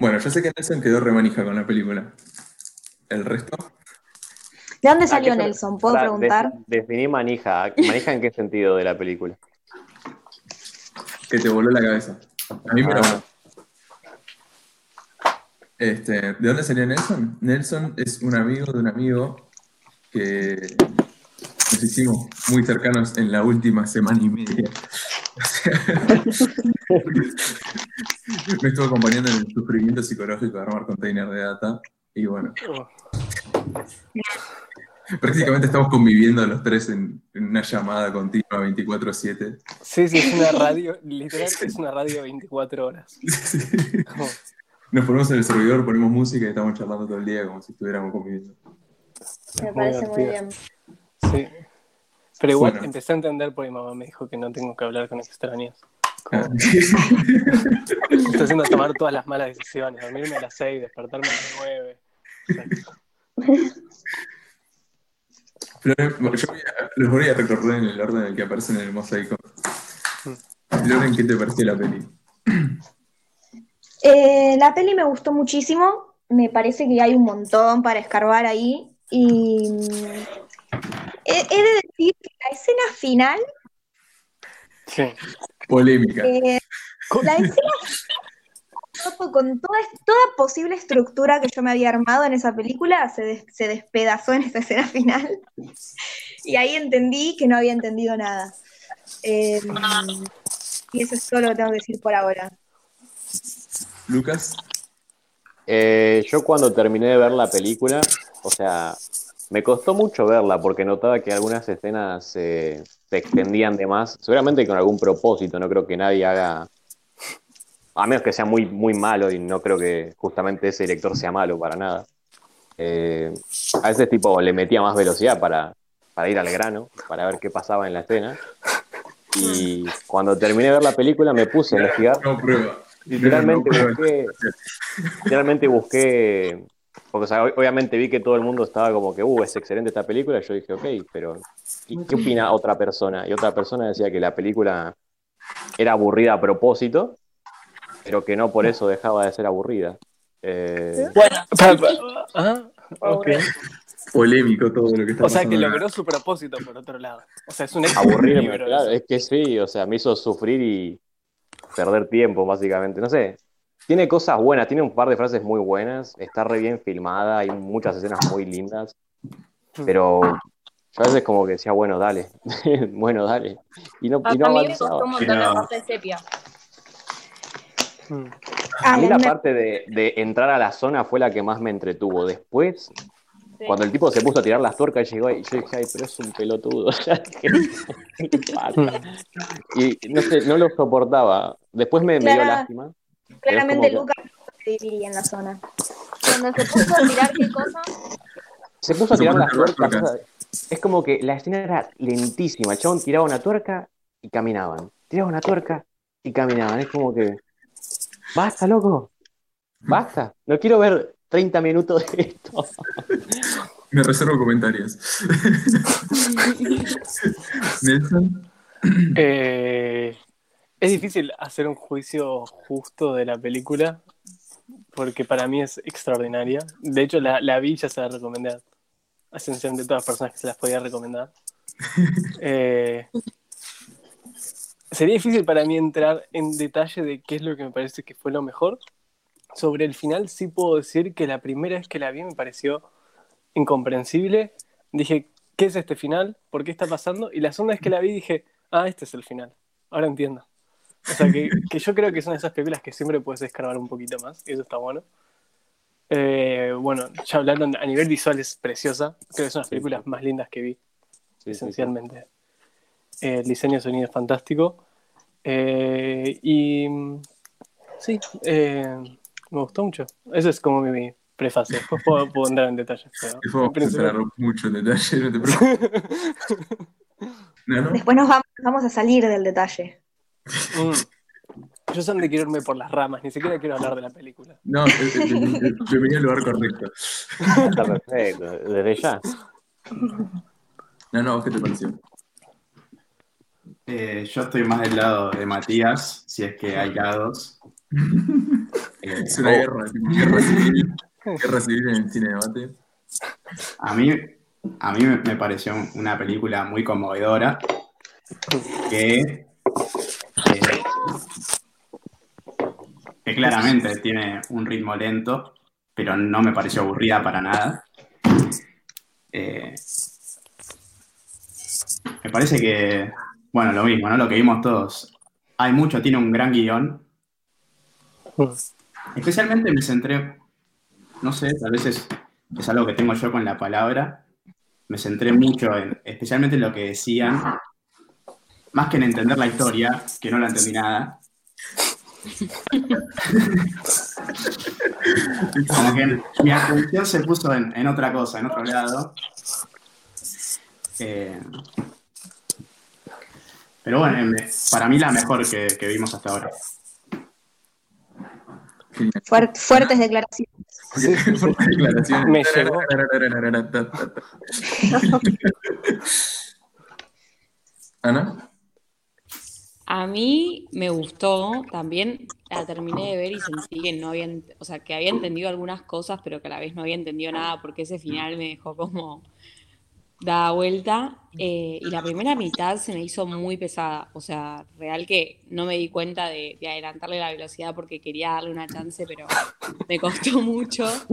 Bueno, yo sé que Nelson quedó remanija con la película. ¿El resto? ¿De dónde ¿A salió Nelson? ¿Puedo Pará, preguntar? de- definí manija. ¿Manija en qué sentido de la película? Que te voló la cabeza. A mí me lo Ah. Este, ¿De dónde salió Nelson? Nelson es un amigo de un amigo que nos hicimos muy cercanos en la última semana y media. Me estuvo acompañando en el sufrimiento psicológico de armar container de data. Y bueno, prácticamente estamos conviviendo los tres en, en una llamada continua 24-7. Sí, sí, es una radio, literal, es una radio 24 horas. Nos ponemos en el servidor, ponemos música y estamos charlando todo el día como si estuviéramos conviviendo. Me muy parece muy bien. Sí. Pero igual Bueno. empecé a entender porque mi mamá me dijo que no tengo que hablar con extraños. Ah. Como, me está haciendo tomar todas las malas decisiones, dormirme a las 6, despertarme a las 9. Flores, bueno, yo voy a- los voy a recorrer en el orden en el que aparecen en el mosaico. Loren, ¿qué te pareció la peli? Eh, la peli me gustó muchísimo. Me parece que hay un montón para escarbar ahí. Y mm, he, he de decir que la escena final, Sí. Polémica. eh, la escena final, con toda, toda posible estructura que yo me había armado en esa película, se, des- se despedazó en esa escena final. Y ahí entendí que no había entendido nada. Eh, y eso es todo lo que tengo que decir por ahora. Lucas, Eh, yo cuando terminé de ver la película, o sea, me costó mucho verla porque notaba que algunas escenas eh, se extendían de más, seguramente con algún propósito, no creo que nadie haga, a menos que sea muy, muy malo y no creo que justamente ese director sea malo para nada. Eh, a veces tipo le metía más velocidad para, para ir al grano, para ver qué pasaba en la escena. Y cuando terminé de ver la película me puse a investigar no prueba. Literalmente No, busqué, literalmente busqué, porque o sea, ob- obviamente vi que todo el mundo estaba como que, uh, es excelente esta película, y yo dije, ok, pero ¿y ¿qué opina otra persona? Y otra persona decía que la película era aburrida a propósito, pero que no por eso dejaba de ser aburrida. Eh, Bueno, ah, ok. Polémico todo lo que está O sea que pasando. logró su propósito por otro lado. O sea, es un éxito aburrido, libro. claro, es que sí, o sea, me hizo sufrir y perder tiempo, básicamente. No sé, tiene cosas buenas, tiene un par de frases muy buenas, está re bien filmada, hay muchas escenas muy lindas, pero yo a veces como que decía, bueno, dale, bueno, dale. Y no, y no a mí me avanzaba. costó un montón la parte de sepia. Mm. A mí Ah, la parte de, de entrar a la zona fue la que más me entretuvo. Después, Sí. cuando el tipo se puso a tirar las tuercas, llegó y yo dije, ay, pero es un pelotudo. y no sé, no lo soportaba. Después me, me dio lástima. Claramente Lucas no en la zona. Cuando se puso a tirar qué cosa, Se puso a tirar puso a las tirar las tuercas. tuercas. o sea, Es como que la escena era lentísima. El chabón tiraba una tuerca y caminaban. Tiraba una tuerca y caminaban. Es como que. Basta, loco. Basta. No quiero ver 30 minutos de esto. Me reservo comentarios. Nelson, Eh, es difícil hacer un juicio justo de la película porque para mí es extraordinaria. De hecho, la, la vi ya se la recomendé a esencialmente todas las personas que se las podía recomendar. Eh, sería difícil para mí entrar en detalle de qué es lo que me parece que fue lo mejor. Sobre el final sí puedo decir que la primera vez que la vi me pareció incomprensible. Dije, ¿qué es este final? ¿Por qué está pasando? Y la segunda vez que la vi dije, ah, este es el final. Ahora entiendo. O sea, que, que yo creo que son esas películas que siempre puedes escarbar un poquito más, y eso está bueno. Eh, bueno, ya hablando a nivel visual es preciosa. Creo que son las películas más lindas que vi, Sí, sí, sí. esencialmente. Eh, el diseño de sonido es fantástico. Eh, y sí, eh, me gustó mucho. Eso es como mi prefacio. Después puedo, puedo entrar en detalles. pero después mucho en detalle, no te preocupes. No, no. Después nos vamos, vamos a salir del detalle. Mm. Yo son de quiero irme por las ramas, ni siquiera quiero hablar de la película. No, eh, eh, eh, bienvenido al lugar correcto. Está perfecto. Desde ya. No, no, ¿vos ¿qué te pareció? Eh, yo estoy más del lado de Matías, si es que hay lados. Eh, Es una oh, guerra, guerra civil. Guerra civil en el cine debate. A mí, a mí me, pareció una película muy conmovedora que, eh, que claramente tiene un ritmo lento, pero no me pareció aburrida para nada. Eh, me parece que, bueno, lo mismo, ¿no? Lo que vimos todos. Hay mucho, tiene un gran guion. Especialmente me centré, no sé, tal vez es, es algo que tengo yo con la palabra. Me centré mucho en, especialmente en lo que decían, más que en entender la historia, que no la entendí nada. Como que mi atención se puso en, en otra cosa, en otro lado. Eh, pero bueno, para mí la mejor que, que vimos hasta ahora. Fuertes declaraciones. Fuerte declaración. Me llegó. Ana, A mí me gustó también, la terminé de ver y sentí que no había, o sea, que había entendido algunas cosas, pero que a la vez no había entendido nada, porque ese final me dejó como dada vuelta. eh, y la primera mitad se me hizo muy pesada, o sea, real que no me di cuenta de, de adelantarle la velocidad porque quería darle una chance, pero me costó mucho.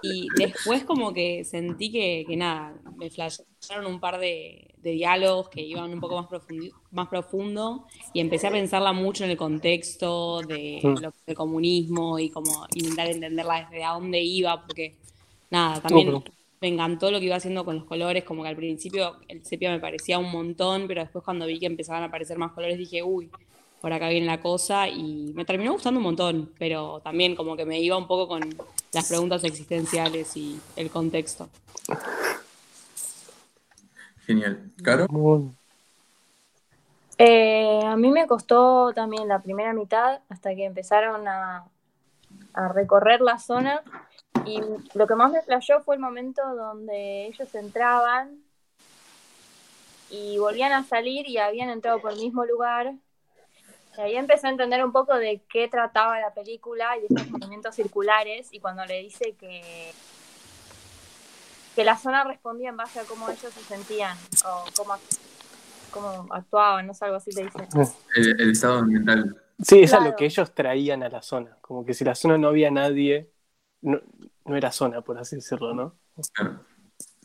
Y después como que sentí que, que nada, me flashearon un par de, de diálogos que iban un poco más, profundi- más profundo y empecé a pensarla mucho en el contexto de lo- del comunismo y como intentar entenderla desde a dónde iba, porque nada, también No, pero- me encantó lo que iba haciendo con los colores, como que al principio el sepia me parecía un montón, pero después cuando vi que empezaban a aparecer más colores dije, uy, por acá viene la cosa y me terminó gustando un montón, pero también como que me iba un poco con las preguntas existenciales y el contexto. Genial. Caro, Eh, a mí me costó también la primera mitad hasta que empezaron a, a recorrer la zona y lo que más me flasheó fue el momento donde ellos entraban y volvían a salir y habían entrado por el mismo lugar. Y ahí empecé a entender un poco de qué trataba la película y estos movimientos circulares y cuando le dice que que la zona respondía en base a cómo ellos se sentían o cómo, cómo actuaban, no sé, algo así le dice. el, el estado ambiental. Sí, es a lo que ellos traían a la zona. Como que si la zona no había nadie, no, no era zona, por así decirlo, ¿no? Claro.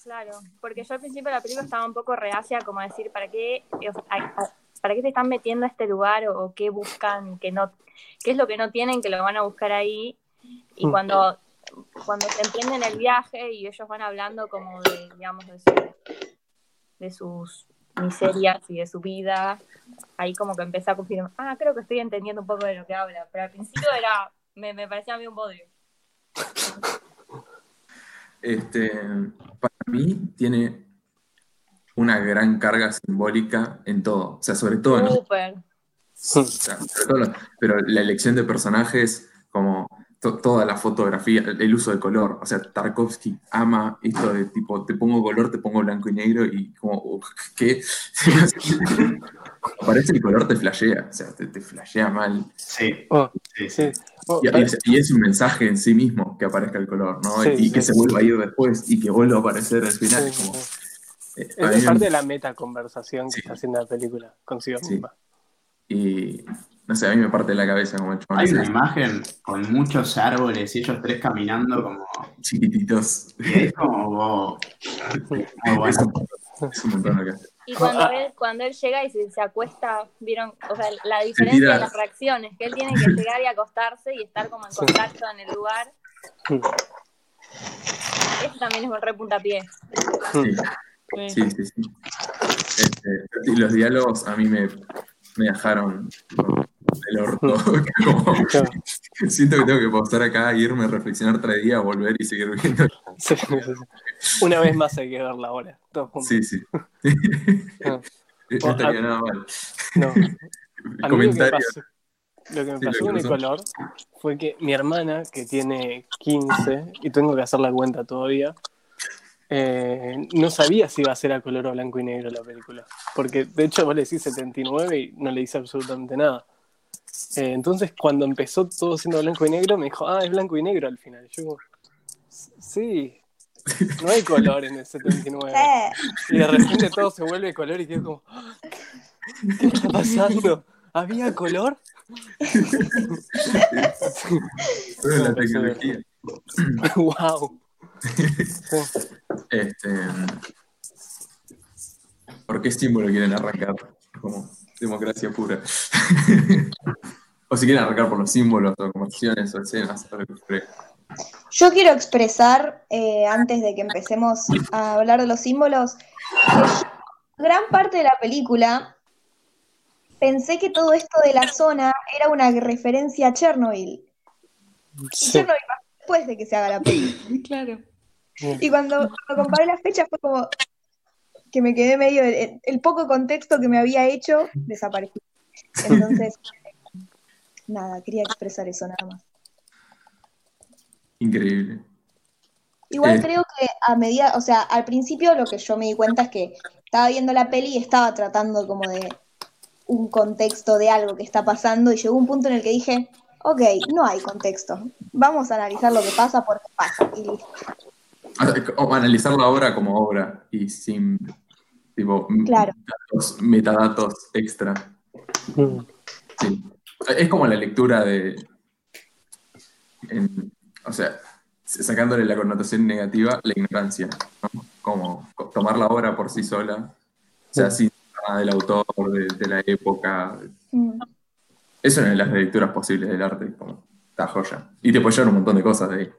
Claro, porque yo al principio de la película estaba un poco reacia como a decir, ¿para qué, o sea, a- a- ¿para qué se están metiendo a este lugar o, o qué buscan, que no, qué es lo que no tienen que lo van a buscar ahí? Y Mm. cuando, cuando se emprenden el viaje y ellos van hablando como de, digamos, de, su- de sus miserias y de su vida, ahí como que empecé a confirmar, ah, creo que estoy entendiendo un poco de lo que habla, pero al principio era, me, me parecía a mí un bodrio. Este, para mí tiene una gran carga simbólica en todo. O sea, sobre todo en Súper. O sea, sobre todo lo- pero la elección de personajes, como to- toda la fotografía, el, el uso de color. O sea, Tarkovsky ama esto de tipo, te pongo color, te pongo blanco y negro y como, ¿qué? Aparece el color, te flashea, o sea, te, te flashea mal. Sí, Oh, sí, sí. Oh, Y, es, y es un mensaje en sí mismo que aparezca el color, ¿no? Sí, y que sí. se vuelva a ir después y que vuelva a aparecer al final. sí, es sí, como, sí. eh, Es parte de la meta conversación que está haciendo la película consigo Sí. misma. Y no sé, a mí me parte la cabeza como el chabón Hay ese, una imagen con muchos árboles y ellos tres caminando como... chiquititos. y es como... wow. Es bueno. un, es un montón acá. Y cuando él, cuando él llega y se, se acuesta, vieron, o sea, la diferencia de las reacciones, que él tiene que llegar y acostarse y estar como en contacto en el lugar, eso también es un re puntapié. Sí. Sí. Sí, sí, sí. Este, y los diálogos a mí me, me dejaron el orto. Como- siento que tengo que pausar acá, irme, reflexionar tres días, volver y seguir viendo. Sí, sí, sí. Una vez más hay que verla ahora, todos juntos. Sí, sí. Ah. No estaría nada mal. No. A mí lo que me pasó, lo que me Sí, pasó con el color fue que mi hermana, que tiene 15, y tengo que hacer la cuenta todavía, eh, no sabía si iba a ser a color o blanco y negro la película. Porque de hecho vos le decís 79 y no le dice absolutamente nada. Eh, entonces, cuando empezó todo siendo blanco y negro, me dijo, ah, es blanco y negro al final. Yo, como, sí, no hay color en el 79. Eh, Y de repente todo se vuelve color y quedo como, "Ah, ¿qué está pasando? ¿Había color? Pero la tecnología. wow. Este, ¿Por qué símbolo quieren arrancar? Como democracia pura. O si quieren arrancar por los símbolos o conversaciones o escenas o lo que fuere. Yo quiero expresar, eh, antes de que empecemos a hablar de los símbolos, que yo, gran parte de la película pensé que todo esto de la zona era una referencia a Chernobyl. Y. Chernobyl pasó después de que se haga la película. Claro. Y cuando, cuando comparé las fechas fue como que me quedé medio, el, el poco contexto que me había hecho desapareció. Entonces, nada, quería expresar eso nada más. Increíble. Igual Eh. creo que a medida, o sea, al principio lo que yo me di cuenta es que estaba viendo la peli y estaba tratando como de un contexto de algo que está pasando y llegó un punto en el que dije, ok, no hay contexto, vamos a analizar lo que pasa porque pasa y listo. O analizar la obra como obra y sin tipo Claro. datos, metadatos extra. Mm. Sí. Es como la lectura de. en- o sea, sacándole la connotación negativa, la ignorancia. ¿no? Como co- tomar la obra por sí sola. O sea, sin nada del autor, de, de la época. Mm. Es una de las lecturas posibles del arte, como esta joya. Y te puede llevar un montón de cosas de ahí.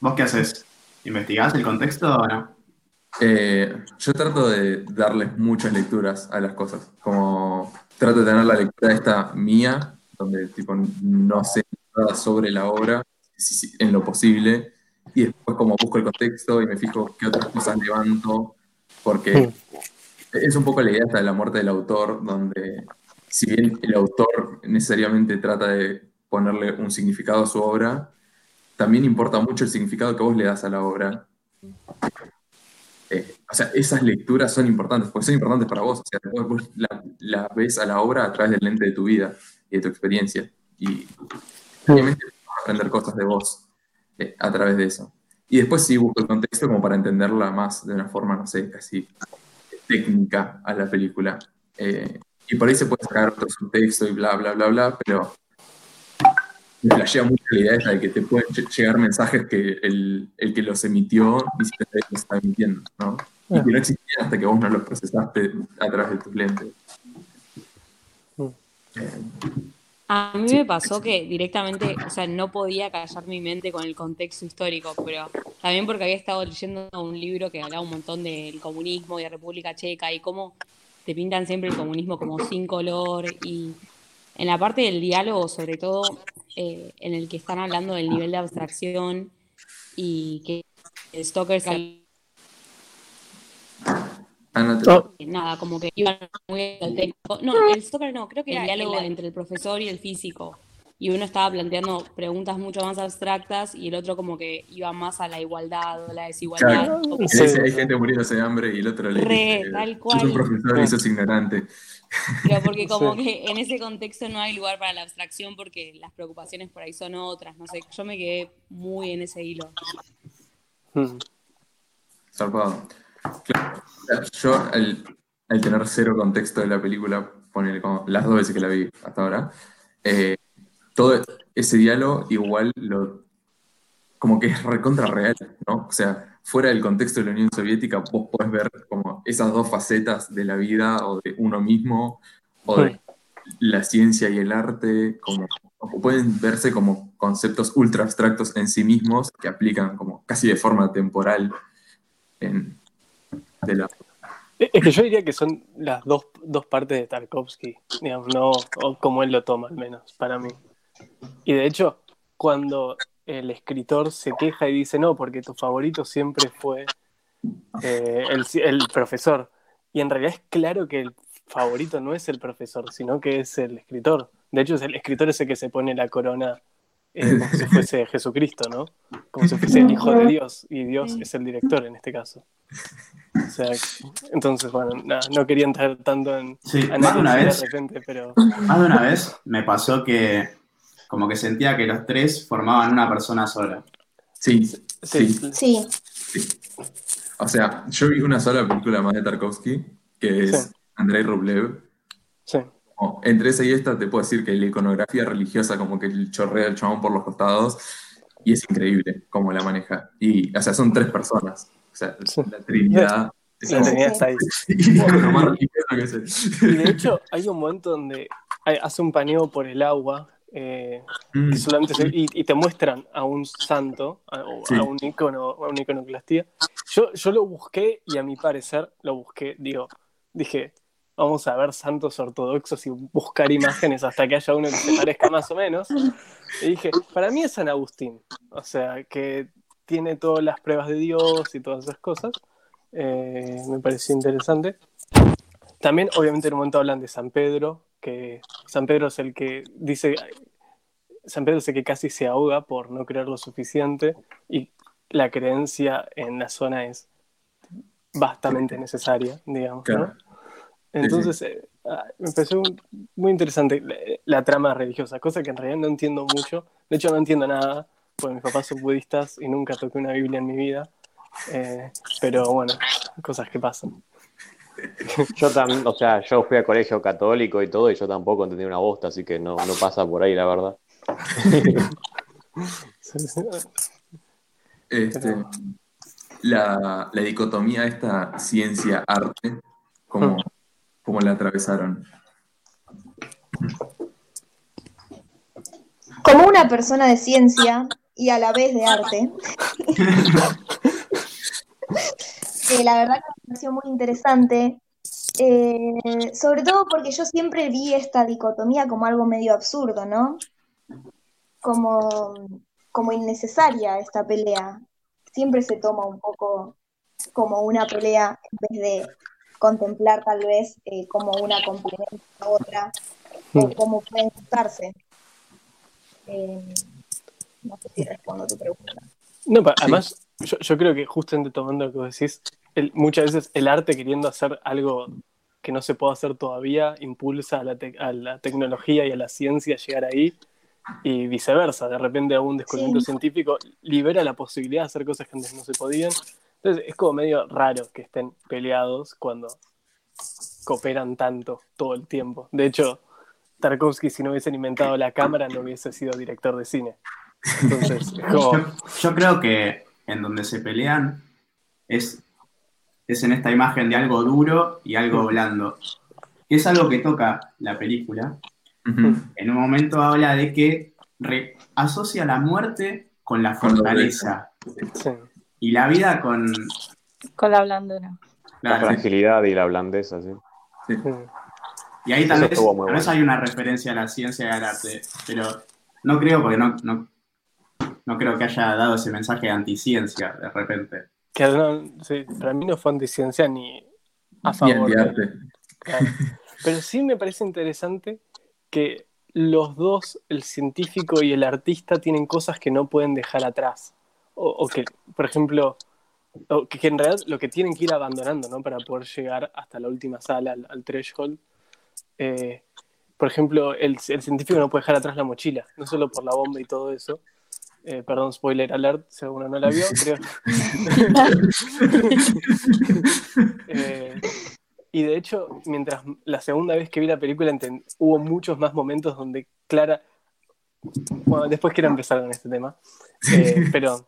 ¿Vos qué haces? ¿Investigás el contexto o no? Eh, yo trato de darles muchas lecturas a las cosas. Como trato de tener la lectura esta mía, donde tipo no sé nada sobre la obra, en lo posible, y después como busco el contexto y me fijo qué otras cosas levanto, porque es un poco la idea esta de la muerte del autor, donde si bien el autor necesariamente trata de ponerle un significado a su obra, también importa mucho el significado que vos le das a la obra. Eh, o sea, esas lecturas son importantes, porque son importantes para vos. O sea, vos, la, la ves a la obra a través del lente de tu vida y de tu experiencia. Y obviamente vas a aprender cosas de vos eh, a través de eso. Y después sí busco el contexto como para entenderla más de una forma, no sé, casi técnica a la película. Eh, y por ahí se puede sacar otro subtexto y bla, bla, bla, bla, pero me flashea mucho la idea esa de que te pueden lle- llegar mensajes que el, el que los emitió ni siquiera los está emitiendo, ¿no? Y Ah. que no existían hasta que vos no los procesaste a través de tus lentes. Mm. A mí me pasó que directamente, o sea, no podía callar mi mente con el contexto histórico, pero también porque había estado leyendo un libro que hablaba un montón del comunismo y de República Checa y cómo te pintan siempre el comunismo como sin color y en la parte del diálogo, sobre todo eh, en el que están hablando del nivel de abstracción y que Stoker te- Oh, nada, como que iban muy al técnico. No, el Stoker no, creo que era el diálogo entre el profesor y el físico. Y uno estaba planteando preguntas mucho más abstractas y el otro como que iba más a la igualdad o la desigualdad. Claro. Sí. hay gente muriéndose de hambre y el otro le Re, dice, tal cual. un profesor y sos ignorante. Pero porque como Sí. que en ese contexto no hay lugar para la abstracción porque las preocupaciones por ahí son otras, no sé, yo me quedé muy en ese hilo. mm. Zarpado. Claro, yo al, al tener cero contexto de la película, ponele como las dos veces que la vi hasta ahora, eh, todo ese diálogo igual lo como que es recontra real, ¿no? O sea, fuera del contexto de la Unión Soviética, vos podés ver como esas dos facetas de la vida o de uno mismo, o de la ciencia y el arte, como o pueden verse como conceptos ultra abstractos en sí mismos que aplican como casi de forma temporal en, Es que yo diría que son las dos, dos partes de Tarkovsky, digamos, no o como él lo toma al menos, para mí. Y de hecho, cuando el escritor se queja y dice, no, porque tu favorito siempre fue eh, el, el profesor, y en realidad es claro que el favorito no es el profesor, sino que es el escritor. De hecho, el escritor ese que se pone la corona eh, como si fuese Jesucristo, ¿no? como si fuese el hijo de Dios, y Dios Sí. es el director en este caso. O sea, entonces, bueno, nada, no quería entrar tanto en Sí, más de una vez, de repente, pero más de una vez me pasó que como que sentía que los tres formaban una persona sola. Sí, sí, sí. Sí, O sea, yo vi una sola película más de Tarkovsky, que es Sí. Andrei Rublev. sí. Como, entre esa y esta te puedo decir que la iconografía religiosa como que el chorrea el chabón por los costados y es increíble cómo la maneja. Y, o sea, son tres personas. O sea, Sí. la Trinidad. Sí, La ahí. Y de hecho, hay un momento donde hace un paneo por el agua eh, Mm, que solamente se- y, y te muestran a un santo, a, o Sí. a un icono, a una iconoclastía. Yo, yo lo busqué y a mi parecer lo busqué, digo, dije, vamos a ver santos ortodoxos y buscar imágenes hasta que haya uno que se parezca más o menos. Y dije, para mí es San Agustín, o sea, que tiene todas las pruebas de Dios y todas esas cosas. Eh, me pareció interesante. También, obviamente, en un momento hablan de San Pedro, que San Pedro es el que dice, San Pedro es el que casi se ahoga por no creer lo suficiente y la creencia en la zona es bastante necesaria, digamos. ¿no? Entonces, eh, ah, me pareció muy interesante la, la trama religiosa, cosa que en realidad no entiendo mucho. De hecho, no entiendo nada, porque mis papás son budistas y nunca toqué una Biblia en mi vida. Eh, pero bueno, cosas que pasan. Yo también, o sea, yo fui a colegio católico y todo, y yo tampoco entendí una bosta, así que no, no pasa por ahí, la verdad. Este, la, la dicotomía esta ciencia-arte, como, Como la atravesaron. como una persona de ciencia y a la vez de arte. que la verdad que me pareció muy interesante, eh, sobre todo porque yo siempre vi esta dicotomía como algo medio absurdo, ¿no? Como, como innecesaria esta pelea. Siempre se toma un poco como una pelea en vez de contemplar tal vez eh, como una complementa a otra o Mm. cómo pueden usarse. Eh, no sé si respondo a tu pregunta. No, pa- además, yo, yo creo que justamente tomando lo que vos decís, el- muchas veces el arte queriendo hacer algo que no se puede hacer todavía impulsa a la, te- a la tecnología y a la ciencia a llegar ahí y viceversa. De repente algún descubrimiento Sí. científico libera la posibilidad de hacer cosas que antes no se podían. Entonces es como medio raro que estén peleados cuando cooperan tanto todo el tiempo. De hecho, Tarkovsky si no hubiesen inventado la cámara no hubiese sido director de cine. Entonces, como... Yo, yo creo que en donde se pelean es, es en esta imagen de algo duro y algo blando. Que es algo que toca la película. En un momento habla de que re- asocia la muerte con la Con la fortaleza sí. Y la vida con... Con la blandura. La fragilidad y la blandeza, sí. Sí. Y ahí tal vez, estuvo muy tal vez bueno. hay una referencia a la ciencia y al arte, pero no creo porque no, no, no creo que haya dado ese mensaje de anticiencia de repente. Que no, sí, para mí no fue anticiencia ni a favor. de- antiarte. claro. Pero sí me parece interesante que los dos, el científico y el artista, tienen cosas que no pueden dejar atrás. O, o que, por ejemplo, o que, que en realidad lo que tienen que ir abandonando, ¿no? Para poder llegar hasta la última sala, al, al threshold. Eh, por ejemplo, el, el científico no puede dejar atrás la mochila, no solo por la bomba y todo eso. Eh, perdón, spoiler alert, si alguno no la vio, creo. Eh, y de hecho, mientras la segunda vez que vi la película hubo muchos más momentos donde Clara... Bueno, después quiero empezar con este tema. Eh, pero,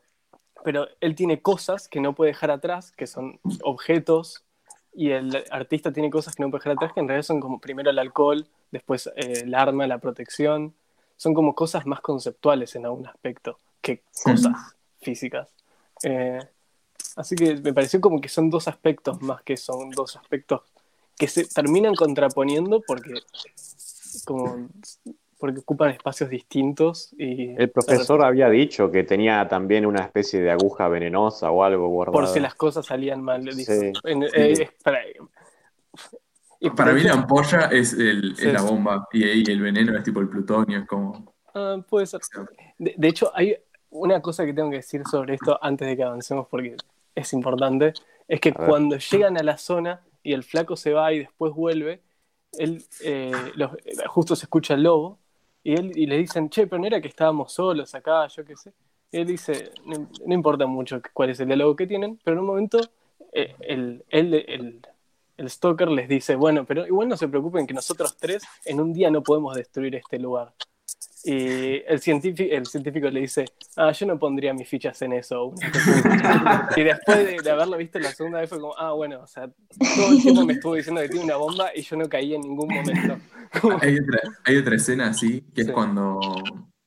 pero él tiene cosas que no puede dejar atrás, que son objetos, y el artista tiene cosas que no puede dejar atrás, que en realidad son como primero el alcohol, después eh, el arma, la protección. Son como cosas más conceptuales en algún aspecto que cosas físicas. Eh, Así que me pareció como que son dos aspectos más que son dos aspectos que se terminan contraponiendo porque como porque ocupan espacios distintos y El profesor había dicho que tenía también una especie de aguja venenosa o algo guardado. por si las cosas salían mal dijo. Sí. En- eh, para- y Para mí la ampolla es, el, Sí. es la bomba y, y el veneno es tipo el plutonio, es como... Ah, puede ser. De, de hecho, hay, una cosa que tengo que decir sobre esto antes de que avancemos, porque es importante, es que cuando llegan a la zona y el flaco se va y después vuelve, él eh, los- justo se escucha el lobo y, él, y le dicen, che, pero no era que estábamos solos acá, yo qué sé. Y él dice, no, importa mucho cuál es el diálogo que tienen, pero en un momento eh, el, él- el, el stalker les dice, bueno, pero igual no se preocupen que nosotros tres en un día no podemos destruir este lugar. Y el científico, el científico le dice, ah, yo no pondría mis fichas en eso. y después de, de haberlo visto la segunda vez fue como, ah, bueno, o sea, todo el tiempo me estuvo diciendo que tiene una bomba y yo no caí en ningún momento. Hay otra, hay otra escena así, que Sí. es cuando,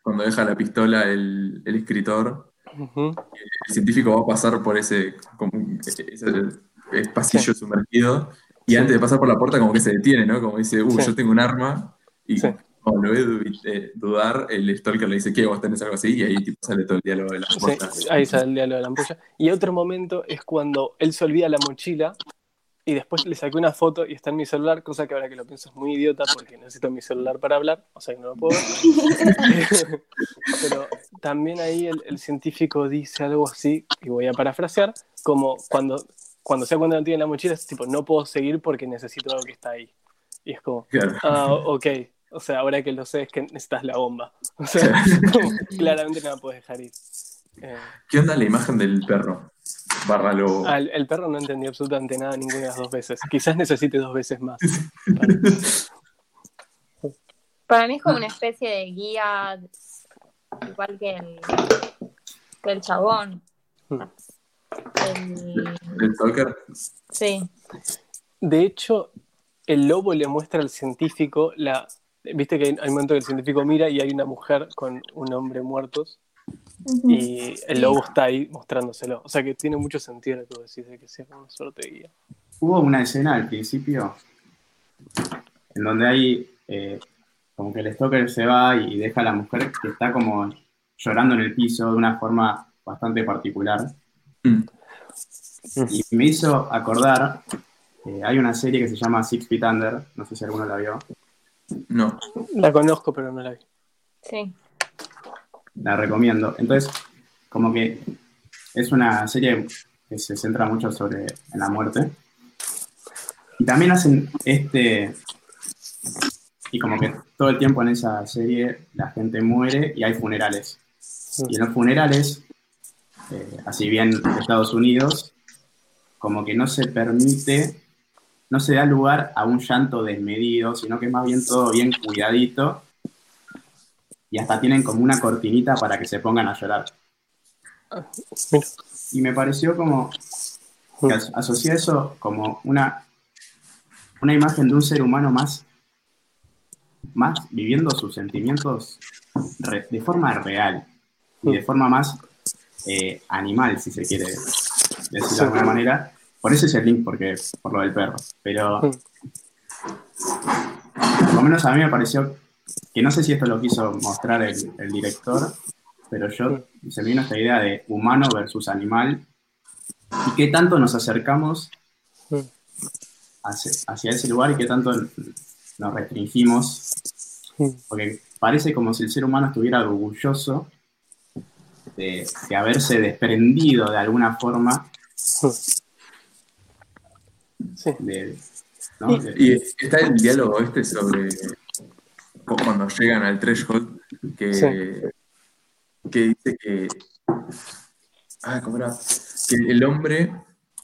cuando deja la pistola el, el escritor. El científico va a pasar por ese, como, ese ese pasillo sumergido y Sí. antes de pasar por la puerta como que se detiene, ¿no? Como dice, uh, yo tengo un arma y Como lo ve eh, dudar, el stalker le dice, ¿qué? ¿Vos tenés algo así? Y ahí tipo, sale todo el diálogo de Sí, puertas. ahí sale el diálogo de la ampolla. Y otro momento es cuando él se olvida la mochila y después le saqué una foto y está en mi celular, cosa que ahora que lo pienso es muy idiota porque necesito mi celular para hablar, o sea que no lo puedo ver. Pero también ahí el, el científico dice algo así, y voy a parafrasear, como cuando, cuando se da cuenta que no tiene la mochila, es tipo, no puedo seguir porque necesito algo que está ahí. Y es como, ah, ok. O sea, ahora que lo sé es que necesitas la bomba. O sea, claramente no la puedes dejar ir. Eh, ¿Qué onda la imagen del perro? Barra lobo. al- el perro no entendió absolutamente nada ninguna de las dos veces. Quizás necesite dos veces más. Para mí es como una especie de guía, igual que el, que el chabón. Hmm. El- ¿El stalker? sí, De hecho, el lobo le muestra al científico la. Viste que hay hay un momento que el científico mira y hay una mujer con un hombre muertos y el lobo está ahí mostrándoselo. O sea que tiene mucho sentido lo que vos decís de que sea una suerte de guía. Hubo una escena al principio en donde hay eh, como que el stalker se va y deja a la mujer que está como llorando en el piso de una forma bastante particular. Mm. Y me hizo acordar, eh, hay una serie que se llama Six Feet Under, no sé si alguno la vio, No. La conozco, pero no la vi. sí. la recomiendo. Entonces, como que es una serie que se centra mucho sobre en la muerte. Y también hacen este, y como que todo el tiempo en esa serie la gente muere y hay funerales. Y en los funerales, eh, así bien en Estados Unidos, como que no se permite, no se da lugar a un llanto desmedido, sino que es más bien todo bien cuidadito. Y hasta tienen como una cortinita para que se pongan a llorar. Y me pareció como que as- asocié eso como una, una imagen de un ser humano más, más viviendo sus sentimientos de forma real y de forma más eh, animal, si se quiere decir de alguna manera. Por eso es el link, porque, por lo del perro. Pero por lo menos a mí me pareció que no sé si esto lo quiso mostrar el, el director, pero yo se me vino esta idea de humano versus animal y qué tanto nos acercamos hacia, hacia ese lugar y qué tanto nos restringimos, porque parece como si el ser humano estuviera orgulloso de, de haberse desprendido de alguna forma Sí. de, ¿no? De- Y está el diálogo este sobre cu- cuando llegan al threshold que, Sí. que dice que, ah, ¿cómo era? que el hombre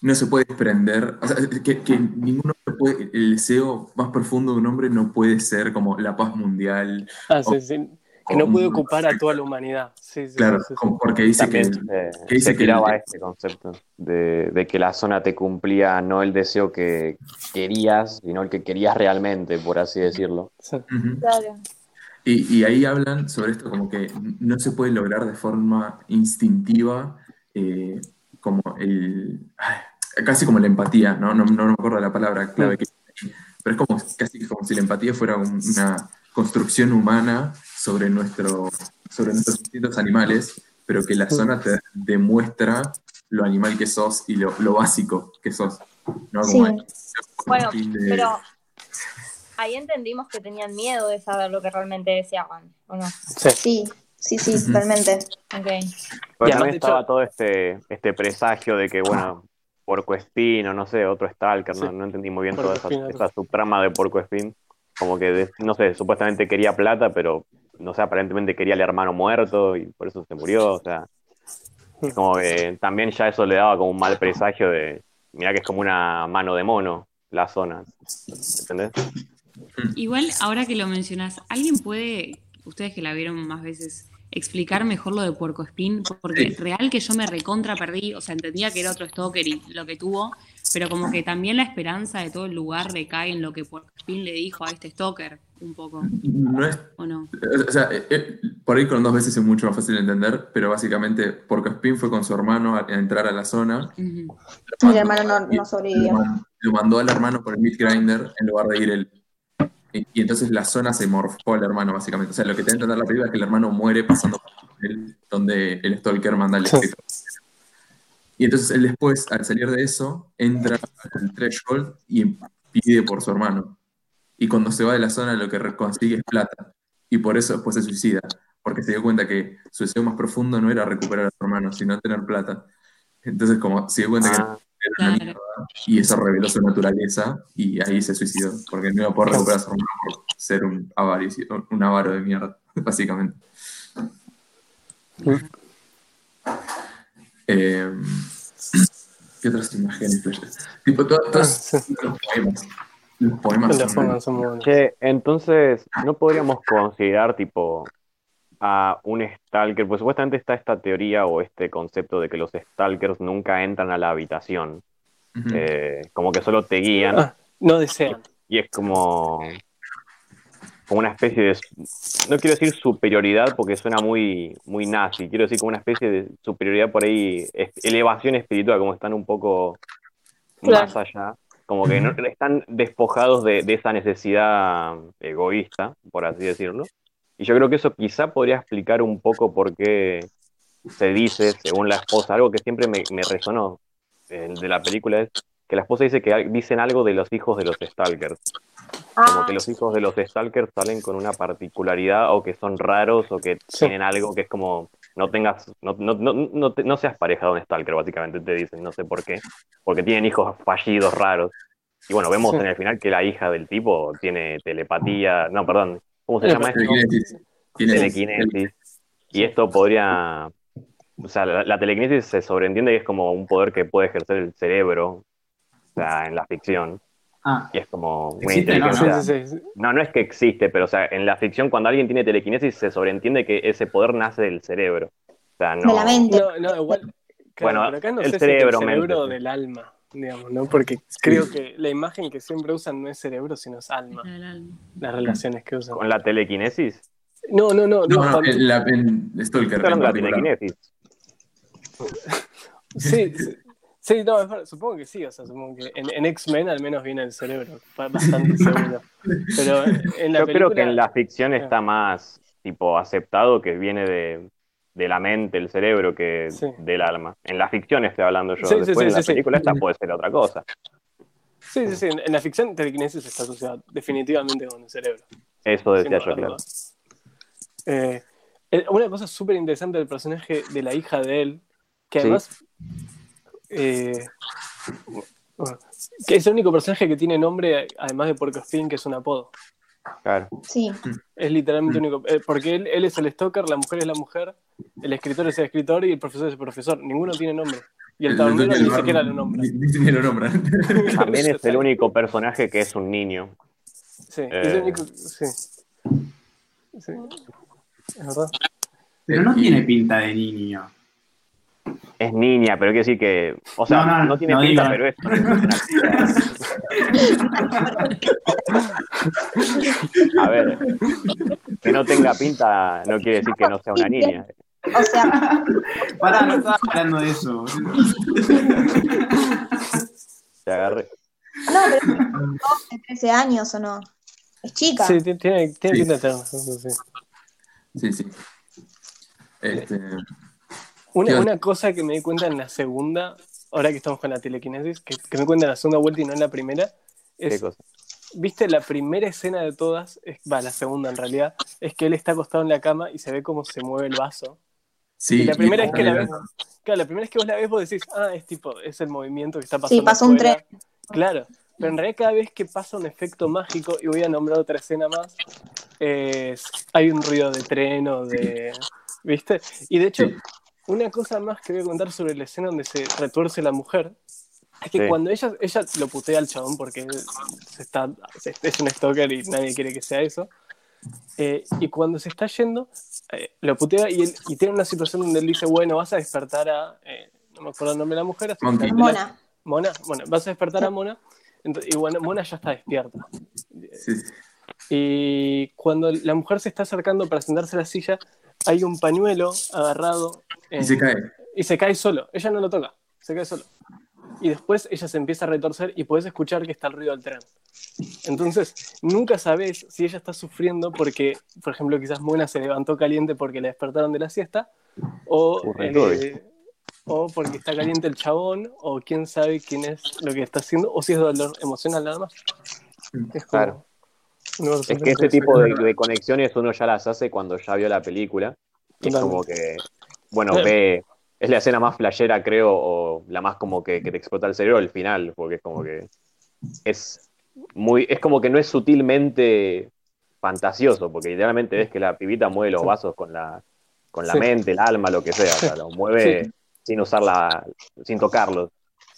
no se puede desprender, o sea, que, que ninguno puede, el deseo más profundo de un hombre no puede ser como la paz mundial, Ah, sí, sí. Que no puede ocupar a toda la humanidad. Sí, sí, claro, sí, porque dice que, eh, que dice se que tiraba el- este concepto de, de que la zona te cumplía no el deseo que querías, sino el que querías realmente, por así decirlo. Claro. Y, y ahí hablan sobre esto como que no se puede lograr de forma instintiva eh, como el... ay, casi como la empatía, ¿no? No, no me acuerdo de la palabra clave que pero es como casi como si la empatía fuera un- una construcción humana sobre, nuestro, sobre nuestros instintos animales, pero que la zona te demuestra lo animal que sos y lo, lo básico que sos. ¿no? Como Sí. Bueno, de- pero ahí entendimos que tenían miedo de saber lo que realmente deseaban, ¿o no? Sí. Sí, Sí, sí, totalmente. Ok. Pero Y además, también estaba hecho- todo este, este presagio de que, bueno, Porco Espín o no sé, otro Stalker, no, Sí. no entendí muy bien Porco toda esa, esa subtrama de Porco Espín. Como que, de- no sé, supuestamente quería plata, pero, no sé, aparentemente quería al hermano muerto y por eso se murió, o sea. Como que también ya eso le daba como un mal presagio de, mira que es como una mano de mono la zona, ¿entendés? Igual, ahora que lo mencionas, ¿alguien puede, ustedes que la vieron más veces, explicar mejor lo de Puerco Espín? Porque Sí. real que yo me recontra perdí, o sea, entendía que era otro stalker y lo que tuvo, pero como que también la esperanza de todo el lugar recae en lo que Puerco Espín le dijo a este stalker, un poco, No es ¿o no? O sea, eh, eh, por ahí con dos veces es mucho más fácil de entender, pero básicamente porque Spin fue con su hermano a, a entrar a la zona. Ujú. Y el hermano no, no Lo, sobrevivió. lo mandó al hermano por el meat grinder en lugar de ir él. Y, y entonces la zona se morfó al hermano, básicamente. O sea, lo que te entender la película es que el hermano muere pasando por él, donde el Stalker manda Sí. escritor. Y entonces él después, al salir de eso, entra al threshold y pide por su hermano. Y cuando se va de la zona lo que consigue es plata. Y por eso después se suicida. Porque se dio cuenta que su deseo más profundo no era recuperar a su hermano, sino tener plata. Entonces como se dio cuenta que Ah, una Claro. mierda, y eso reveló su naturaleza y ahí se suicidó, porque no iba a poder recuperar a su hermano por ser un avaricio, un avaro de mierda, básicamente. Eh, ¿Qué otras imágenes? Tipo, to- Ah, todos sí. los poemas. Los poemas son- son muy buenos. Che, entonces, ¿no podríamos considerar tipo a un stalker? Pues supuestamente está esta teoría o este concepto de que los stalkers nunca entran a la habitación. Eh, como que solo te guían Ah, no desean. y es como, como una especie de, no quiero decir superioridad porque suena muy, muy nazi, quiero decir como una especie de superioridad por ahí, elevación espiritual, como están un poco Claro. más allá, como que no- están despojados de, de esa necesidad egoísta, por así decirlo. Y yo creo que eso quizá podría explicar un poco por qué se dice, según la esposa, algo que siempre me, me resonó eh, de la película es que la esposa dice que dicen algo de los hijos de los Stalkers. Como Ah, que los hijos de los Stalkers salen con una particularidad o que son raros o que Sí. tienen algo que es como no tengas, no, no, no, no, seas pareja de un Stalker, básicamente te dicen, no sé por qué, porque tienen hijos fallidos raros. Y bueno, vemos Sí. en el final que la hija del tipo tiene telepatía, no, perdón, ¿cómo se llama esto? Telequinesis. Telequinesis. Y esto podría. O sea, la, la telequinesis se sobreentiende que es como un poder que puede ejercer el cerebro, o sea, en la ficción. Ah, Y es como una Existe, ¿no? Sí, sí, sí. No, no es que existe, pero o sea, en la ficción cuando alguien tiene telequinesis se sobreentiende que ese poder nace del cerebro. O sea, no. De la mente. No, no, igual. Claro, Bueno, pero acá no el sé cerebro, si el cerebro mente, sí. del alma, digamos, ¿no? Porque creo que la imagen que siempre usan no es cerebro, sino es alma. La. Las relaciones que usan. Con la telequinesis. No, no, no. No, no, en, la, en Stalker. La en particular. telequinesis. Sí, sí, sí, no, supongo que sí, o sea, supongo que en, en X-Men al menos viene el cerebro, ba- bastante seguro. Pero en la Yo creo película, que en la ficción Ah. está más tipo aceptado que viene de, de la mente, el cerebro, que Sí. del alma. En la ficción estoy hablando yo. Sí, Después sí, en la película esta puede ser otra cosa. Sí, sí, sí, en, la ficción telequinesis está asociada definitivamente con el cerebro. Eso decía yo, claro. Eh, una cosa súper interesante del personaje de la hija de él, que además. eh, que es el único personaje que tiene nombre, además de Porco Spin, que es un apodo. Claro. Sí. Es literalmente único. eh, porque él, él es el stalker, la mujer es la mujer, el escritor es el escritor y el profesor es el profesor. Ninguno tiene nombre. Y el tabernero ni siquiera lo nombra. Ni, lo nombran. También es el único personaje que es un niño. Sí, es el Eh. único. Sí. Sí. Es verdad. pero no tiene pinta de niño. Es niña, pero quiere decir que. O sea, No, no, no, no, tiene no pinta, pero es. A ver, que no tenga pinta no quiere decir que no sea una niña. O sea, Pará, no estaba hablando de eso. boludo. Te agarré. no, pero es de 13 años o no. Es chica. Sí, ti- tiene, tiene Sí. pinta de tener razón, sí. Sí, sí. Este, Una, cosa que me di cuenta en la segunda, ahora que estamos con la telequinesis, que, que me di cuenta en la segunda vuelta y no en la primera, ¿Qué es cosa? viste, la primera escena de todas, es- va, la segunda en realidad, es que él está acostado en la cama y se ve cómo se mueve el vaso. Sí, y la primera vez que la ves, claro, la primera vez que vos la ves, vos decís, ah, es tipo, es el movimiento que está pasando. Sí, pasó un tren. Claro, pero en realidad cada vez que pasa un efecto mágico, y voy a nombrar otra escena más, es- hay un ruido de tren o de... ¿Viste? Y de hecho, Sí. Una cosa más que voy a contar sobre la escena donde se retuerce la mujer, es que Sí. cuando ella, ella lo putea al chabón porque se está, se- es un stalker y nadie quiere que sea eso, eh, y cuando se está yendo, eh, lo putea y, él- y tiene una situación donde él dice, bueno, vas a despertar a... eh, no me acuerdo el nombre de la mujer. Mona. Mona, bueno, vas a despertar a Mona. y bueno, Mona ya está despierta. Sí. Y cuando la mujer se está acercando para sentarse a la silla, hay un pañuelo agarrado. En- Y se cae. Y se cae solo. Ella no lo toca, se cae solo. Y después ella se empieza a retorcer y puedes escuchar que está el ruido del tren. Entonces, nunca sabes si ella está sufriendo porque, por ejemplo, quizás Mona se levantó caliente porque la despertaron de la siesta, o, eh, o porque está caliente el chabón, o quién sabe quién es lo que está haciendo, o si es dolor emocional nada más. Es como- Claro. No, Es que ese tipo de, de conexiones uno ya las hace cuando ya vio la película. Y es como que, bueno, ve, es la escena más flashera, creo, o la más como que, que te explota el cerebro al final, porque es como que es muy, es como que no es sutilmente fantasioso, porque literalmente ves que la pibita mueve los vasos con la, con la Sí. mente, el alma, lo que sea, o sea, lo mueve Sí. sin usarla, sin tocarlos.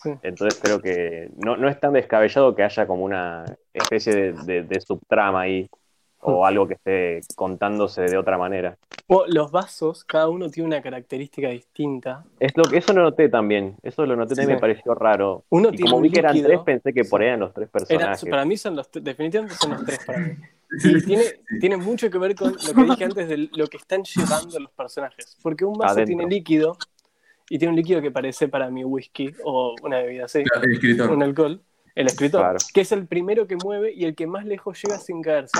Sí. Entonces creo que no, no es tan descabellado que haya como una especie de, de- de subtrama ahí o algo que esté contándose de otra manera. O los vasos, cada uno tiene una característica distinta. Es lo que eso lo noté también, eso lo noté Sí. también me pareció raro. Uno y tiene como un vi que eran líquido. tres, pensé que por ahí eran los tres Era- personajes. para mí son los definitivamente son los tres para mí. Y tiene, tiene mucho que ver con lo que dije antes de lo que están llevando los personajes. Porque un vaso Adentro. tiene líquido y tiene un líquido que parece para mí whisky o una bebida así, Claro, El escritor. un alcohol, el escritor, Claro. que es el primero que mueve y el que más lejos llega sin caerse.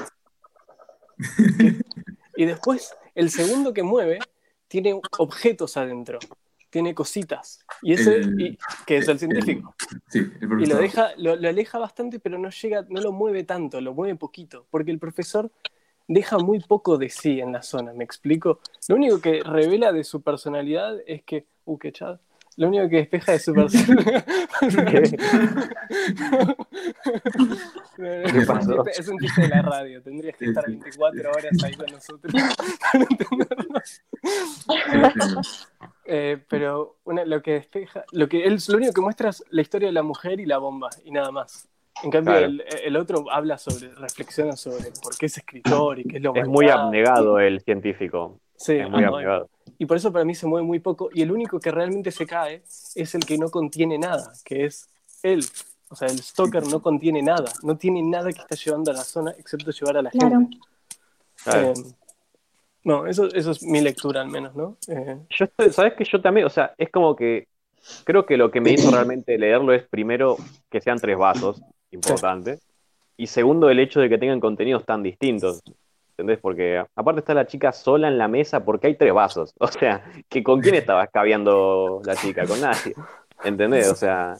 y después, el segundo que mueve tiene objetos adentro, tiene cositas. Y ese, El- y- que es el científico. Sí, el Y lo deja, lo, lo aleja bastante, pero no llega, no lo mueve tanto, lo mueve poquito, porque el profesor deja muy poco de sí en la zona, ¿me explico? Lo único que revela de su personalidad es que, uh, qué chad. Lo único que despeja de su personalidad. ¿Qué pasó? Es un chiste de la radio, tendrías que estar 24 horas ahí con nosotros para entenderlo. Eh, pero una- lo que despeja, lo que él, lo único que muestra es la historia de la mujer y la bomba y nada más. En cambio, Claro. el, el otro habla sobre, reflexiona sobre por qué es escritor y qué es lo Es muy abnegado el científico. Sí, Es muy ah, y por eso para mí se mueve muy poco. Y el único que realmente se cae es el que no contiene nada, que es él. O sea, el stalker no contiene nada, no tiene nada que está llevando a la zona excepto llevar a la Claro. gente. Claro. Eh, no, eso, eso es mi lectura al menos, ¿no? Eh, Yo estoy, sabes que yo también, o sea, es como que creo que lo que me hizo realmente leerlo es primero que sean tres vasos, importante, y segundo el hecho de que tengan contenidos tan distintos, ¿entendés? Porque aparte está la chica sola en la mesa porque hay tres vasos, o sea, que con quién estaba escabeando la chica, con nadie, ¿entendés? O sea,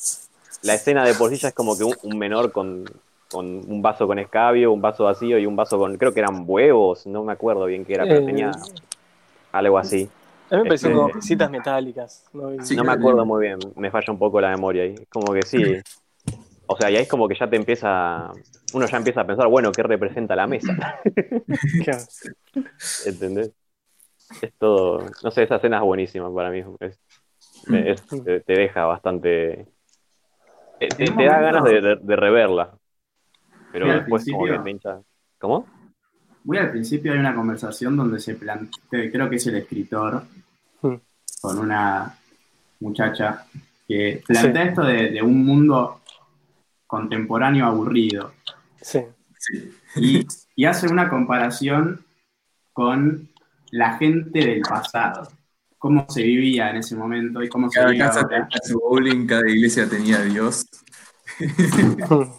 la escena de por sí ya es como que un, un menor con, con un vaso con escabio, un vaso vacío y un vaso con, creo que eran huevos, no me acuerdo bien qué era, pero Eh, tenía algo así. a mí me parecen Este- como piecitas metálicas. ¿no? Sí. No me acuerdo muy bien, me falla un poco la memoria ahí. Es como que sí. O sea, y ahí es como que ya te empieza. Uno ya empieza a pensar, bueno, ¿qué representa la mesa? ¿Entendés? Es todo. No sé, esa escena es buenísima para mí. Es- me- es- te, te deja bastante. Te, te- da ganas de, de- de reverla. Pero después, como que principio- te hincha. ¿Cómo? Muy al principio hay una conversación donde se plantea, creo que es el escritor, Hmm. con una muchacha, que plantea esto de, de un mundo contemporáneo aburrido. Sí. Sí. Y, y hace una comparación con la gente del pasado. Cómo se vivía en ese momento y cómo se Cada vive casa ahora. tenía su bowling, cada iglesia tenía a Dios.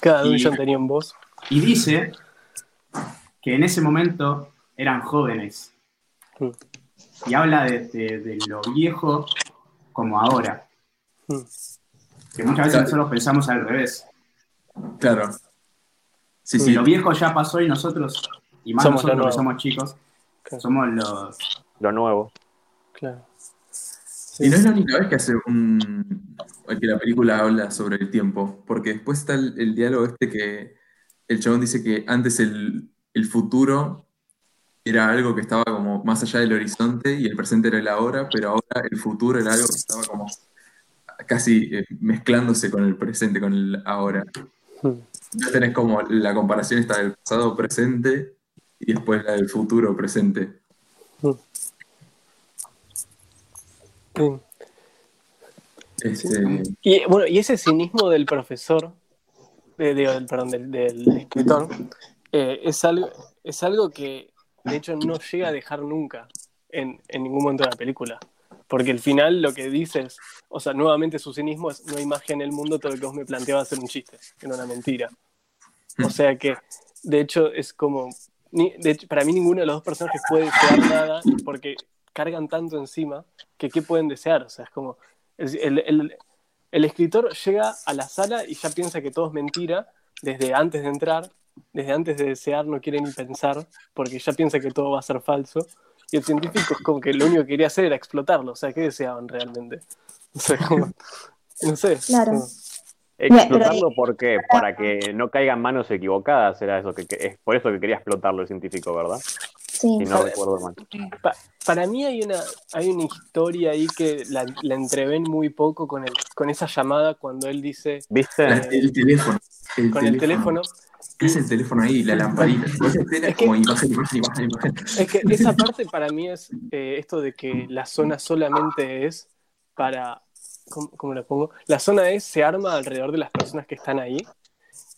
Cada dungeon tenía un boss. Y dice que en ese momento eran jóvenes. Hmm. Y habla de, de- de lo viejo como ahora. Hmm. Que muchas veces nosotros pensamos al revés. Claro. Sí, Sí, lo viejo ya pasó y nosotros, y más Somos nosotros que somos chicos, Claro. somos los... Lo nuevo. Claro. Y no es la única vez que hace un. que la película habla sobre el tiempo, porque después está el, el diálogo este que el chabón dice que antes el, el futuro era algo que estaba como más allá del horizonte y el presente era el ahora, pero ahora el futuro era algo que estaba como casi eh, mezclándose con el presente, con el ahora. Entonces tenés como la comparación está del pasado presente y después la del futuro presente. Sí. Este, Y bueno, y ese cinismo del profesor, de, perdón, del, del escritor, eh, es, algo, es algo que de hecho no llega a dejar nunca en, en ningún momento de la película. Porque al final lo que dice es, o sea, nuevamente su cinismo es, no hay magia en el mundo, todo lo que vos me planteabas era un chiste, era una mentira. O sea que, de hecho, es como, ni- de hecho, para mí ninguno de los dos personajes puede desear nada porque cargan tanto encima que qué pueden desear. O sea, es como, el, el- el- el escritor llega a la sala y ya piensa que todo es mentira desde antes de entrar, desde antes de desear no quiere ni pensar porque ya piensa que todo va a ser falso. Y el científico es como que lo único que quería hacer era explotarlo. O sea, ¿qué deseaban realmente? O sea, como- no sé. Claro. como- Explotarlo porque para que no caigan manos equivocadas era eso que, que- es por eso que quería explotarlo el científico, ¿verdad? Sí. Si no recuerdo mal. Pa- para mí hay una, hay una historia ahí que la, la entreven muy poco con, el, con esa llamada cuando él dice ¿Viste? la- el teléfono. El con el teléfono. ¿Qué es el teléfono ahí? La lamparita. Es que- como imagen, imagen, imagen, imagen. Es que esa parte para mí es eh, esto de que la zona solamente es para. ¿Cómo, cómo lo pongo? La zona es, se arma alrededor de las personas que están ahí.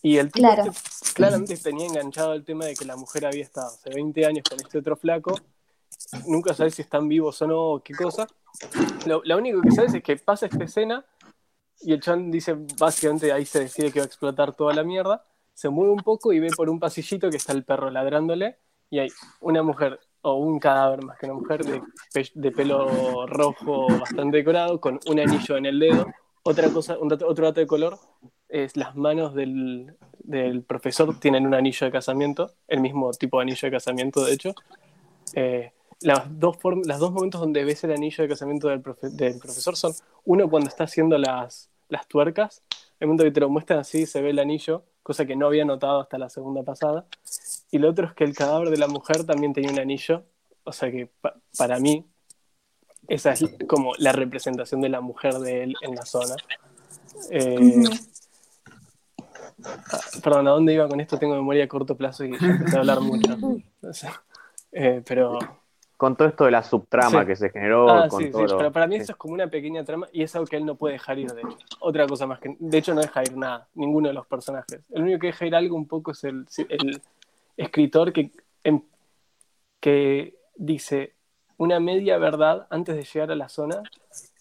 Y el tipo Claro. este claramente tenía enganchado el tema de que la mujer había estado hace 20 años con este otro flaco. Nunca sabes si están vivos o no, o qué cosa. Lo, lo único que sabes es que pasa esta escena y el chan dice, básicamente ahí se decide que va a explotar toda la mierda. Se mueve un poco y ve por un pasillito que está el perro ladrándole y hay una mujer o un cadáver más que una mujer de, pe- de pelo rojo bastante decorado con un anillo en el dedo. Otra cosa, un otro dato de color es las manos del, del profesor tienen un anillo de casamiento, el mismo tipo de anillo de casamiento de hecho. Eh, las dos, las dos momentos donde ves el anillo de casamiento del, del profesor son uno cuando está haciendo las, las tuercas, el momento que te lo muestran así se ve el anillo, cosa que no había notado hasta la segunda pasada. Y lo otro es que el cadáver de la mujer también tenía un anillo, o sea que pa- para mí esa es como la representación de la mujer de él en la zona. Eh, ah, perdón, ¿a dónde iba con esto? Tengo memoria a corto plazo y ya empecé a hablar mucho. Eh, pero Con todo esto de la subtrama Sí. que se generó, Ah, con sí, sí, todo lo- pero para mí sí. eso es como una pequeña trama y es algo que él no puede dejar ir, de hecho. Otra cosa más que... De hecho, no deja ir nada, ninguno de los personajes. El único que deja ir algo un poco es el, el escritor que, em- que dice una media verdad antes de llegar a la zona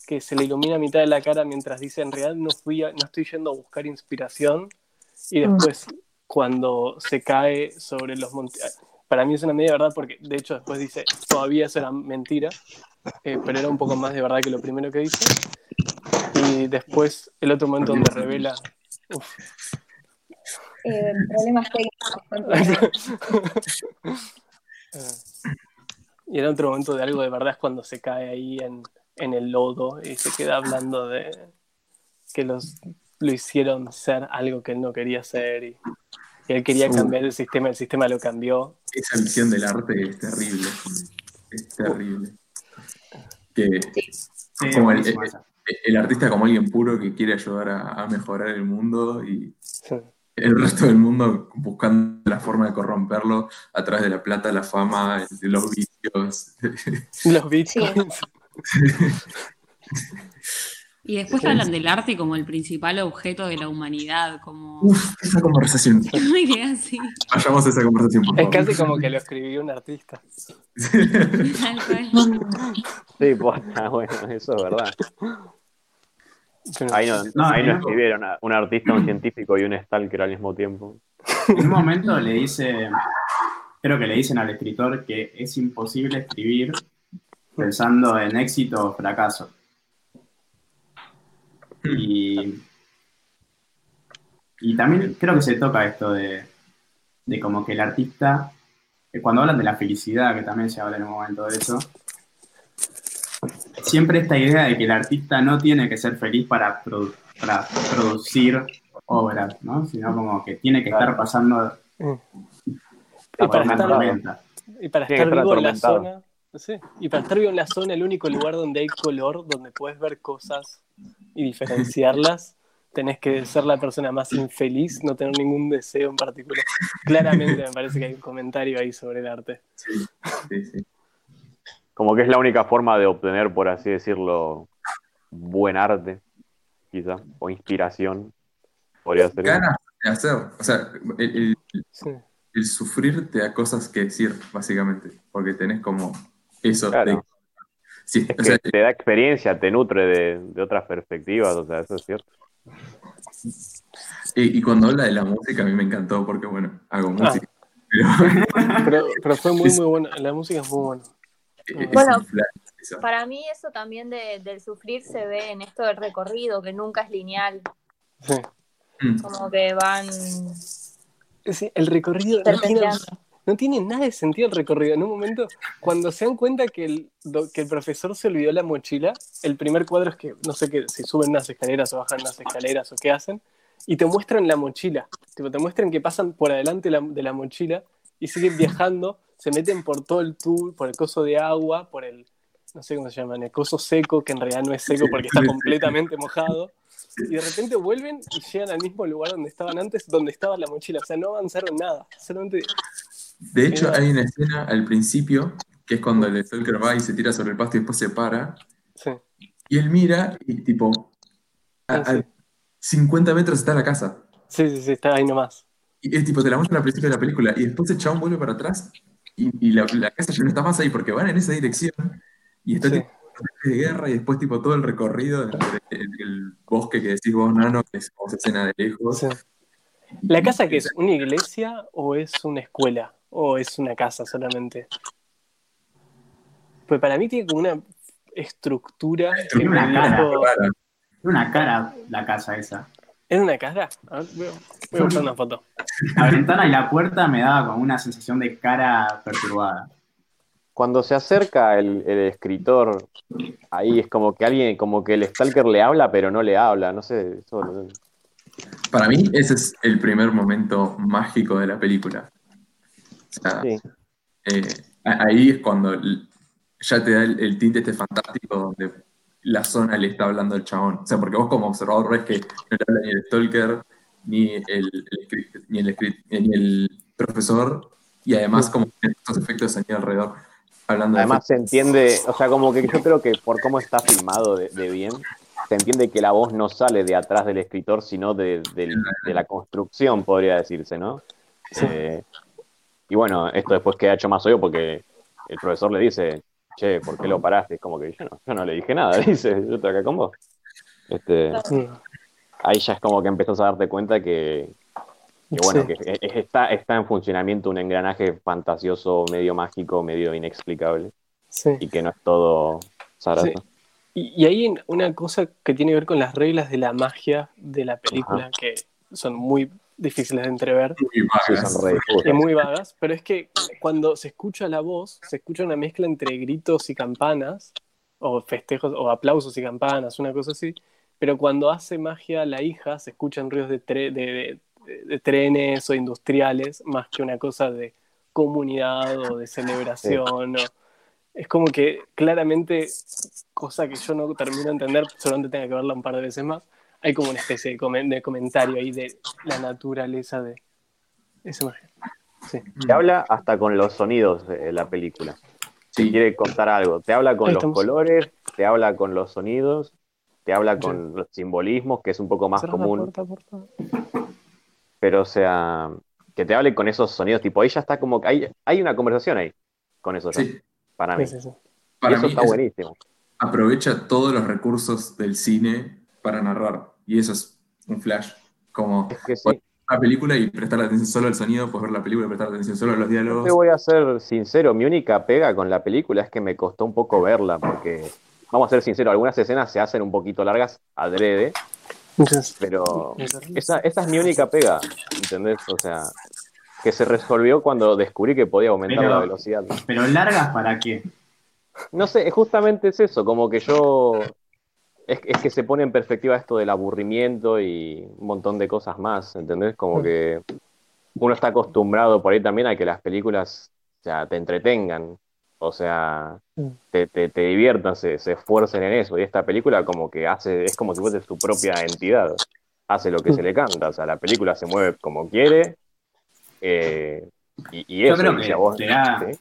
que se le ilumina a mitad de la cara mientras dice en realidad no, fui a- no estoy yendo a buscar inspiración y después cuando se cae sobre los montes... Para mí es una media verdad porque de hecho después dice todavía eso era mentira, eh, pero era un poco más de verdad que lo primero que dice. Y después el otro momento donde revela... Uf, Eh, problemas técnicos. Y el otro momento de algo de verdad es cuando se cae ahí en, en el lodo y se queda hablando de que los lo hicieron ser algo que él no quería ser y él quería Uh. cambiar el sistema, el sistema lo cambió. Esa visión del arte es terrible. Es terrible. Que Sí, como el, artista como alguien puro que quiere ayudar a, a mejorar el mundo y Sí. el resto del mundo buscando la forma de corromperlo a través de la plata, la fama, de los vicios. Los bitcoins. Y después hablan del arte como el principal objeto de la humanidad, como... Uf, esa conversación. Así. Vayamos a esa conversación, por Es casi como que lo escribió un artista. Cual. Sí, posta, bueno, eso es verdad. Ahí no, No, ahí no no. escribieron a un artista, un científico y un stalker al mismo tiempo. En un momento le dice, creo que le dicen al escritor que es imposible escribir pensando en éxito o fracaso. Y Y también creo que se toca esto de, de como que el artista, eh, cuando hablan de la felicidad, que también se habla en un momento de eso, siempre esta idea de que el artista no tiene que ser feliz para, produ- para producir obras, ¿no? Sino como que tiene que estar pasando Mm. por para una estar- tormenta. Y para estar estar vivo en la zona, sí, y para estar vivo en la zona, el único lugar donde hay color, donde puedes ver cosas y diferenciarlas, tenés que ser la persona más infeliz, no tener ningún deseo en particular. Claramente me parece que hay un comentario ahí sobre el arte. Sí, sí, sí. Como que es la única forma de obtener, por así decirlo, buen arte, quizá, o inspiración. Podría ser. Ganas de hacer. O sea, el, el- Sí. el sufrir te da cosas que decir, básicamente. Porque tenés como eso Claro. de. Sí, Es o sea, que te da experiencia, te nutre de, de otras perspectivas, o sea, eso es cierto. y, y cuando habla de la música, a mí me encantó porque, bueno, hago Ah. música. Pero Pero, pero fue muy, muy buena. La música es muy buena. es Bueno. Para mí eso también de- del sufrir se ve en esto del recorrido, que nunca es lineal, Sí. Mm. como que van Sí, el recorrido no. No tiene nada de sentido el recorrido. En un momento, cuando se dan cuenta que el, que el profesor se olvidó la mochila, el primer cuadro es que, no sé qué, si suben unas escaleras o bajan unas escaleras o qué hacen, y te muestran la mochila. Tipo, te muestran que pasan por adelante la- de la mochila y siguen viajando, se meten por todo el tour, por el coso de agua, por el, no sé cómo se llama, el coso seco, que en realidad no es seco porque está completamente mojado. Y de repente vuelven y llegan al mismo lugar donde estaban antes, donde estaba la mochila. O sea, no avanzaron nada. Solamente De hecho, hay una escena al principio que es cuando el Stalker va y se tira sobre el pasto y después se para. Sí. Y él mira y, tipo, a, Sí, a 50 metros está la casa. Sí, sí, sí, está ahí nomás. Y es tipo, te la muestran al principio de la película. Y después el chabón vuelve para atrás y, y la, la casa ya no está más ahí porque van en esa dirección. Y está Sí. tipo de guerra y después tipo todo el recorrido del, del- del bosque que decís vos, Nano, que es como esa escena de lejos. Sí. ¿La casa que es? ¿Una iglesia o es una escuela? ¿O es una casa solamente? Pues para mí tiene como una estructura me una cara. dijo-. Tiene una cara la casa esa. ¿Es una cara? A ver, voy a- voy a buscar una foto. La ventana y la puerta me daba como una sensación de cara perturbada. Cuando se acerca el, el escritor, ahí es como que alguien, como que el stalker le habla, pero no le habla, no sé, eso Para mí, ese es el primer momento mágico de la película. O sea, sí. eh, ahí es cuando ya te da el, el tinte este fantástico donde la zona le está hablando al chabón. O sea, porque vos como observador ves que no le habla ni el stalker, ni el, el script- ni el, script- ni el profesor, y además como estos efectos de sonido alrededor. Hablando Además se entiende, o sea, como que yo creo que por cómo está filmado de, de bien, se entiende que la voz no sale de atrás del escritor, sino de, la construcción, podría decirse, ¿no? Eh, y bueno, esto después queda hecho más obvio porque el profesor le dice, che, ¿por qué lo paraste? Es como que yo no, yo no le dije nada, dice, yo estoy acá con vos. Este, Sí. ahí ya es como que empezás a darte cuenta que, que bueno, Sí. que es- es- está, está en funcionamiento un engranaje fantasioso, medio mágico, medio inexplicable, Sí. y que no es todo zaraza. Sí. Y, y hay una cosa que tiene que ver con las reglas de la magia de la película, que son muy difíciles de entrever Muy Sí, vagas. y muy vagas, pero es que cuando se escucha la voz, se escucha una mezcla entre gritos y campanas, o festejos, o aplausos y campanas, una cosa así, pero cuando hace magia la hija, se escuchan ruidos de, tre- de- de- de trenes o industriales, más que una cosa de comunidad o de celebración. o- es como que claramente, cosa que yo no termino de entender, solamente tenga que verla un par de veces más, hay como una especie de, comen- de comentario ahí de la naturaleza de esa. Sí. Te habla hasta con los sonidos de la película. Si Sí. quiere contar algo, te habla con Ahí los estamos. colores, te habla con los sonidos, te habla con los simbolismos, que es un poco más Cerrá la común, puerta, por favor. pero o sea, que te hable con esos sonidos, tipo, ahí ya está como que hay, hay una conversación ahí con eso ya, Sí. para mí. Sí, sí, sí. Y eso mí está es- buenísimo. aprovecha todos los recursos del cine para narrar. Y eso es un flash. Como Es que sí. una película y prestar atención solo al sonido, pues ver la película y prestar atención solo a los Te diálogos. voy a ser sincero, mi única pega con la película es que me costó un poco verla, porque, vamos a ser sinceros, algunas escenas se hacen un poquito largas adrede, Pero esa, esa es mi única pega, ¿entendés? O sea, que se resolvió cuando descubrí que podía aumentar Pero- la velocidad. Pero largas para qué? No sé, justamente es eso, como que yo... Es, es que se pone en perspectiva esto del aburrimiento y un montón de cosas más, ¿entendés? Como que uno está acostumbrado por ahí también a que las películas o sea, te entretengan, o sea, Mm. te, te, te diviertan, se, se esfuercen en eso. Y esta película como que hace, es como si fuese su propia entidad, hace lo que se le canta, o sea, la película se mueve como quiere. eh, y, y Yo eso, creo y que si a vos- te da- ¿sí?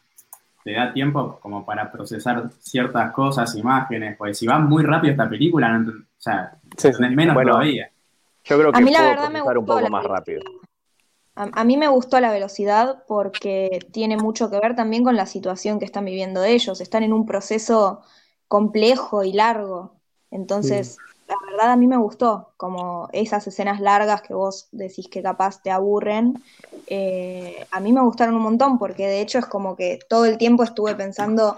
Te da tiempo como para procesar ciertas cosas, imágenes, pues si va muy rápido esta película, no o sea, sí, menos Bueno, todavía. Yo creo que A mí la puedo verdad me procesar un gustó poco la más rápido. A, a mí me gustó la velocidad porque tiene mucho que ver también con la situación que están viviendo ellos. Están en un proceso complejo y largo. Entonces, la verdad a mí me gustó, como esas escenas largas que vos decís que capaz te aburren. eh, a mí me gustaron un montón porque de hecho es como que todo el tiempo estuve pensando,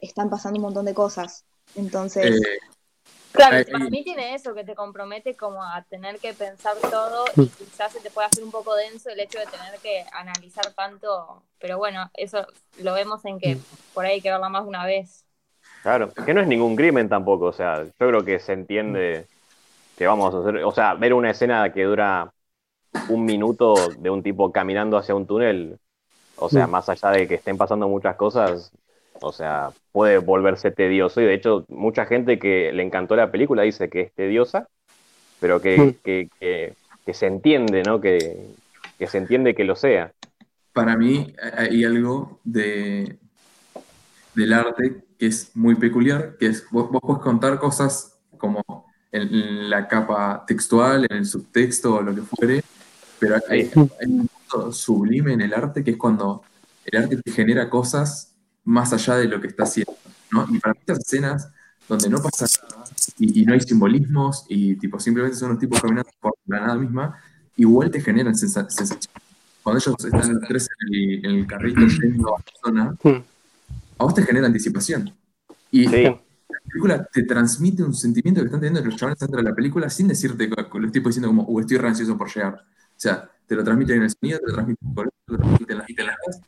están pasando un montón de cosas. Entonces, Eh, Claro, Ahí- para mí tiene eso, que te compromete como a tener que pensar todo y quizás se te puede hacer un poco denso el hecho de tener que analizar tanto, pero bueno, eso lo vemos en que por ahí hay que verla más de una vez. Claro, que no es ningún crimen tampoco, o sea, yo creo que se entiende que vamos a hacer, o sea, ver una escena que dura un minuto de un tipo caminando hacia un túnel, o sea, Mm. más allá de que estén pasando muchas cosas, o sea, puede volverse tedioso y de hecho mucha gente que le encantó la película dice que es tediosa, pero que, Mm. que, que- que se entiende, ¿no? Que, que se entiende que lo sea. para mí hay algo de, del arte que es muy peculiar, que es vos, vos podés contar cosas como en, en la capa textual, en el subtexto o lo que fuere, pero hay, hay un punto sublime en el arte que es cuando el arte te genera cosas más allá de lo que está haciendo, ¿no? Y para estas escenas donde no pasa nada y, y no hay simbolismos y tipo simplemente son unos tipos caminando por la nada misma, igual te generan sensa- sensaciones. Cuando ellos están los tres en el, en el carrito yendo a la zona, Mm. A vos te genera anticipación. Y Sí. la película te transmite un sentimiento que están teniendo los chavales dentro de la película sin decirte, los tipos diciendo como, uh, estoy re ansioso por llegar. O sea, te lo transmiten en el sonido, te lo transmiten en el color, te lo transmiten en las,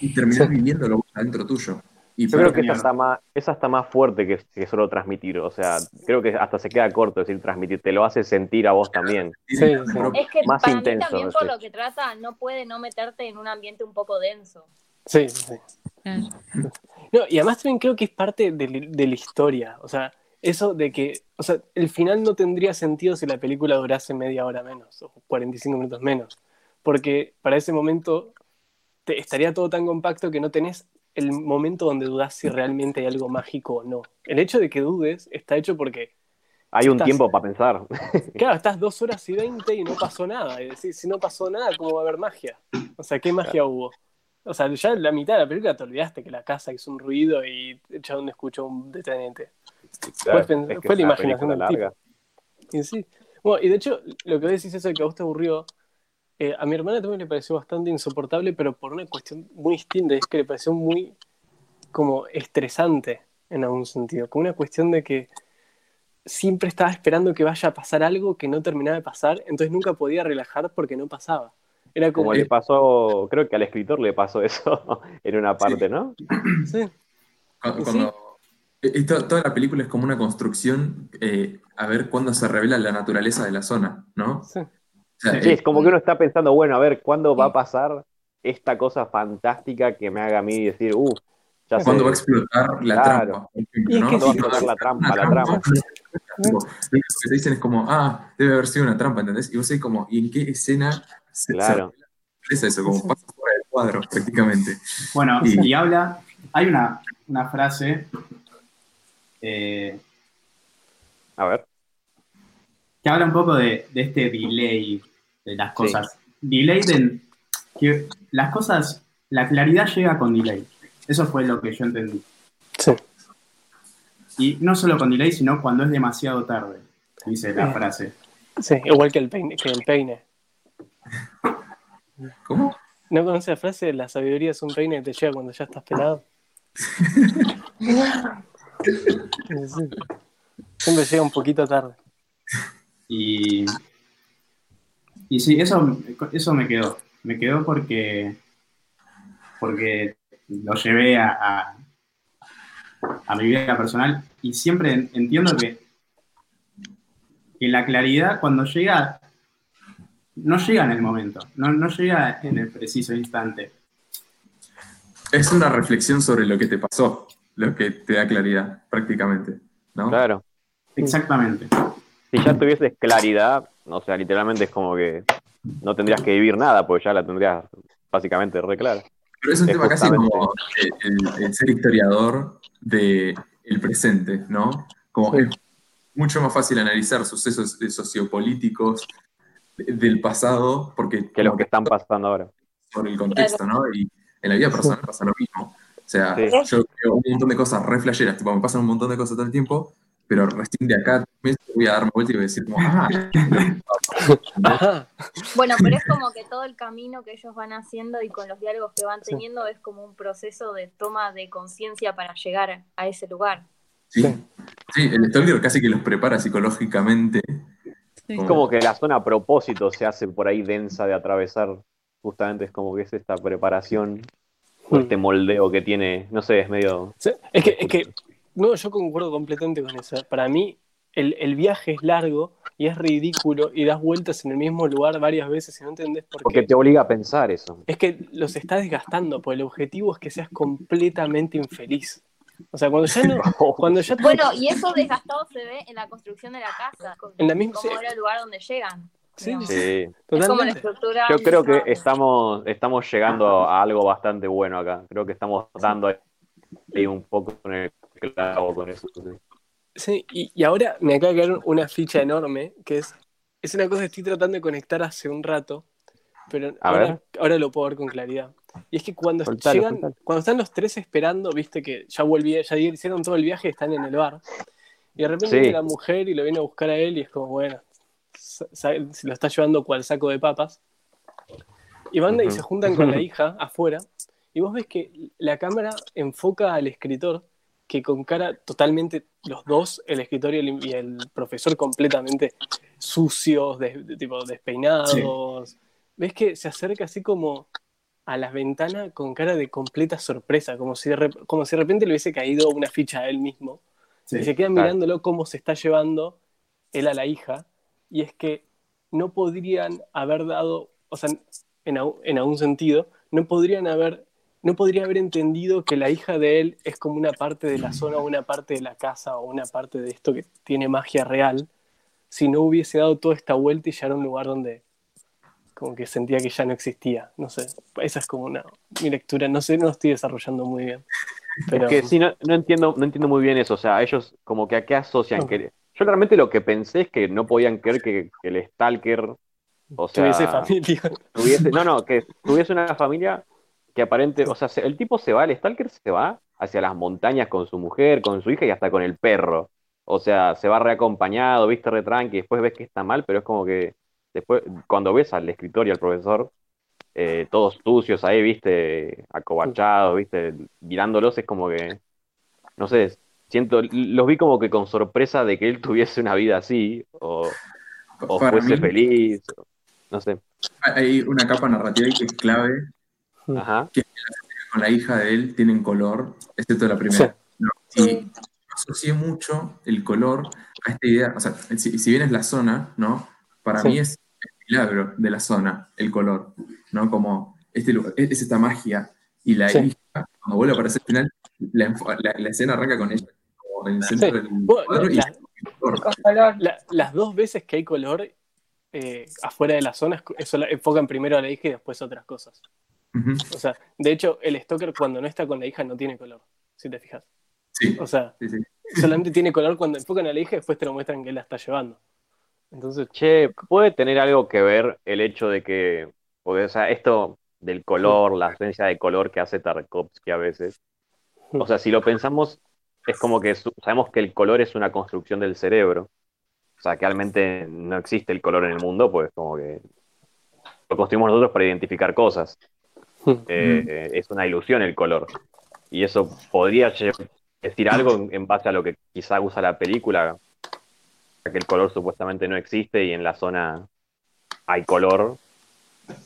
y terminás Sí. viviéndolo adentro tuyo. Y Yo creo que esa está más, esa está más fuerte que, que solo transmitir. O sea, creo que hasta se queda corto decir transmitir. Te lo hace sentir a vos también. Sí, sí. Es que Más para intenso, mí también por lo que trata no puede no meterte en un ambiente un poco denso. Sí, sí, sí. Claro. No, y además también creo que es parte de, la- de la historia. O sea, eso de que, o sea, el final no tendría sentido si la película durase media hora menos o 45 minutos menos. Porque para ese momento te- estaría todo tan compacto que no tenés el momento donde dudás si realmente hay algo mágico o no. El hecho de que dudes está hecho porque, Hay un Estás- tiempo para pensar. claro, estás dos horas y veinte y no pasó nada. Y decís, si no pasó nada, ¿cómo va a haber magia? O sea, ¿qué magia hubo? O sea, ya la mitad de la película te olvidaste que la casa hizo un ruido y el chabón escuchó un detenente. Claro, pen- es que fue la imaginación del larga. Y sí. Bueno, y de hecho, lo que vos decís eso de que a vos te aburrió, eh, a mi hermana también le pareció bastante insoportable, pero por una cuestión muy distinta, es que le pareció muy como estresante en algún sentido, como una cuestión de que siempre estaba esperando que vaya a pasar algo que no terminaba de pasar, entonces nunca podía relajar porque no pasaba. Era como, le pasó, creo que al escritor le pasó eso en una parte, ¿no? sí, Cuando, Sí. cuando- eh, eh, to- toda la película es como una construcción eh, a ver cuándo se revela la naturaleza de la zona, ¿no? sí. O sea, Sí, eh, es como que uno está pensando, bueno, a ver, ¿cuándo va a pasar esta cosa fantástica que me haga a mí decir, uff, ya sé, ¿cuándo va a explotar la Claro. trampa? ejemplo, Y ¿no? que ¿cuándo va a explotar la trampa, la trama? Tipo, lo único que te dicen es como, ah, debe haber sido una trampa, ¿entendés? Y vos sabés como, ¿y en qué escena se, Claro. se revela eso? Como pasa fuera del cuadro, prácticamente. Bueno, Y- y habla, hay una, una frase eh, A ver, que habla un poco de, de este delay de las cosas. Delay de que las cosas, la claridad llega con delay. Eso fue lo que yo entendí. Sí. Y no solo con delay, sino cuando es demasiado tarde, dice la Eh. frase. Sí, igual que el peine. Que el peine. ¿Cómo? ¿No conoces la frase la sabiduría es un peine que te llega cuando ya estás pelado? Siempre llega un poquito tarde. Y, y sí, eso, eso me quedó. Me quedó porque, porque lo llevé a, a, a mi vida personal y siempre en- entiendo que, que la claridad cuando llega, no llega en el momento, no, no llega en el preciso instante. Es una reflexión sobre lo que te pasó, lo que te da claridad, prácticamente. ¿no? Claro. Exactamente. Si ya tuvieses claridad, o sea, literalmente es como que no tendrías que vivir nada, porque ya la tendrías básicamente re clara. Pero es un Es tema casi como el, el- el ser historiador del presente, ¿no? Como Sí. es mucho más fácil analizar sucesos sociopolíticos del pasado, porque Que los que están pasando ahora. por el contexto, ¿no? Y en la vida personal pasa lo mismo. O sea, Sí. yo veo un montón de cosas re flasheras, tipo, me pasan un montón de cosas todo el tiempo, pero recién de acá meses voy a darme vuelta y voy a decir como, ah. Bueno, pero es como que todo el camino que ellos van haciendo y con los diálogos que van teniendo es como un proceso de toma de conciencia para llegar a ese lugar. sí. Sí, el Stalker casi que los prepara psicológicamente. Sí. Es como que la zona a propósito se hace por ahí densa de atravesar. Justamente es como que es esta preparación o Mm. este moldeo que tiene. No sé, es medio. Es que, es que, no, yo concuerdo completamente con eso. Para mí, el, el viaje es largo y es ridículo y das vueltas en el mismo lugar varias veces y no entendés por Porque qué. te obliga a pensar eso. Es que los estás desgastando, porque el objetivo es que seas completamente infeliz. O sea, cuando ya no, cuando ya Bueno, y eso desgastado se ve en la construcción de la casa, En la misma- como sí. era el lugar donde llegan. Sí. Sí. Es como la estructura. Yo creo que estamos, estamos llegando a algo bastante bueno acá. Creo que estamos dando ahí un poco con el clavo con eso. sí. Sí, y, y ahora me acaba de caer una ficha enorme, que es, es una cosa que estoy tratando de conectar hace un rato, pero A ahora, ver. ahora lo puedo ver con claridad. Y es que cuando Soltalo, llegan, soltalo. cuando están los tres esperando, viste que ya volví, ya hicieron todo el viaje y están en el bar. Y de repente Sí. viene la mujer y lo viene a buscar a él y es como, bueno, se lo está llevando cual saco de papas. Y van y se juntan con la hija afuera. Y vos ves que la cámara enfoca al escritor, que con cara totalmente, los dos, el escritor y el, y el profesor, completamente sucios, de- de- tipo despeinados. Ves que se acerca así como a las ventanas con cara de completa sorpresa, como si de, como si de repente le hubiese caído una ficha a él mismo. Sí. Y se quedan claro. mirándolo cómo se está llevando él a la hija. Y es que no podrían haber dado, o sea, en, en algún sentido, no podrían haber, no podría haber entendido que la hija de él es como una parte de la zona, o una parte de la casa, o una parte de esto que tiene magia real, si no hubiese dado toda esta vuelta y llegar a un lugar donde como que sentía que ya no existía. No sé, esa es como una mi lectura, no sé, no lo estoy desarrollando muy bien. Pero, Es que sí, no, no entiendo, no entiendo muy bien eso. O sea, ellos como que a qué asocian que. Yo realmente lo que pensé es que no podían creer que, que el Stalker, o sea, tuviese familia. tuviese, no, no, que tuviese una familia que aparente, o sea, se- el tipo se va, el Stalker se va hacia las montañas con su mujer, con su hija y hasta con el perro. O sea, se va reacompañado, viste, re tranqui, después ves que está mal, pero es como que después, cuando ves al escritor y al profesor, eh, todos sucios ahí, viste, acobachados, viste, mirándolos, es como que, no sé, siento, los vi como que con sorpresa de que él tuviese una vida así, o, o fuese mí, feliz, o- no sé. hay una capa narrativa ahí que es clave, Ajá. con la hija de él tienen color, excepto la primera. ¿no? Y asocié mucho el color a esta idea, o sea, si, si bien es la zona, ¿no? Para Sí. mí es milagro de la zona, el color, ¿no? Como este lugar, es, es esta magia. Y la Sí. hija, cuando vuelve a aparecer al final, la, la- la escena arranca con ella, como en el centro Sí. del cuadro, la- las dos veces que hay color eh, afuera de la zona, eso enfocan primero a la hija y después otras cosas. O sea, de hecho, el Stalker cuando no está con la hija no tiene color, si te fijas. Sí, O sea, sí. solamente tiene color cuando enfocan a la hija y después te lo muestran que él la está llevando. Entonces, Che, puede tener algo que ver el hecho de que, porque, o sea, esto del color, la ausencia de color que hace Tarkovsky a veces. O sea, si lo pensamos, es como que sabemos que el color es una construcción del cerebro. O sea, que realmente no existe el color en el mundo, pues como que lo construimos nosotros para identificar cosas. Eh, eh, es una ilusión el color. Y eso podría decir algo en base a lo que quizá usa la película, que el color supuestamente no existe y en la zona hay color.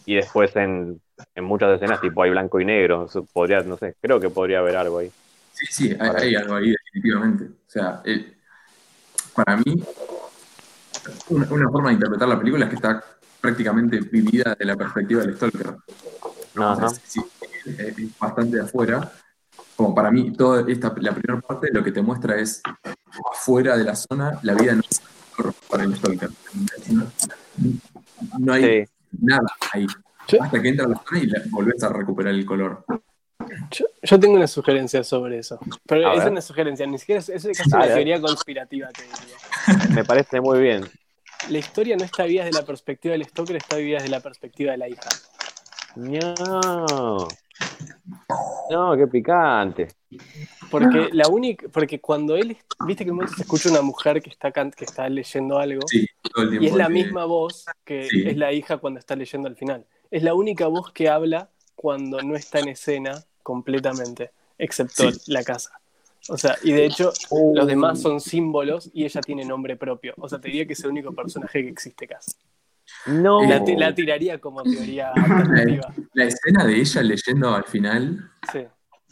Y después en, en muchas escenas tipo hay blanco y negro. Eso Podría, no sé, creo que podría haber algo ahí. Sí, sí, hay, hay algo ahí, definitivamente. O sea, eh, para mí, una, una forma de interpretar la película es que está prácticamente vivida de la perspectiva del stalker. Ajá. O sea, sí, es es bastante de afuera. Como para mí, toda esta, la primera parte lo que te muestra es afuera de la zona, la vida no es mejor para el stalker. No, no hay Sí. nada ahí. Sí. Hasta que entra a la zona y la- volvés a recuperar el color. Yo, yo tengo una sugerencia sobre eso. Pero A es ver. una sugerencia, ni siquiera es, es casi una teoría conspirativa, te diría. Me parece muy bien. La historia no está vivida desde la perspectiva del stalker, está vivida desde la perspectiva de la hija. No. No, qué picante. Porque la única, porque cuando él, viste que en un momento se escucha una mujer que está can- que está leyendo algo, Sí, y es la de- misma voz que Sí. es la hija cuando está leyendo al final. Es la única voz que habla cuando no está en escena completamente, excepto Sí. la casa. O sea, y de hecho, los demás son símbolos y ella tiene nombre propio. O sea, te diría que es el único personaje que existe casi. No. La, ti- la tiraría como teoría alternativa. La escena de ella leyendo al final, Sí.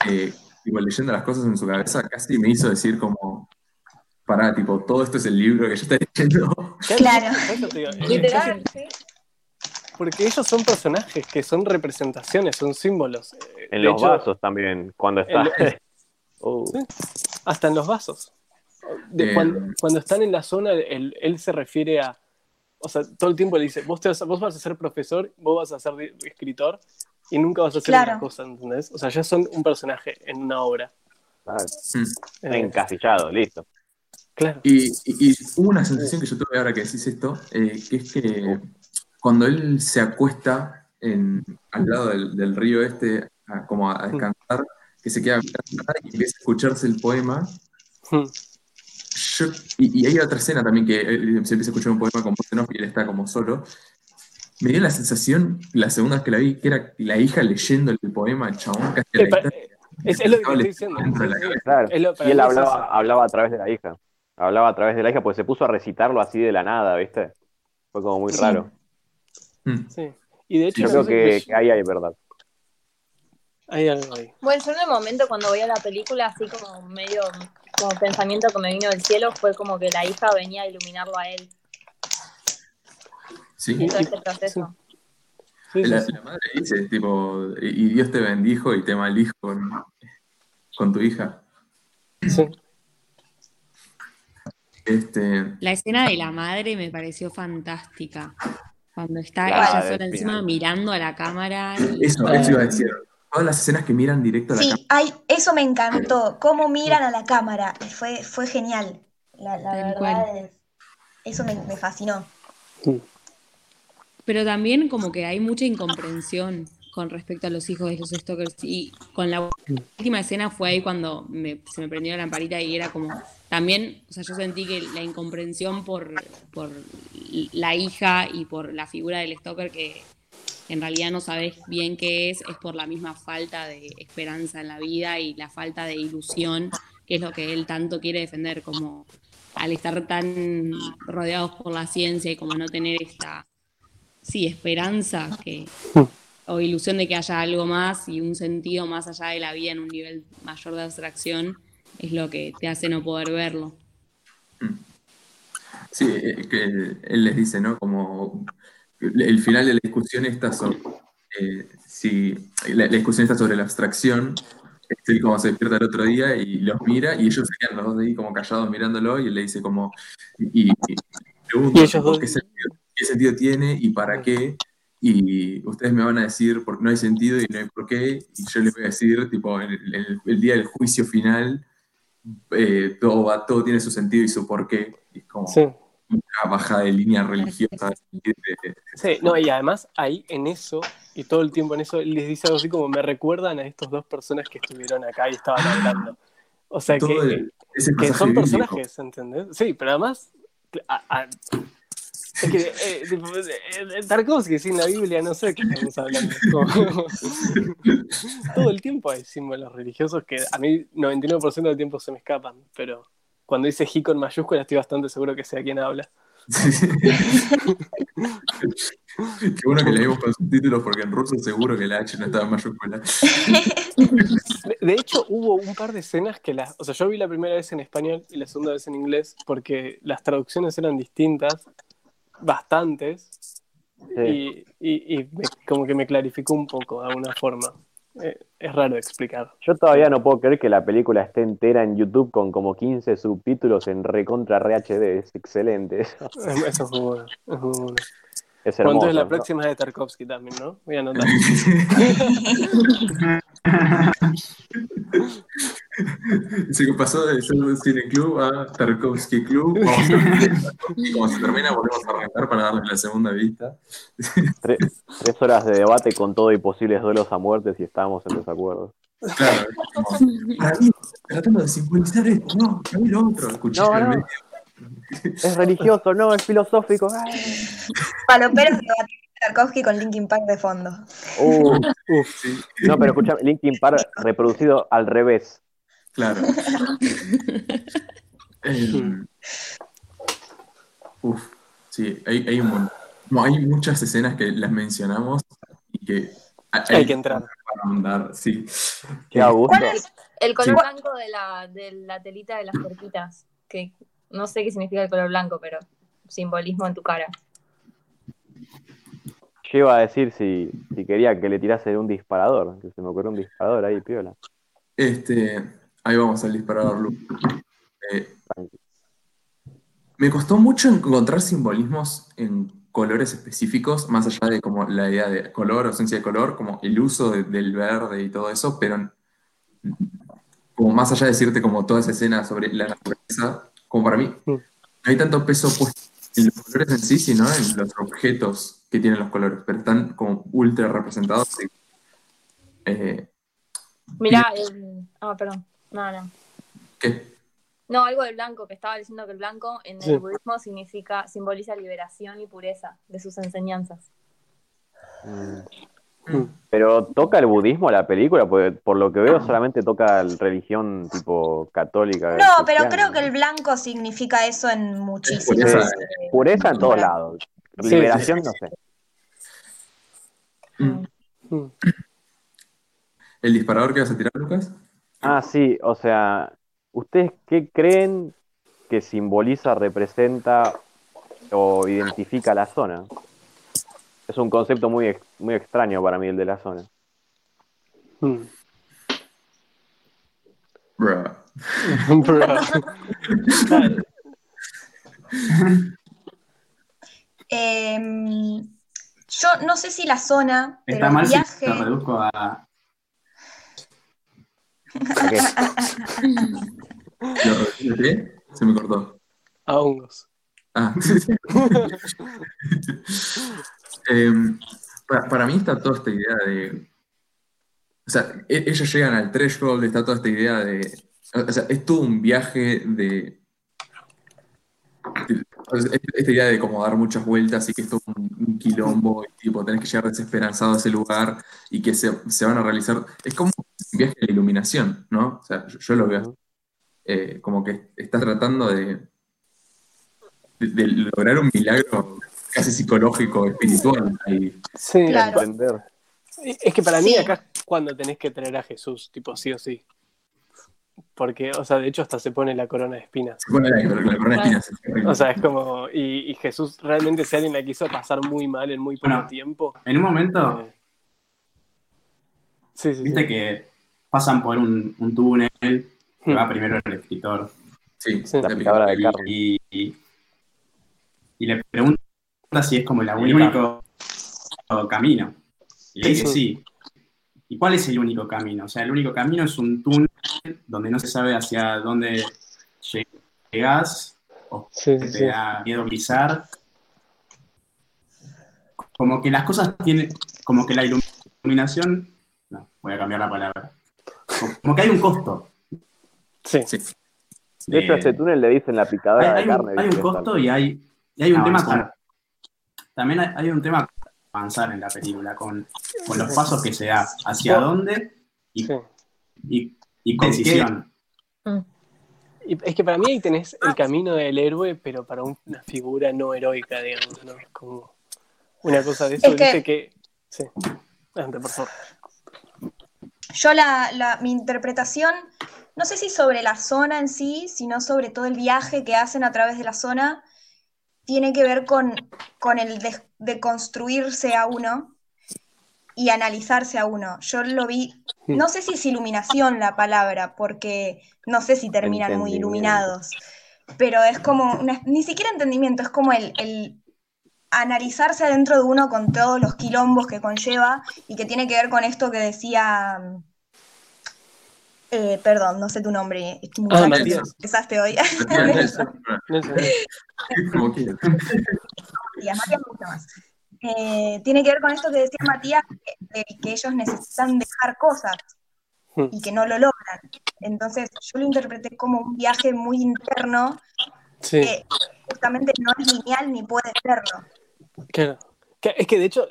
eh, tipo, leyendo las cosas en su cabeza, casi me hizo decir como, pará, tipo, todo esto es el libro que ella está leyendo. Claro. Eh, Literal, sí. Porque ellos son personajes que son representaciones, son símbolos. Eh, En de los hecho, vasos también, cuando está. En- Uh, Sí. Hasta en los vasos. De Eh, cuando, cuando están en la zona, él, él se refiere a. O sea, todo el tiempo le dice: vos, te vas, a- vos vas a ser profesor, vos vas a ser escritor y nunca vas a hacer Claro. una cosa, ¿entendés? O sea, ya son un personaje en una obra. ah, Mm. Eh, encasillado, listo. claro. Y, y- y hubo una sensación que yo tuve ahora que decís esto, eh, que es que cuando él se acuesta en, al lado del, del río este, a- como a descansar, que se queda y empieza a escucharse el poema, Hmm. Yo- y, y hay otra escena también que él se empieza a escuchar un poema con voz en off y él está como solo. Me dio la sensación, la segunda vez que la vi, que era la hija leyendo el poema al chabón casi Eh, la eh, es, es lo que estoy diciendo. Sí. Claro. Es lo- Y él hablaba, hablaba a través de la hija. Hablaba a través de la hija, pues se puso a recitarlo así de la nada, ¿viste? Fue como muy Sí. raro. Mm. Sí. Y de hecho, Yo creo que ahí hay verdad. Hay algo ahí. Bueno, yo en el momento cuando veía la película, así como medio como pensamiento que me vino del cielo, fue como que la hija venía a iluminarlo a él Sí. en todo este proceso. Sí, sí, La, sí. la madre dice, tipo, y Dios te bendijo y te maldijo con, con tu hija. Sí. Este, La escena de la madre me pareció fantástica. Cuando está La ella sola encima mirando a la cámara. y- eso, eso iba a decir. Todas las escenas que miran directo a la Sí, cámara. ay, eso me encantó. Cómo miran a la cámara. Fue, fue genial. La, la verdad cual. es- Eso me, me fascinó. Pero también como que hay mucha incomprensión con respecto a los hijos de los stalkers. Y con la última escena fue ahí cuando me- se me prendió la lamparita y era como... También, o sea, yo sentí que la incomprensión por, por la hija y por la figura del stalker que en realidad no sabes bien qué es, es por la misma falta de esperanza en la vida y la falta de ilusión, que es lo que él tanto quiere defender, como al estar tan rodeados por la ciencia y como no tener esta, sí, esperanza o ilusión de que haya algo más y un sentido más allá de la vida en un nivel mayor de abstracción, es lo que te hace no poder verlo. Sí, eh, que él les dice, ¿no? Como el final de la discusión está sobre eh, si la, la discusión está sobre la abstracción. Es él como se despierta el otro día y los mira y ellos se quedan los dos ahí como callados mirándolo y él le dice como y, y- y pregunta Y ellos dos- ¿qué sentido, qué sentido tiene y para qué y ustedes me van a decir porque no hay sentido y no hay por qué y yo les voy a decir tipo el, el- el día del juicio final eh, todo va todo tiene su sentido y su y es como Sí. Una baja de línea religiosa Sí, no, y además ahí en eso, y todo el tiempo en eso, él les dice algo así como me recuerdan a estas dos personas que estuvieron acá y estaban hablando. O sea, que, el- son bíblico. personajes, ¿entendés? Sí, pero además, a- a- es que eh, tipo, eh, Tarkovsky sin la Biblia, no sé qué estamos hablando. Como- todo el tiempo hay símbolos religiosos que a mí 99% del tiempo se me escapan, pero cuando dice he con mayúscula estoy bastante seguro que sé a quién habla. Qué bueno que leímos con subtítulos porque en ruso seguro que la H no estaba en mayúscula. De, de hecho, hubo un par de escenas que las. O sea, yo vi la primera vez en español y la segunda vez en inglés porque las traducciones eran distintas, bastantes, Sí. y, y- y me- como que me clarificó un poco de alguna forma. Eh, es raro de explicar. Yo todavía no puedo creer que la película esté entera en YouTube con como 15 subtítulos en recontra RHD. Es excelente. Eso Eso es muy bueno. Es muy bueno. es Bueno, hermoso. entonces la ¿no? próxima es de Tarkovsky también, ¿no? Voy a anotar. Que pasó de Show Cine Club a Tarkovsky Club. Vamos a y como se termina, volvemos a arrancar para darle la segunda vista. Tre- tres horas de debate con todo y posibles duelos a muertes y estábamos en desacuerdo. Claro, mí, tratando de simbolizar esto, no, mí lo otro. Escuché No, en el no. medio. Es religioso, no, es filosófico. Paloperos de Tarkovsky con Linkin Park de fondo. Uh, Sí, no, pero escucha, Linkin Park reproducido al revés. claro. Eh, uf, sí, hay, hay, un no, hay muchas escenas que las mencionamos y que Hay que entrar. para andar, sí. Qué gusto. ¿Cuál es? El color Sí. blanco de la, de la telita de las puerquitas, que no sé qué significa el color blanco, pero simbolismo en tu cara. Yo iba a decir si, si quería que le tirase un disparador, que se me ocurrió un disparador ahí, piola. Este, ahí vamos al disparador, Lu. Eh, me costó mucho encontrar simbolismos en colores específicos, más allá de como la idea de color, ausencia de color, como el uso de- del verde y todo eso, pero como más allá de decirte como toda esa escena sobre la naturaleza, como para mí, no hay tanto peso puesto en los colores en sí, sino en los objetos que tienen los colores, pero están como ultra representados. y, eh, Mirá, el... Ah, perdón. No, no. ¿qué? No, algo del blanco, que estaba diciendo que el blanco en Sí. el budismo significa, simboliza liberación y pureza de sus enseñanzas. Mm. Pero toca el budismo la película, porque por lo que veo solamente toca la religión tipo católica. No, pero creo que el blanco significa eso en muchísimos. Pureza. eh, Pureza en todos lados. Sí, Liberación, no sé. Mm. Mm. ¿El disparador que vas a tirar, Lucas? Ah, sí, o sea, ¿ustedes qué creen que simboliza, representa o identifica la zona? Es un concepto muy, muy extraño para mí el de la zona. Mm. Bruh. Bro. em, yo no sé si la zona, pero Está el mal si viaje. reduzco a. ¿Lo qué? Se me cortó. A hongos. Ah. Em, para, para mí está toda esta idea de. O sea, e- ellos llegan al threshold, está toda esta idea de. O sea, es todo un viaje de. De- o sea, es- esta idea de como dar muchas vueltas y que es todo un, un quilombo y tipo tenés que llegar desesperanzado a ese lugar y que se, se van a realizar. Es como un viaje de la iluminación, ¿no? O sea, yo, yo lo veo así. Eh, como que estás tratando de, de, de lograr un milagro casi psicológico, espiritual. ahí. Sí. Claro. Entender. Es que para mí Sí. acá es cuando tenés que tener a Jesús, tipo sí o sí. Porque, o sea, de hecho hasta se pone la corona de espinas. Se pone la, la corona de espinas. O sea, es como. Y, y Jesús realmente, si alguien la quiso pasar muy mal en muy poco Bueno. tiempo. En un momento, eh, Sí, sí, viste sí. que pasan por un, un túnel que Hmm. va primero el escritor sí, Sí. la picadora de y, carne. y, y- y le pregunta si es como el único camino. Y le dice Sí. sí. ¿Y cuál es el único camino? O sea, el único camino es un túnel donde no se sabe hacia dónde llegas o Sí, sí, te sí. da miedo pisar. Como que las cosas tienen, como que la iluminación, no, voy a cambiar la palabra. Como que hay un costo. Sí. Sí. De hecho, a este túnel le dicen la hay, picadora hay de carne. un, hay un costo y hay, y hay un tema con, también hay, hay un tema con avanzar en la película, con, con los pasos que se da, hacia dónde y, Sí. y, y con decisión. Y es que para mí ahí tenés el camino del héroe, pero para una figura no heroica, digamos, ¿no? Como una cosa de eso, Es que- dice que... Sí, adelante, por favor. Yo la, la- mi interpretación, no sé si sobre la zona en sí, sino sobre todo el viaje que hacen a través de la zona, tiene que ver con, con el de, de construirse a uno y analizarse a uno. Yo lo vi, no sé si es iluminación la palabra, porque no sé si terminan muy iluminados, pero es como, una- ni siquiera entendimiento, es como el, el analizarse adentro de uno con todos los quilombos que conlleva y que tiene que ver con esto que decía, eh, perdón, no sé tu nombre, estoy muy Ah, Matías. empezaste hoy. Matías, Matías me gusta más. Eh, tiene que ver con esto que decía Matías, que, de que ellos necesitan dejar cosas Hmm. y que no lo logran. Entonces yo lo interpreté como un viaje muy interno Sí. que justamente no es lineal ni puede serlo. Claro. Es que de hecho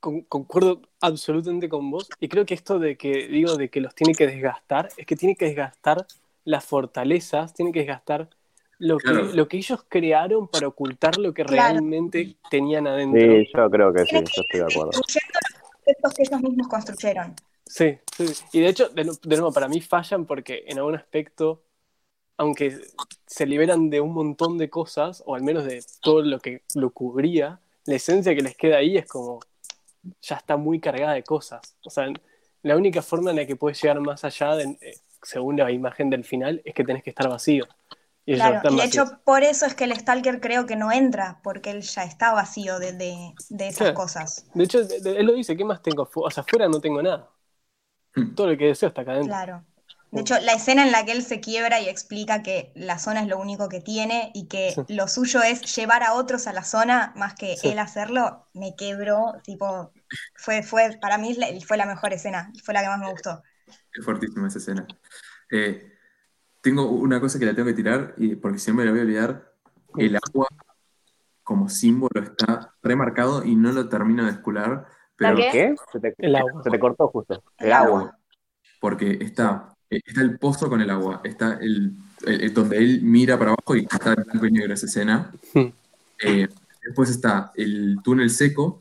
con- concuerdo absolutamente con vos y creo que esto de que digo de que los tiene que desgastar es que tiene que desgastar las fortalezas, tiene que desgastar lo que, Claro. lo que ellos crearon para ocultar lo que Claro. realmente tenían adentro. Sí, yo creo que sí, yo estoy de acuerdo. Destruyendo los conceptos que ellos mismos construyeron. Sí, sí. Y de hecho, de, nu- de nuevo, para mí fallan porque en algún aspecto, aunque se liberan de un montón de cosas, o al menos de todo lo que lo cubría, la esencia que les queda ahí es como, ya está muy cargada de cosas. O sea, la única forma en la que puedes llegar más allá, de- eh, según la imagen del final, es que tenés que estar vacío. Y Claro, y de hecho por eso es que el Stalker creo que no entra, porque él ya está vacío de, de- de esas Claro. cosas. De hecho, de- de- él lo dice, ¿qué más tengo? O sea, afuera no tengo nada. Hmm. Todo lo que deseo está acá adentro. Claro. De hecho, la escena en la que él se quiebra y explica que la zona es lo único que tiene y que Sí. lo suyo es llevar a otros a la zona más que Sí. él hacerlo, me quebró, tipo, fue, fue, para mí fue la mejor escena, fue la que más me gustó. Es fuertísima esa escena. Eh, tengo una cosa que la tengo que tirar, y porque si no me la voy a olvidar. El agua como símbolo está remarcado y no lo termino de escular, pero qué? ¿Qué? Se te, El agua. se te cortó justo. El agua. porque está, eh, está el pozo con el agua, está el, el- el- donde él mira para abajo y está en blanco y negro esa escena. Hmm. Eh, después está el túnel seco,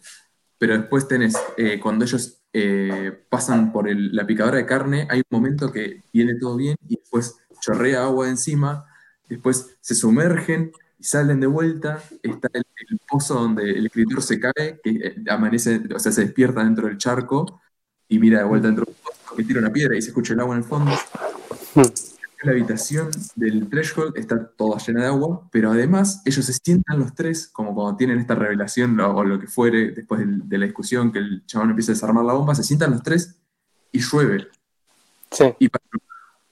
pero después tenés, eh, cuando ellos eh, pasan por el- la picadora de carne, hay un momento que viene todo bien y después chorrea agua encima, después se sumergen y salen de vuelta, está el, el pozo donde el escritor se cae, que eh, amanece, o sea, se despierta dentro del charco y mira de vuelta dentro del pozo, que tira una piedra y se escucha el agua en el fondo. La habitación del threshold está toda llena de agua, pero además ellos se sientan los tres, como cuando tienen esta revelación o, o lo que fuere, después de, la discusión, que el chabón empieza a desarmar la bomba, se sientan los tres y llueve. Sí.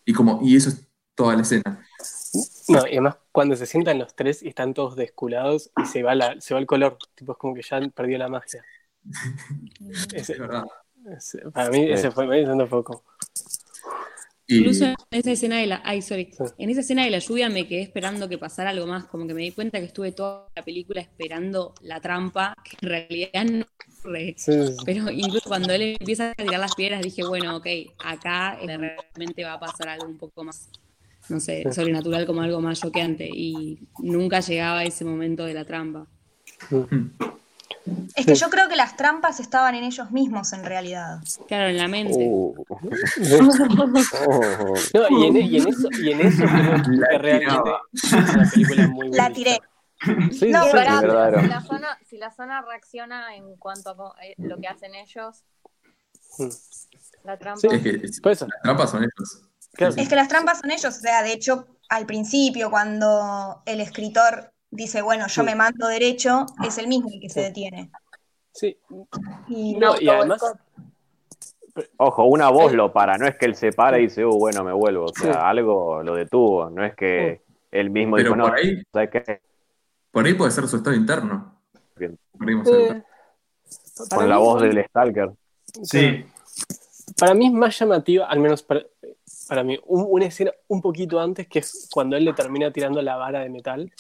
Y, como, y eso es toda la escena. No, y además cuando se sientan los tres y están todos desculados y se va, la, se va el color, tipo es como que ya perdió la magia. Ese- Es verdad. ese- para mí ese fue, me un poco. Y, Incluso en esa escena de la. Ay, sorry. Sí. En esa escena de la lluvia me quedé esperando que pasara algo más. Como que me di cuenta que estuve toda la película esperando la trampa, que en realidad no ocurre. Sí, sí, sí. Pero incluso cuando él empieza a tirar las piedras, dije, bueno, ok, acá realmente va a pasar algo un poco más, no sé, Sí. sobrenatural, como algo más choqueante. Y nunca llegaba ese momento de la trampa. Es que yo creo que las trampas estaban en ellos mismos en realidad. Claro, en la mente. Oh. No, y en, y en eso, y en eso creo La que realmente tiraba. es una película muy buena. La tiré. Sí, No. Pará, pero si la, zona, si la zona reacciona en cuanto a eh, lo que hacen ellos, Mm. la trampa. Sí. es que es- las trampas son ellos. Claro. Es que las trampas son ellos, o sea, de hecho, al principio, cuando el escritor dice, bueno, yo Sí. me mando derecho, es el mismo el que se detiene. Sí. Y No, y además, Ojo, una voz Sí. lo para, no es que él se para y dice, uh, bueno, me vuelvo. O sea, Sí. algo lo detuvo, no es que él mismo Pero dijo, no, por ahí, ¿sabes qué? por ahí puede ser su estado interno. Con la voz del Stalker. Sí, Para mí es más llamativa, al menos para, para mí, un- una escena un poquito antes, que es cuando él le termina tirando la vara de metal,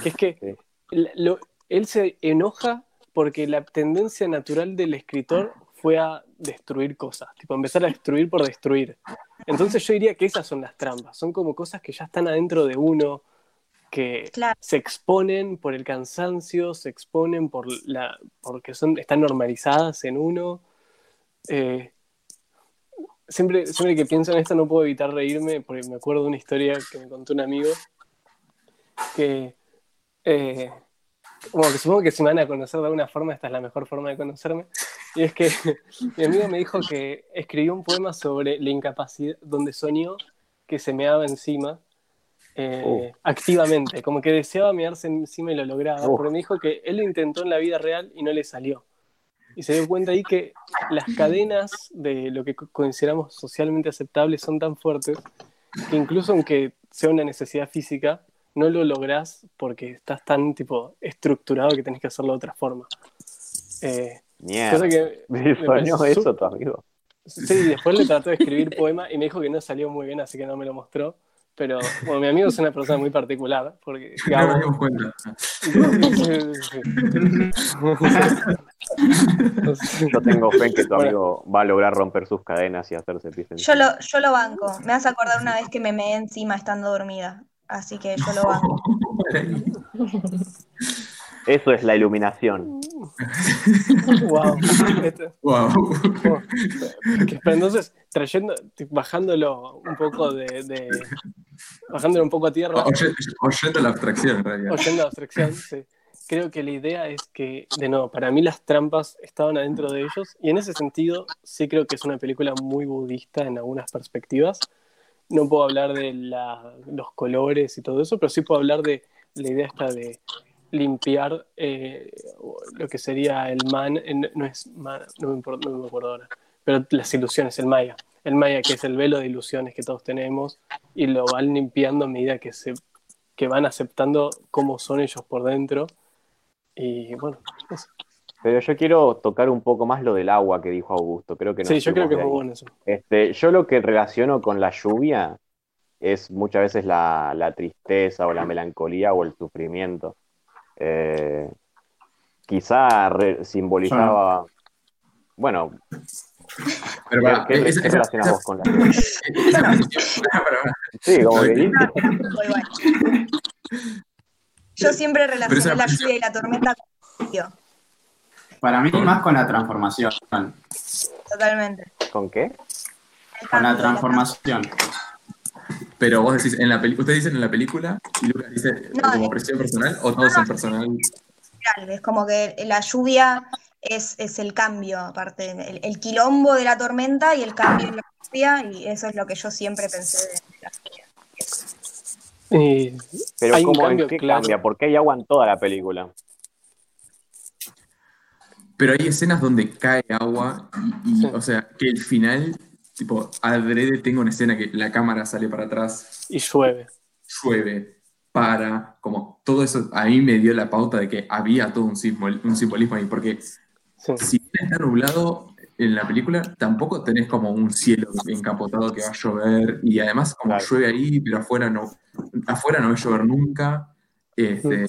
que es que lo- él se enoja porque la tendencia natural del escritor fue a destruir cosas, tipo empezar a destruir por destruir. Entonces yo diría que esas son las trampas, son como cosas que ya están adentro de uno, que Claro. se exponen por el cansancio, se exponen por la, porque son, están normalizadas en uno. Eh, siempre, siempre que pienso en esto no puedo evitar reírme porque me acuerdo de una historia que me contó un amigo que eh, como que supongo que si me van a conocer de alguna forma, esta es la mejor forma de conocerme. Y es que mi amigo me dijo que escribió un poema sobre la incapacidad, donde soñó que se meaba encima eh, Oh. activamente, como que deseaba mearse encima y lo lograba, Oh. porque me dijo que él lo intentó en la vida real y no le salió. Y se dio cuenta ahí que las cadenas de lo que co- consideramos socialmente aceptable son tan fuertes que incluso aunque sea una necesidad física, no lo lográs porque estás tan tipo estructurado que tenés que hacerlo de otra forma. Eh, cosa que ¿Me me soñó parece eso tu amigo? Sí, después le trató de escribir poema y me dijo que no salió muy bien, así que no me lo mostró. Pero bueno, mi amigo es una persona muy particular, porque No Gabo- cuenta. Yo tengo fe en que tu Bueno. amigo va a lograr romper sus cadenas y hacerse pis Yo lo, yo lo banco. Me vas a acordar una vez que me meé encima estando dormida. Así que yo lo banco. Eso es la iluminación. wow. Wow. que- pero entonces, trayendo, bajándolo un poco de, de- bajándolo un poco a tierra, Oye- Oyendo la abstracción, en realidad. oyendo la abstracción, sí. creo que la idea es que, de nuevo, para mí las trampas estaban adentro de ellos, y en ese sentido sí creo que es una película muy budista en algunas perspectivas. No puedo hablar de la- los colores y todo eso, pero sí puedo hablar de la idea esta de limpiar eh, lo que sería el man, no- no es man, no me, no acuerdo ahora, pero las ilusiones, el maya. El maya que es el velo de ilusiones que todos tenemos y lo van limpiando a medida que se que van aceptando cómo son ellos por dentro. Y bueno, eso. Pero yo quiero tocar un poco más lo del agua que dijo Augusto. Creo que nos sí, yo creo que es muy bueno eso. Este, yo lo que relaciono con la lluvia es muchas veces la, la tristeza o la melancolía o el sufrimiento. Eh, quizá re- simbolizaba. Bueno, Pero ¿qué, para, qué- esa, qué esa- relacionas esa- vos con la. Sí, como que. Yo siempre relacioné esa- la lluvia y la tormenta con frío. Para mí, más con la transformación. Totalmente. ¿Con qué? El Con la transformación. Pero vos decís, en la peli- ustedes dicen en la película y Lucas dice No, como es- presión personal o todos en personal. Es como que la lluvia es, es el cambio, aparte, el, el quilombo de la tormenta y el cambio en la lluvia, y eso es lo que yo siempre pensé de la lluvia. Y Pero Hay un ¿cómo, cambio ¿en qué claro. cambia? Porque hay agua en toda la película. Pero hay escenas donde cae agua y, y, Sí. o sea, que el final, tipo, adrede tengo una escena que la cámara sale para atrás, y llueve. llueve, para, como todo eso a mí me dio la pauta de que había todo un, simbol- un simbolismo ahí, porque Sí. si bien está nublado en la película, tampoco tenés como un cielo encapotado que va a llover y además como Claro. llueve ahí, pero afuera no, afuera no va a llover nunca. Este,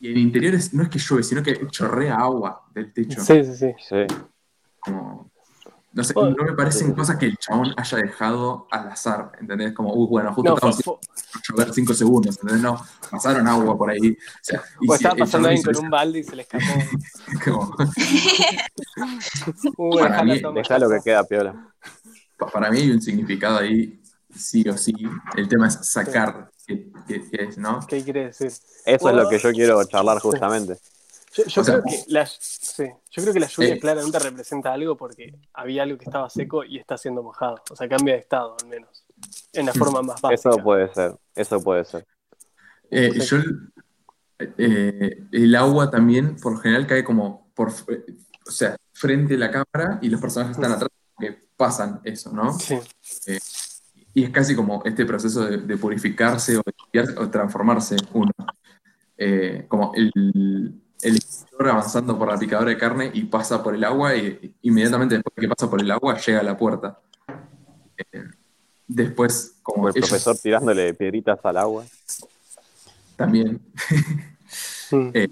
y en interiores no es que llueve, sino que chorrea agua del techo. Sí, sí, sí. Sí. Como- no sé, no me parecen sí. cosas que el chabón haya dejado al azar, ¿entendés? Como, uy, bueno, justo No, estamos llover cinco segundos, ¿entendés? No, pasaron agua por ahí. O, sea, y o si estaba pasando alguien con un balde y se le escapó. como- Uy, Para dejala mí. Deja lo que queda, piola. pa- para mí hay un significado ahí, sí o sí. El tema es sacar qué, qué- qué es, ¿no? ¿Qué quiere decir? Eso es lo que yo quiero charlar justamente. Yo, yo O sea, creo que la, sí, yo creo que la lluvia Eh. claramente representa algo porque había algo que estaba seco y está siendo mojado. O sea, cambia de estado al menos. En la forma más básica. Eso puede ser, eso puede ser. Eh, yo, eh, el agua también, por lo general, cae como por, o sea, frente a la cámara y los personajes están atrás que pasan eso, ¿no? Sí, Y es casi como este proceso de, de purificarse o, de o transformarse uno. Eh, como el, el escritor avanzando por la picadora de carne y pasa por el agua y inmediatamente después de que pasa por el agua llega a la puerta. Eh, después, como el ellos profesor tirándole piedritas al agua. también. Mm. Eh,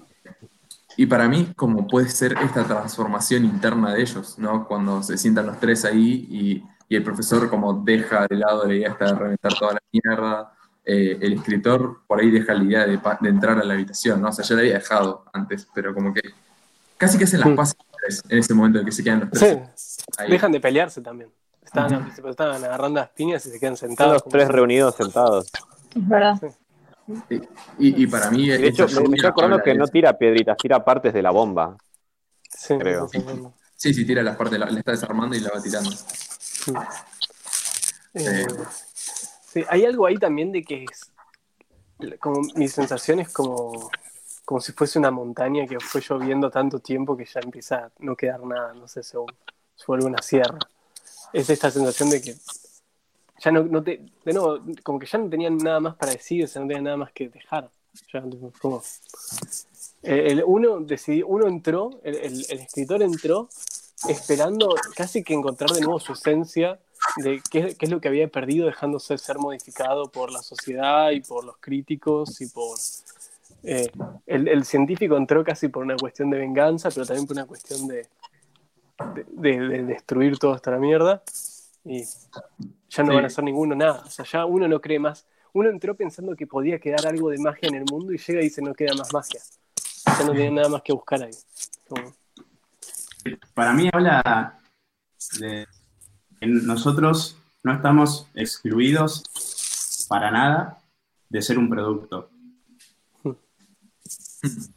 y para mí, como puede ser esta transformación interna de ellos, ¿no? Cuando se sientan los tres ahí y, y el profesor como deja de lado la idea esta de reventar toda la mierda, eh, el escritor por ahí deja la idea de, pa- de entrar a la habitación, ¿no? O sea, ya la había dejado antes, pero como que casi que hacen las Mm. paces en ese momento en que se quedan los tres. Sí, ahí. dejan de pelearse también. Estaban, estaban agarrando las piñas y se quedan Están sentados. los tres reunidos sentados. Es verdad. Y, y para mí... De hecho, me, me estoy acordando que no tira piedritas, tira partes de la bomba. Sí, creo. sí, sí, sí. Sí, sí, tira las partes, la, la está desarmando y la va tirando. Eh, hay algo ahí también de que es como mi sensación es como, como si fuese una montaña que fue lloviendo tanto tiempo que ya empieza a no quedar nada, no sé, se, se vuelve una sierra. Es esta sensación de que ya no, no te, de nuevo, como que ya no tenían nada más para decir, o sea, no tenían nada más que dejar. Ya, como, eh, el, uno decidió, uno entró, el- el escritor entró esperando casi que encontrar de nuevo su esencia de qué, qué es lo que había perdido dejándose ser modificado por la sociedad y por los críticos y por... eh, el, el científico entró casi por una cuestión de venganza, pero también por una cuestión de, de, de- de destruir toda esta mierda y ya no Sí. van a hacer ninguno nada. O sea, ya uno no cree más. Uno entró pensando que podía quedar algo de magia en el mundo y llega y dice no queda más magia. Ya no tiene nada más que buscar ahí. Como- Para mí habla de que nosotros no estamos excluidos para nada de ser un producto.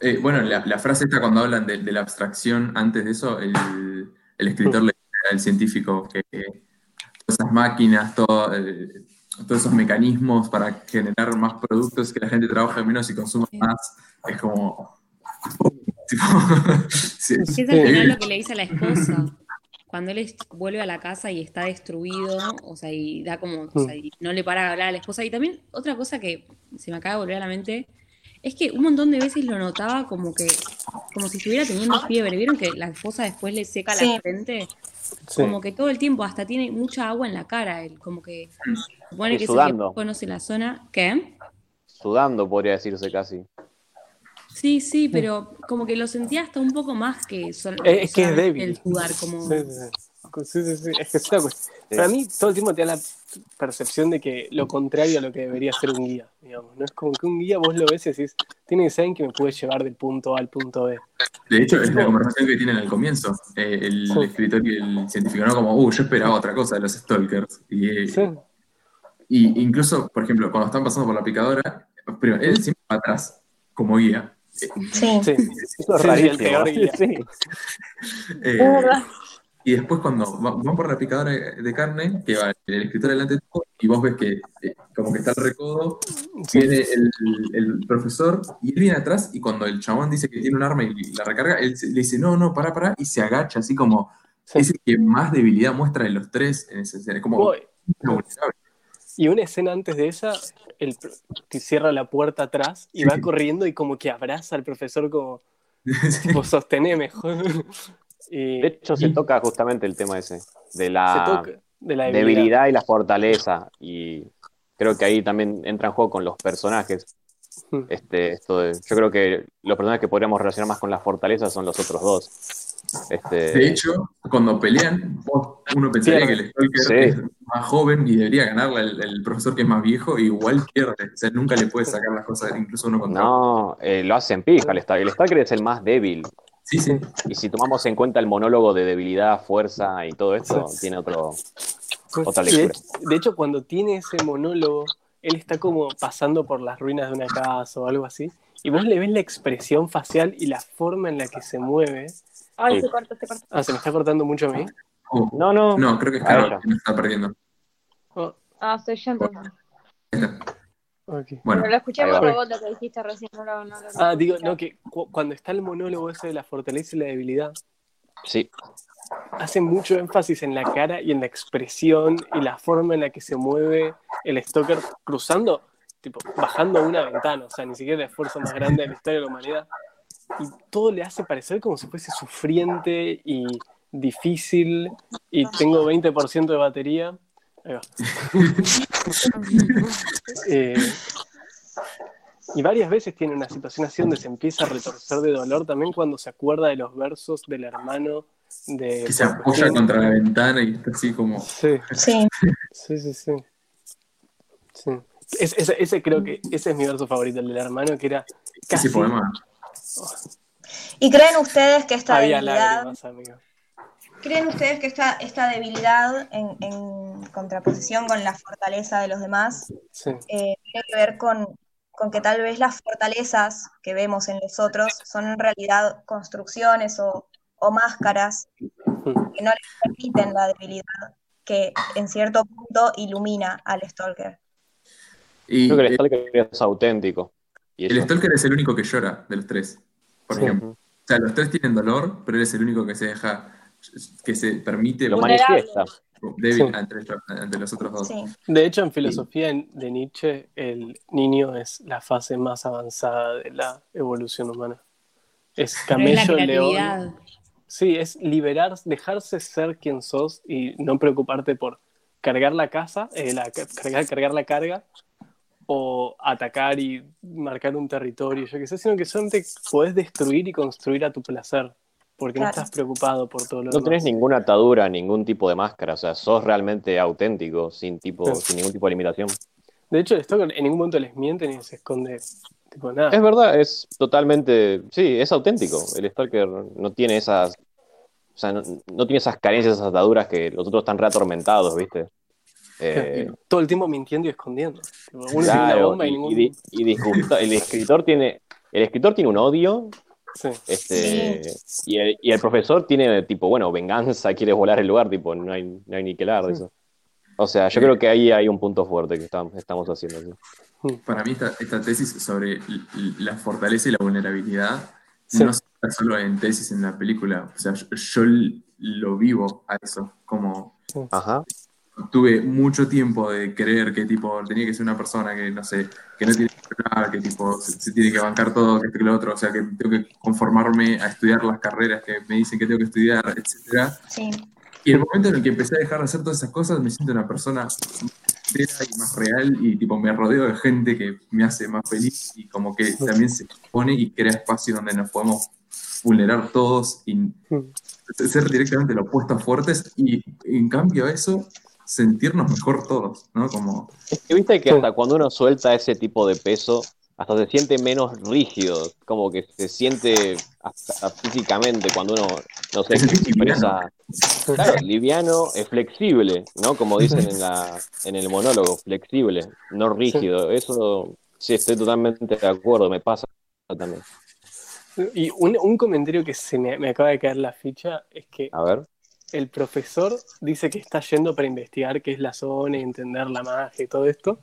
Eh, bueno, la, la frase esta cuando hablan de, de la abstracción, antes de eso, el, el escritor le dice al científico que eh, todas esas máquinas, todo, eh, todos esos mecanismos para generar más productos, que la gente trabaje menos y consuma más, es como... tipo, sí, Es al final lo que le dice a la esposa. Cuando él vuelve a la casa y está destruido, o sea, y da como, o sea, y no le para de hablar a la esposa. Y también otra cosa que se me acaba de volver a la mente, es que un montón de veces lo notaba como que, como si estuviera teniendo fiebre. ¿Vieron que la esposa después le seca Sí. la frente? Sí. Como que todo el tiempo, hasta tiene mucha agua en la cara, él, como que supone Y que que conoce la zona. ¿Qué? Sudando, podría decirse casi. Sí, sí, pero como que lo sentía hasta un poco más que sol- Es- es que es solamente débil. el sudar, como... Sí, sí, sí. Sí, sí, sí. Es que es una cuestión- Para mí, todo el tiempo te da la percepción de que lo contrario a lo que debería ser un guía, digamos. No es como que un guía vos lo ves y decís, tiene que ser alguien que me puede llevar del punto A al punto B. De hecho, es la conversación que tienen al comienzo, eh, el Sí. escritor y el científico, ¿no? Como, uh, yo esperaba otra cosa de los stalkers. Y, eh, Sí, y incluso, por ejemplo, cuando están pasando por la picadora, primero, él siempre va atrás, como guía. Sí. sí. Eso es Sí, rarísimo. el peor guía. Sí. Eh, y después cuando va- van por la picadora de carne, que va el escritor delante de todo, y vos ves que eh, como que está el recodo, Sí. viene el, el profesor, y él viene atrás, y cuando el chabón dice que tiene un arma y la recarga, él le dice, no, no, pará, pará, y se agacha, así como, Sí. es el que más debilidad muestra de los tres en ese escena, es como vulnerable. Y una escena antes de esa, el, pro- te cierra la puerta atrás y va corriendo y como que abraza al profesor como, tipo, sosteneme. Y De hecho, se toca justamente el tema ese, de la toca de la debilidad. debilidad y la fortaleza. Y creo que ahí también entra en juego con los personajes. Hmm. Este, esto de- yo creo que los personajes que podríamos relacionar más con la fortaleza son los otros dos. Este, De hecho, cuando pelean, vos- uno pensaría que el Stalker Sí. es más joven y debería ganarle el, el profesor que es más viejo, y igual pierde. O sea, nunca le puede sacar las cosas, incluso uno contra no, eh, lo hacen pija el Stalker. El Stalker es el más débil. Sí, sí. Y si tomamos en cuenta el monólogo de debilidad, fuerza y todo esto, Sí. tiene otro, Pues, otra de, lectura. de hecho, cuando tiene ese monólogo, él está como pasando por las ruinas de una casa o algo así, y vos le ves la expresión facial y la forma en la que se mueve. Ay, Sí. se corta, se corta. Ah, se me está cortando mucho a mí. Oh, No, no. no, creo que es Carol que nos está perdiendo. Oh, Ah, soy yo entonces. ok. Bueno, Pero lo escuché por va. robot lo que dijiste recién, no lo, no lo- Ah, digo, no, que cu- cuando está el monólogo ese de la fortaleza y la debilidad, Sí, hace mucho énfasis en la cara y en la expresión y la forma en la que se mueve el Stalker cruzando, tipo, bajando una ventana, o sea, ni siquiera el esfuerzo más grande de la historia de la humanidad. Y todo le hace parecer como si fuese sufriente y difícil y tengo 20% de batería. Ahí va. Eh, Y varias veces tiene una situación así donde se empieza a retorcer de dolor también cuando se acuerda de los versos del hermano de... Que se apoya contra la ventana y está así como. Sí, Sí. sí, sí, sí. Sí. Es- ese, ese creo que ese es mi verso favorito, el del hermano, que era casi... Ese poema. ¿Y creen ustedes que esta Había debilidad, lágrimas, amigo. Creen ustedes que esta, esta debilidad en, en contraposición con la fortaleza de los demás Sí. eh, tiene que ver con, con que tal vez las fortalezas que vemos en los otros son en realidad construcciones o, o máscaras que no les permiten la debilidad que en cierto punto ilumina al stalker. Y Creo que el eh, Stalker es auténtico. Y el. Stalker es el único que llora de los tres, por Sí. ejemplo. O sea, los tres tienen dolor, pero él es el único que se deja, que se permite manifiesta. débil Sí. ante, ante los otros dos. Sí, De hecho, en filosofía en- de Nietzsche, el niño es la fase más avanzada de la evolución humana. Es camello, león. Sí, es liberar, dejarse ser quien sos y no preocuparte por cargar la casa, eh, la, cargar, cargar la carga o atacar y marcar un territorio, yo qué sé, sino que solamente podés destruir y construir a tu placer, porque no estás preocupado por todo lo No demás. tenés ninguna atadura, ningún tipo de máscara. O sea, sos realmente auténtico, sin, tipo, Sí. sin ningún tipo de limitación. De hecho, esto en ningún momento les miente ni se esconde tipo nada. Es verdad, es totalmente. Sí, es auténtico. El Stalker no tiene esas. O sea, no, no tiene esas carencias, esas ataduras que los otros están reatormentados, ¿viste? Eh, todo el tiempo mintiendo y escondiendo. Tiene una claro, bomba y, y, ningún... y el escritor tiene. El escritor tiene un odio, Sí. este, y, el, y el profesor tiene tipo, bueno, venganza, quiere volar el lugar, tipo, no hay, no hay ni que hablar de eso. O sea, yo creo que ahí hay un punto fuerte que estamos, estamos haciendo. ¿sí? Para mí esta, esta tesis sobre la fortaleza y la vulnerabilidad Sí. no se queda solo en tesis en la película. O sea, yo, yo lo vivo a eso. Como Ajá. Tuve mucho tiempo de creer que tipo tenía que ser una persona que, no sé, que no tiene que hablar, que tipo se, se tiene que bancar todo, que esto que lo otro. O sea, que tengo que conformarme a estudiar las carreras que me dicen que tengo que estudiar, etcétera. sí, Y el momento en el que empecé a dejar de hacer todas esas cosas, me siento una persona y más real y tipo me rodeo de gente que me hace más feliz y como que también se expone y crea espacio donde nos podemos vulnerar todos y ser directamente lo opuesto a fuertes y en cambio a eso sentirnos mejor todos, ¿no? Como Es que viste que hasta cuando uno suelta ese tipo de peso, hasta se siente menos rígido, como que se siente hasta físicamente cuando uno, no sé, expresa, claro, liviano, es flexible, ¿no? Como dicen en la, en el monólogo, flexible, no rígido. Eso sí estoy totalmente de acuerdo, me pasa también. Y un, un comentario que se me, me acaba de caer la ficha es que A ver. El profesor dice que está yendo para investigar qué es la zona y entender la magia y todo esto.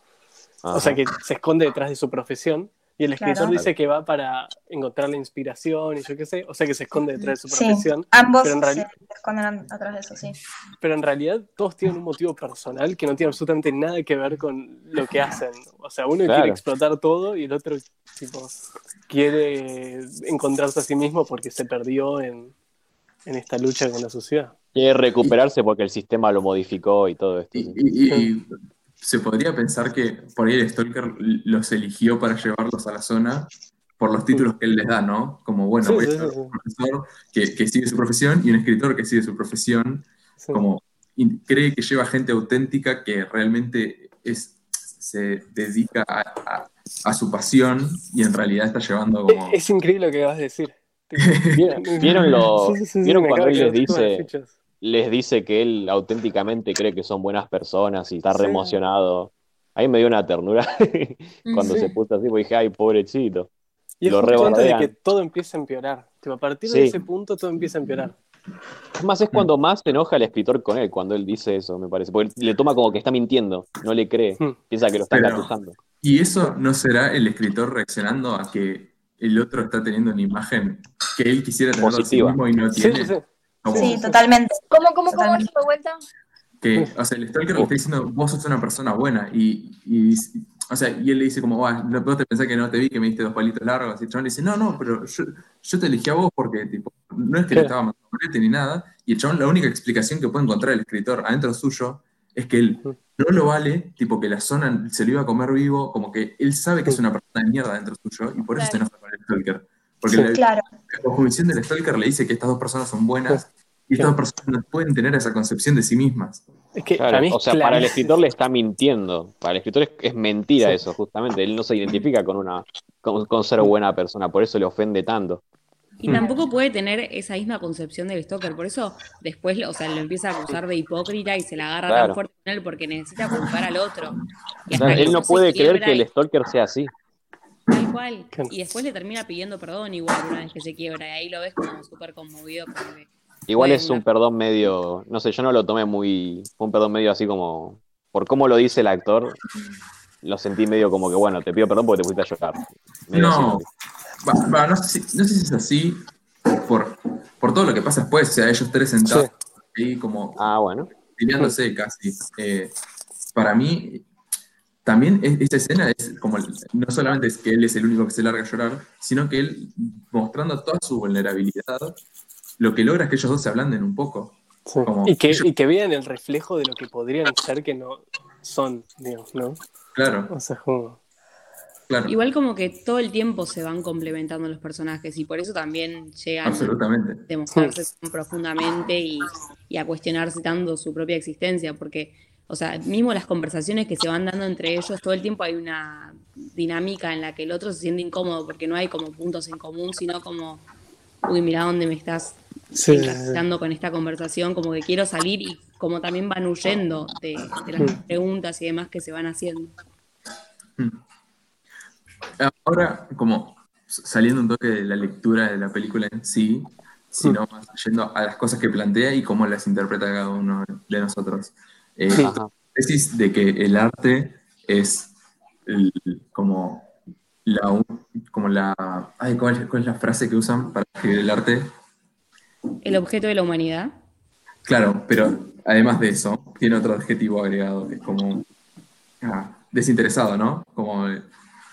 Ajá. O sea, que se esconde detrás de su profesión. Y el escritor Claro. dice que va para encontrar la inspiración y yo qué sé. O sea, que se esconde detrás de su sí. profesión. Ambos pero en se esconden atrás de eso, sí. Pero en realidad todos tienen un motivo personal que no tiene absolutamente nada que ver con lo que hacen. O sea, uno Claro. quiere explotar todo y el otro tipo, quiere encontrarse a sí mismo porque se perdió en, en esta lucha con la sociedad. Quiere recuperarse porque el sistema lo modificó y todo esto. y, y- y- y se podría pensar que por ahí el Stalker los eligió para llevarlos a la zona por los títulos que él les da, ¿no? Como, bueno, Sí, voy a sí, ser sí, sí. un profesor que, que sigue su profesión y un escritor que sigue su profesión Sí. como cree que lleva gente auténtica que realmente es, se dedica a, a- a su pasión y en realidad está llevando como... Es, es increíble lo que vas a decir. ¿Vieron, vieron lo- Sí, sí, sí, vieron cuando él de les dice, que él auténticamente cree que son buenas personas y está Sí. re emocionado? Ahí me dio una ternura cuando Sí. se puso así, porque dije, ay, pobrecito. Y es lo justo antes de rebardean. que todo empiece a empeorar. Tipo, a partir Sí. de ese punto todo empieza a empeorar. Es más, es cuando más se enoja el escritor con él, cuando él dice eso, me parece. Porque le toma como que está mintiendo, no le cree, Hmm. piensa que lo Pero- acusando. ¿Y eso no será el escritor reaccionando a que el otro está teniendo una imagen que él quisiera tener de sí Positiva. mismo y no Sí, tiene? sí, sí. Totalmente. ¿Cómo, cómo, cómo Totalmente. de vuelta? que, o sea, el stalker le está diciendo, vos sos una persona buena y, y, o sea, y él le dice como, "Ah, no vos te pensás que no te vi, que me diste dos palitos largos, y el chabón le dice, no, no, pero yo, yo te elegí a vos porque, tipo, no es que le estaba mandando ni nada, y el chabón la única explicación que puede encontrar el escritor adentro suyo es que él no lo vale, tipo que la zona se lo iba a comer vivo, como que él sabe que es una persona de mierda dentro suyo y por eso se Claro. enoja con el Stalker. Porque Sí. la, Claro. la del Stalker le dice que estas dos personas son buenas y estas dos personas no pueden tener esa concepción de sí mismas. Es que Claro, para mí es o sea, para el escritor le está mintiendo. Para el escritor es, es mentira Sí. eso, justamente. Él no se identifica con una con, con ser buena persona, por eso le ofende tanto. Y tampoco puede tener esa misma concepción del stalker, por eso después, o sea, lo empieza a acusar de hipócrita y se la agarra Claro. tan fuerte con él porque necesita culpar al otro. Él no puede creer que el stalker sea así. Tal cual. Y después le termina pidiendo perdón igual una vez que se quiebra. Y ahí lo ves como súper conmovido. como que- Igual es un perdón medio, no sé, yo no lo tomé muy, fue un perdón medio así como, por cómo lo dice el actor, lo sentí medio como que, bueno, te pido perdón porque te pusiste a llorar. Medio No, va- va, no, sé si, no sé si es así por, por todo lo que pasa después, o sea, ellos tres sentados ahí como Ah, bueno. peleándose casi. Eh, para mí, también es- esta escena es como, no solamente es que él es el único que se larga a llorar, sino que él, mostrando toda su vulnerabilidad, lo que logra es que ellos dos se ablanden un poco. Sí. como- Y, que, y que vean el reflejo de lo que podrían ser que no son, digamos, ¿no? Claro, O sea, como... claro, Igual como que todo el tiempo se van complementando los personajes y por eso también llegan a demostrarse tan profundamente y, y a cuestionarse tanto su propia existencia, porque, o sea, mismo las conversaciones que se van dando entre ellos, todo el tiempo hay una dinámica en la que el otro se siente incómodo porque no hay como puntos en común, sino como, uy, mira dónde me estás Sí, con esta conversación, como que quiero salir y como también van huyendo de, de las Mm. preguntas y demás que se van haciendo. Ahora, como saliendo un toque de la lectura de la película en sí, sino más yendo a las cosas que plantea y cómo las interpreta cada uno de nosotros. Eh, tesis de que el arte es el- como la un- como la ay, ¿cuál, es- cuál es la frase que usan para escribir el arte? El objeto de la humanidad. Claro, pero además de eso, tiene otro adjetivo agregado, que es como ah, desinteresado, ¿no? Como eh,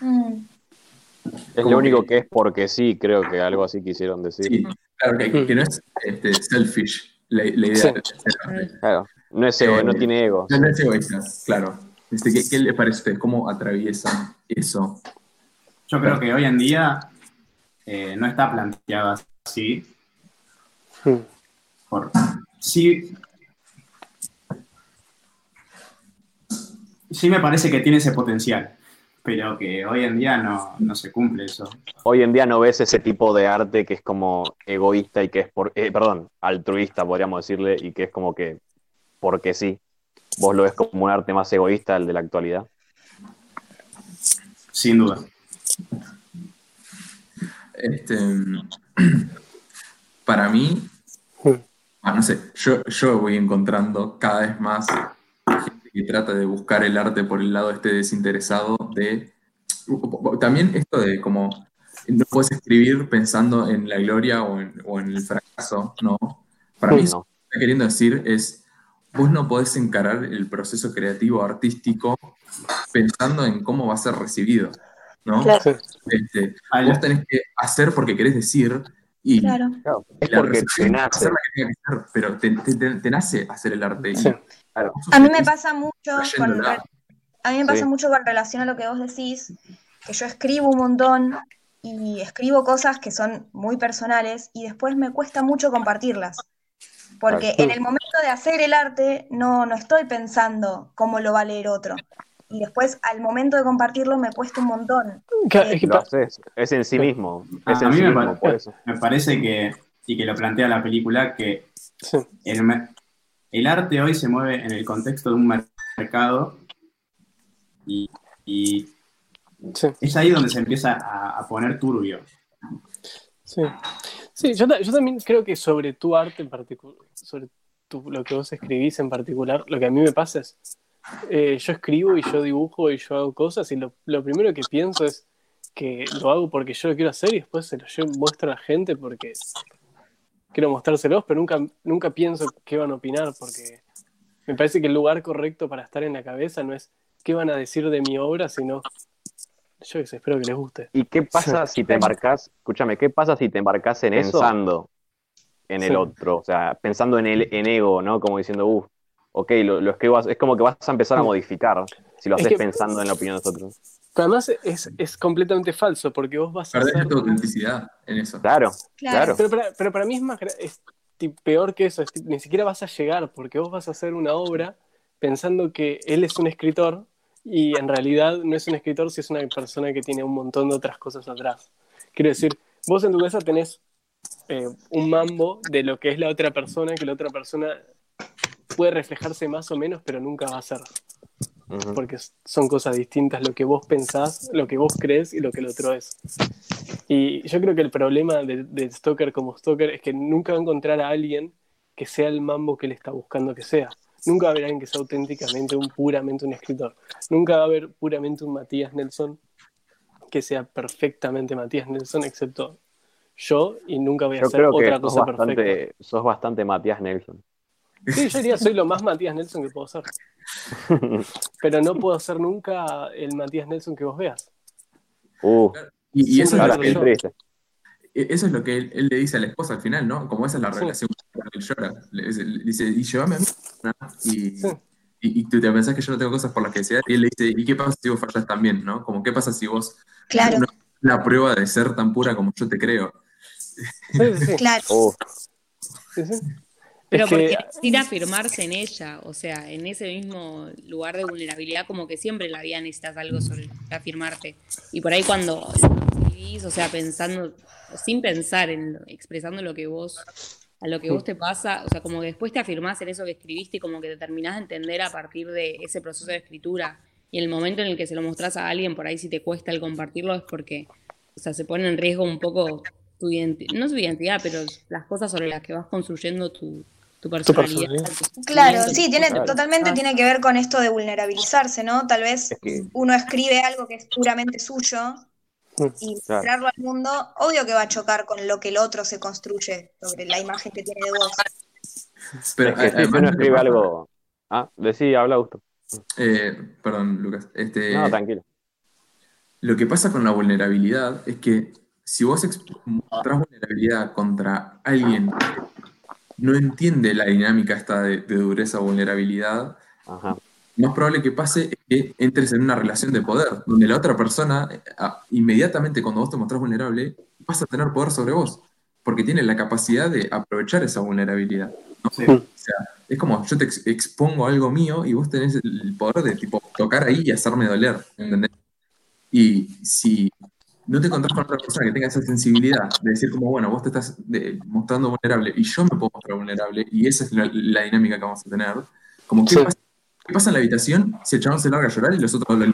Mm. Es lo único que- es porque sí, creo que algo así quisieron decir. sí, claro que, que no es este, selfish la, la idea Sí. de. Claro, no es ego, Eh, no tiene ego. No, no es egoísta, claro. Este, ¿qué, qué le parece a usted? ¿Cómo atraviesa eso? Yo creo que hoy en día eh, no está planteado así. Mm. Por, sí, sí me parece que tiene ese potencial, pero que hoy en día no, no se cumple eso. Hoy en día no ves ese tipo de arte que es como egoísta y que es por, eh, perdón, altruista, podríamos decirle, y que es como que porque sí. Vos lo ves como un arte más egoísta el de la actualidad. Sin duda. Este, para mí, ah, no sé, yo, yo voy encontrando cada vez más gente que trata de buscar el arte por el lado este desinteresado de... También esto de como no puedes escribir pensando en la gloria o en, o en el fracaso, ¿no? Para mí No. que está queriendo decir es, vos no podés encarar el proceso creativo artístico pensando en cómo va a ser recibido, ¿no? Claro. Este, vos tenés que hacer porque querés decir y Claro. Es la porque te nace. ser la que tenga que ser, pero te, te- te- te nace hacer el arte. y Sí. Claro. A mí me pasa mucho con, a mí me pasa Sí. mucho con relación a lo que vos decís, que yo escribo un montón y escribo cosas que son muy personales y después me cuesta mucho compartirlas. Porque en el momento de hacer el arte no, no estoy pensando cómo lo va a leer otro. Y después al momento de compartirlo me cuesta un montón. Claro, es que Lo pa- haces, es en sí mismo. A, Es a en mí sí me, mismo, pare- por eso. me parece que, y que lo plantea la película, que sí. el, arte hoy se mueve en el contexto de un mer- mercado y, y Sí, es ahí donde se empieza a, a poner turbio. sí. Sí, yo, ta- yo también creo que sobre tu arte en particular, sobre tu- lo que vos escribís en particular, lo que a mí me pasa es, eh, yo escribo y yo dibujo y yo hago cosas y lo, lo primero que pienso es que lo hago porque yo lo quiero hacer y después se lo llevo, muestro a la gente porque quiero mostrárselos, pero nunca, nunca pienso qué van a opinar porque me parece que el lugar correcto para estar en la cabeza no es qué van a decir de mi obra, sino yo espero que les guste. ¿Y qué pasa si te embarcás, escúchame, qué pasa si te embarcás en eso pensando en el Sí. otro? O sea, pensando en el en ego, ¿no? Como diciendo, uff, ok, lo, lo escribo, es como que vas a empezar a modificar si lo Es haces que- pensando en la opinión de nosotros. Pero además es, es completamente falso, porque vos vas a Perdés hacer... tu autenticidad en eso. Claro, Claro. claro. Pero para, pero para mí es más es peor que eso, es ni siquiera vas a llegar, porque vos vas a hacer una obra pensando que él es un escritor y en realidad no es un escritor si es una persona que tiene un montón de otras cosas atrás. Quiero decir, vos en tu cabeza tenés eh, un mambo de lo que es la otra persona, que la otra persona puede reflejarse más o menos, pero nunca va a ser, porque son cosas distintas lo que vos pensás, lo que vos crees y lo que el otro es. Y yo creo que el problema de, de Stoker como Stoker es que nunca va a encontrar a alguien que sea el mambo que él está buscando que sea. Nunca va a haber alguien que sea auténticamente, un puramente un escritor. Nunca va a haber puramente un Matías Nelson que sea perfectamente Matías Nelson, excepto yo, y nunca voy a Yo hacer creo que otra sos cosa perfecta. bastante, sos bastante Matías Nelson. Sí, yo diría, soy lo más Matías Nelson que puedo ser. Pero no puedo ser nunca el Matías Nelson que vos veas. Uh, Y, y eso, es lo que. Eso es lo que él, él le dice a la esposa al final, ¿no? Como esa es la Sí. relación con la que él llora. Le, dice- le dice, y llévame a mí. ¿no? Y, Sí. y, y tú te pensás que yo no tengo cosas por las que desear. Y él le dice, ¿y qué pasa si vos fallas también, no? Como, ¿qué pasa si vos Claro, no la prueba de ser tan pura como yo te creo? Sí, sí, sí. claro. Sí. Pero porque necesita afirmarse en ella, o sea, en ese mismo lugar de vulnerabilidad, como que siempre en la vida necesitas algo sobre afirmarte. Y por ahí cuando o sea, pensando, sin pensar en, expresando lo que vos, a lo que vos te pasa, o sea, como que después te afirmás en eso que escribiste y como que te terminás de entender a partir de ese proceso de escritura. Y el momento en el que se lo mostrás a alguien, por ahí si te cuesta el compartirlo, es porque, o sea, se pone en riesgo un poco tu identidad, no su identidad, pero las cosas sobre las que vas construyendo tu, tu personalidad. personalidad. tus Claro, sí, tiene, Claro. totalmente Ah. tiene que ver con esto de vulnerabilizarse, ¿no? Tal vez Es que- uno escribe algo que es puramente suyo y Claro. mostrarlo al mundo, obvio que va a chocar con lo que el otro se construye sobre la imagen que tiene de vos. Pero es que si además uno escribe algo. Ah, decí, habla Augusto. eh, perdón, Lucas. Este, No, tranquilo. Lo que pasa con la vulnerabilidad es que si vos mostrás vulnerabilidad contra alguien que no entiende la dinámica esta de, de dureza o vulnerabilidad, Ajá. Más probable que pase es que entres en una relación de poder, donde la otra persona, eh, inmediatamente cuando vos te mostrás vulnerable, pasa a tener poder sobre vos, porque tiene la capacidad de aprovechar esa vulnerabilidad. ¿no? Sí. O sea, es como yo te ex- expongo algo mío y vos tenés el poder de tipo tocar ahí y hacerme doler, ¿entendés? Y si no te encontrás con otra persona que tenga esa sensibilidad de decir como, bueno, vos te estás de- mostrando vulnerable y yo me puedo mostrar vulnerable y esa es la, la dinámica que vamos a tener, como, ¿qué, Sí. pasa, qué pasa en la habitación si el chabón se larga a llorar y los otros lo?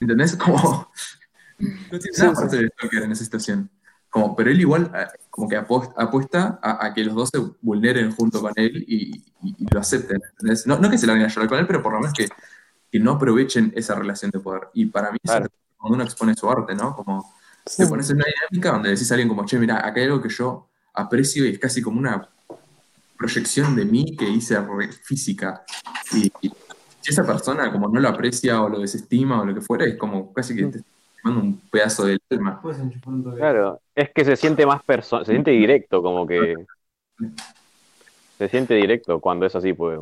¿Entendés? Como, no tiene nada para hacer el stalker en esa situación. Como, pero él igual eh, como que apuesta a, a que los dos se vulneren junto con él y, y- y lo acepten. ¿entendés? No, no que se la vayan a llorar con él, pero por lo menos que, que no aprovechen esa relación de poder. Y para mí, eso Claro. es cuando uno expone su arte, ¿no? Como Sí. te pones en una dinámica donde decís a alguien como, che, mira, acá hay algo que yo aprecio y es casi como una proyección de mí que hice física. Y, esa persona como no lo aprecia o lo desestima o lo que fuera, es como casi que te está quemando un pedazo del alma. Claro, es que se siente más personal, se siente directo, como que se siente directo cuando es así, pues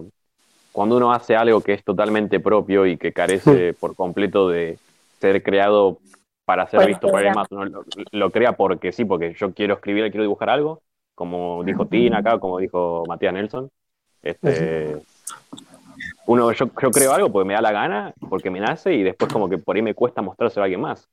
cuando uno hace algo que es totalmente propio y que carece por completo de ser creado para ser visto por alguien más, uno lo, lo crea porque sí, porque yo quiero escribir, quiero dibujar algo, como dijo Tina acá, como dijo Matías Nelson, este uno yo, yo creo algo porque me da la gana, porque me nace y después como que por ahí me cuesta mostrárselo a alguien más.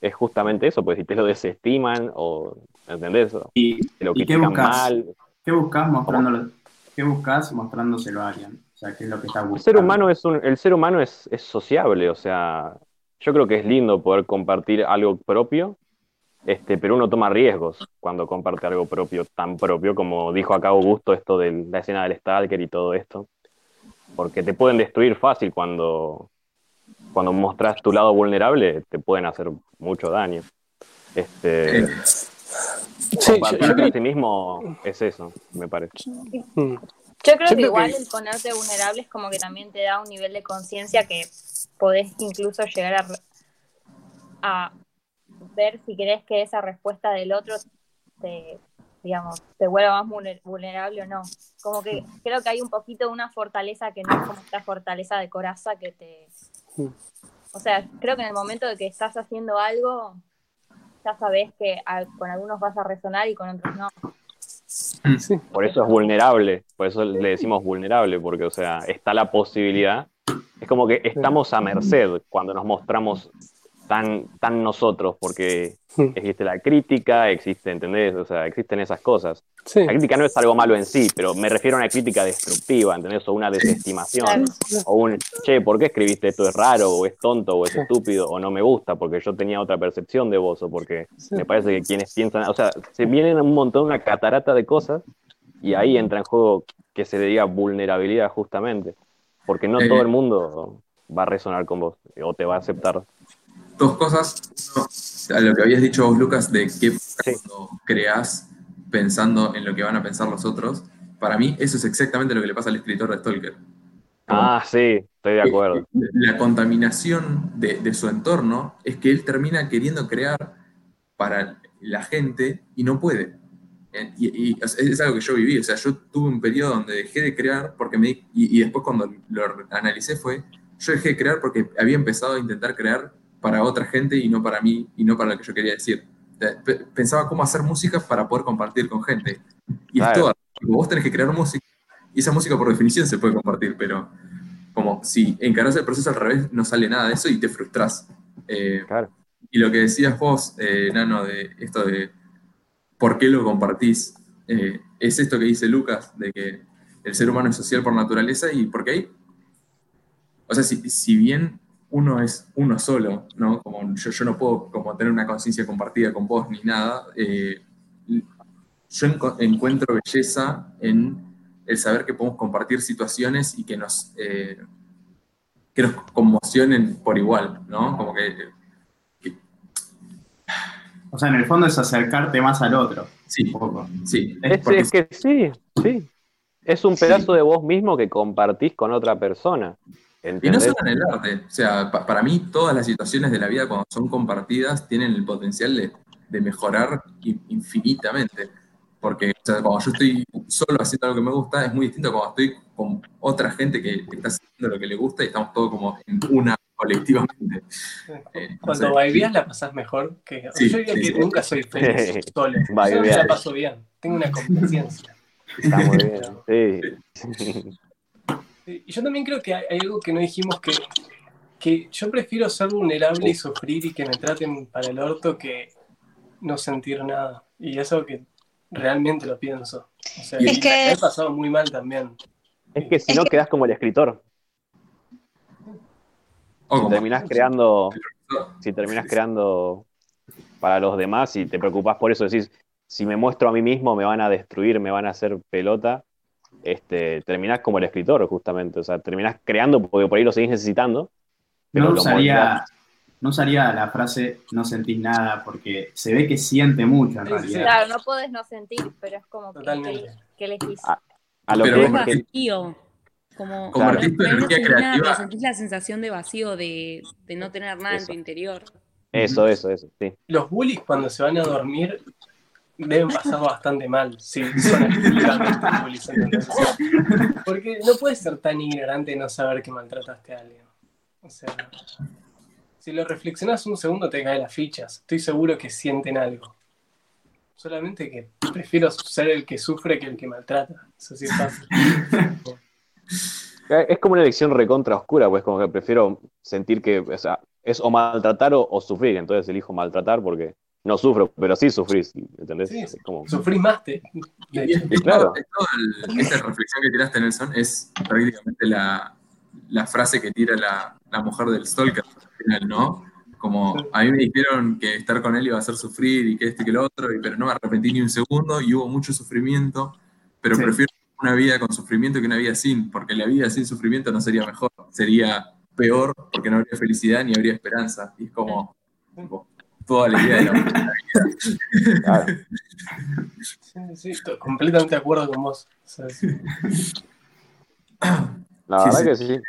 Es justamente eso, pues si te lo desestiman o ¿entendés? ¿Y, te lo ¿y qué buscas? mal. ¿Qué buscas mostrándolo? ¿Qué buscas mostrándoselo a alguien? O sea, ¿qué es lo que estás El buscando? ser humano es un, el ser humano es, es sociable, o sea, yo creo que es lindo poder compartir algo propio, este, pero uno toma riesgos cuando comparte algo propio, tan propio como dijo acá Augusto, esto de la escena del Stalker y todo esto, porque te pueden destruir fácil cuando, cuando mostras tu lado vulnerable, te pueden hacer mucho daño. Este, Sí, yo, yo compartirte creo a ti mismo es eso, me parece. Mm. Yo creo Yo que creo igual el ponerte vulnerable es como que también te da un nivel de conciencia que podés incluso llegar a ver si crees que esa respuesta del otro te, digamos, te vuelva más vulner- vulnerable o no. Como que creo que hay un poquito una fortaleza que no es como esta fortaleza de coraza que te... O sea, creo que en el momento de que estás haciendo algo, ya sabes que a- con algunos vas a resonar y con otros no. Sí. Por eso es vulnerable, por eso le decimos vulnerable, porque, o sea, está la posibilidad. Es como que estamos a merced cuando nos mostramos tan, tan nosotros, porque existe la crítica, existe, ¿entendés? O sea, existen esas cosas. Sí. La crítica no es algo malo en sí, pero me refiero a una crítica destructiva, ¿entendés? O una desestimación. Claro. O un, che, ¿por qué escribiste esto? ¿Es raro? ¿O es tonto? ¿O es estúpido? ¿O no me gusta? Porque yo tenía otra percepción de vos, o porque Sí. me parece que quienes piensan, o sea, se vienen un montón, una catarata de cosas, y ahí entra en juego que se le diga vulnerabilidad justamente, porque no Eh. todo el mundo va a resonar con vos, o te va a aceptar. Dos cosas. Uno, a lo que habías dicho vos, Lucas, de qué pasa Sí. cuando creás pensando en lo que van a pensar los otros. Para mí, eso es exactamente lo que le pasa al escritor de Stalker. Ah, sí, estoy de acuerdo. La contaminación de, de su entorno es que él termina queriendo crear para la gente y no puede. Eh, Y, y es, es algo que yo viví, o sea, yo tuve un periodo donde dejé de crear porque me y después cuando lo analicé fue, yo dejé de crear porque había empezado a intentar crear para otra gente y no para mí y no para lo que yo quería decir. Pensaba cómo hacer música para poder compartir con gente. Y es Claro. todo, tipo, vos tenés que crear música y esa música por definición se puede compartir, pero como si encarás el proceso al revés, no sale nada de eso y te frustras. Eh, Claro. y lo que decías vos, eh, Nano, de esto de por qué lo compartís, eh, es esto que dice Lucas, de que el ser humano es social por naturaleza y porque hay, o sea, si, si bien uno es uno solo, ¿no? Como yo, yo no puedo como tener una conciencia compartida con vos ni nada, eh, yo enco- encuentro belleza en el saber que podemos compartir situaciones y que nos, eh, que nos conmocionen por igual, ¿no? Como que, que- O sea, en el fondo es acercarte más al otro. sí, Un poco. sí. Es, porque es que sí, sí. Es un Sí. pedazo de vos mismo que compartís con otra persona. Y no ¿Entendés? solo en el arte, o sea, pa- para mí todas las situaciones de la vida cuando son compartidas tienen el potencial de, de mejorar in- infinitamente. Porque o sea, cuando yo estoy solo haciendo algo que me gusta, es muy distinto a cuando estoy con otra gente que está haciendo lo que le gusta y estamos todos como en una colectivamente. Eh, no Cuando sé. baileás la pasás mejor que. Sí, yo diría sí, que sí. nunca soy feliz solo. Yo la paso bien. Tengo una competencia. Está muy bien, sí. Y yo también creo que hay, algo que no dijimos que, que yo prefiero ser vulnerable y sufrir y que me traten para el orto que no sentir nada. Y eso que realmente lo pienso. O sea, Es y que- he pasado muy mal también. Es que si no quedás como el escritor. Si terminás creando, si terminás creando para los demás y te preocupás por eso, decís, si me muestro a mí mismo me van a destruir, me van a hacer pelota, este, terminás como el escritor justamente, o sea, terminás creando porque por ahí lo seguís necesitando. pero No usaría, no usaría la frase no sentís nada porque se ve que siente mucho en realidad. Claro, no podés no sentir, pero es como que, Totalmente. que, que elegís. A lo Pero que es vacío. Como no energía sentís nada, creativa. pero sentís la sensación de vacío, de, de no tener nada en tu interior. Eso, eso, eso, sí. Los bullies cuando se van a dormir deben pasar bastante mal. Sí, son. Porque no puedes ser tan ignorante y no saber que maltrataste a alguien. O sea, si lo reflexionas un segundo te caen las fichas. Estoy seguro que sienten algo. Solamente que prefiero ser el que sufre que el que maltrata. Eso sí es fácil. Es como una elección recontra oscura, pues como que prefiero sentir que, o sea, es o maltratar o, o sufrir, entonces elijo maltratar porque no sufro, pero sí sufrís, ¿entendés? Sí, Es como, Sufrís más. Te, Y claro. el- esa reflexión que tiraste, Nelson, es prácticamente la, la frase que tira la, la mujer del Stalker al final, ¿no? Como a mí me dijeron que estar con él iba a hacer sufrir y que esto y que lo otro, y- pero no me arrepentí ni un segundo y hubo mucho sufrimiento, pero Sí. prefiero una vida con sufrimiento que una vida sin, porque la vida sin sufrimiento no sería mejor, sería peor porque no habría felicidad ni habría esperanza. Y es como toda la idea de la claro. Sí, sí, estoy completamente de acuerdo con vos. O sea, sí. La Sí, verdad sí. que sí.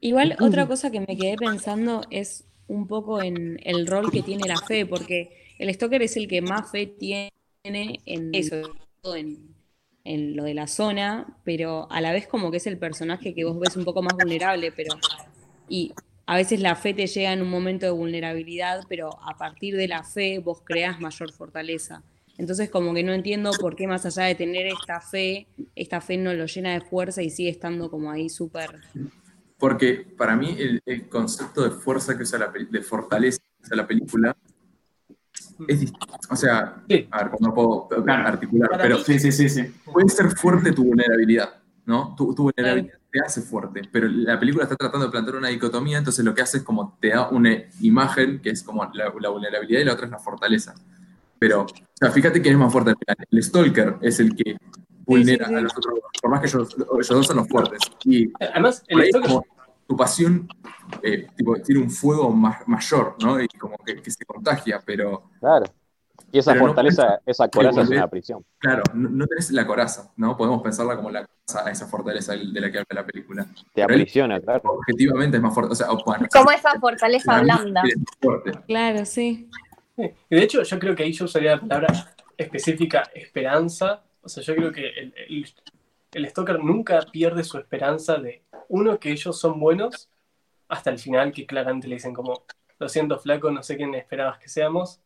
Igual otra cosa que me quedé pensando es un poco en el rol que tiene la fe, porque el stalker es el que más fe tiene tiene en eso, en, en lo de la zona, pero a la vez como que es el personaje que vos ves un poco más vulnerable, pero y a veces la fe te llega en un momento de vulnerabilidad, pero a partir de la fe vos creas mayor fortaleza. Entonces como que no entiendo por qué más allá de tener esta fe, esta fe no lo llena de fuerza y sigue estando como ahí súper... Porque para mí el, el concepto de fuerza que usa la de fortaleza que usa la película es distinto. O sea, Sí. a ver, no puedo Claro. articular, Para pero mí- Sí, sí, sí, sí. puede ser fuerte tu vulnerabilidad, ¿no? Tu, tu vulnerabilidad te hace fuerte, pero la película está tratando de plantear una dicotomía, entonces lo que hace es como te da una imagen que es como la, la vulnerabilidad y la otra es la fortaleza. Pero, o sea, fíjate quién es más fuerte al final. El Stalker es el que vulnera sí, sí. a los otros, dos, por más que ellos, ellos dos son los fuertes. Y Además, por el Stalker como tu pasión eh, tipo, tiene un fuego ma- mayor, ¿no? Y como que, que se contagia, pero Claro. Y esa Pero no fortaleza, esa coraza es una prisión. claro, no, no tenés la coraza, ¿no? Podemos pensarla como la coraza, esa fortaleza de la que habla la película. Te Pero él- aprisiona, claro. Objetivamente es más fuerte, o sea, bueno, Como esa fortaleza blanda. es. Claro, sí. Sí. Y de hecho, yo creo que ahí yo usaría la palabra específica esperanza. O sea, yo creo que el, el, el Stalker nunca pierde su esperanza de, uno, que ellos son buenos, hasta el final, que claramente le dicen como, lo siento, flaco, no sé quién esperabas que seamos.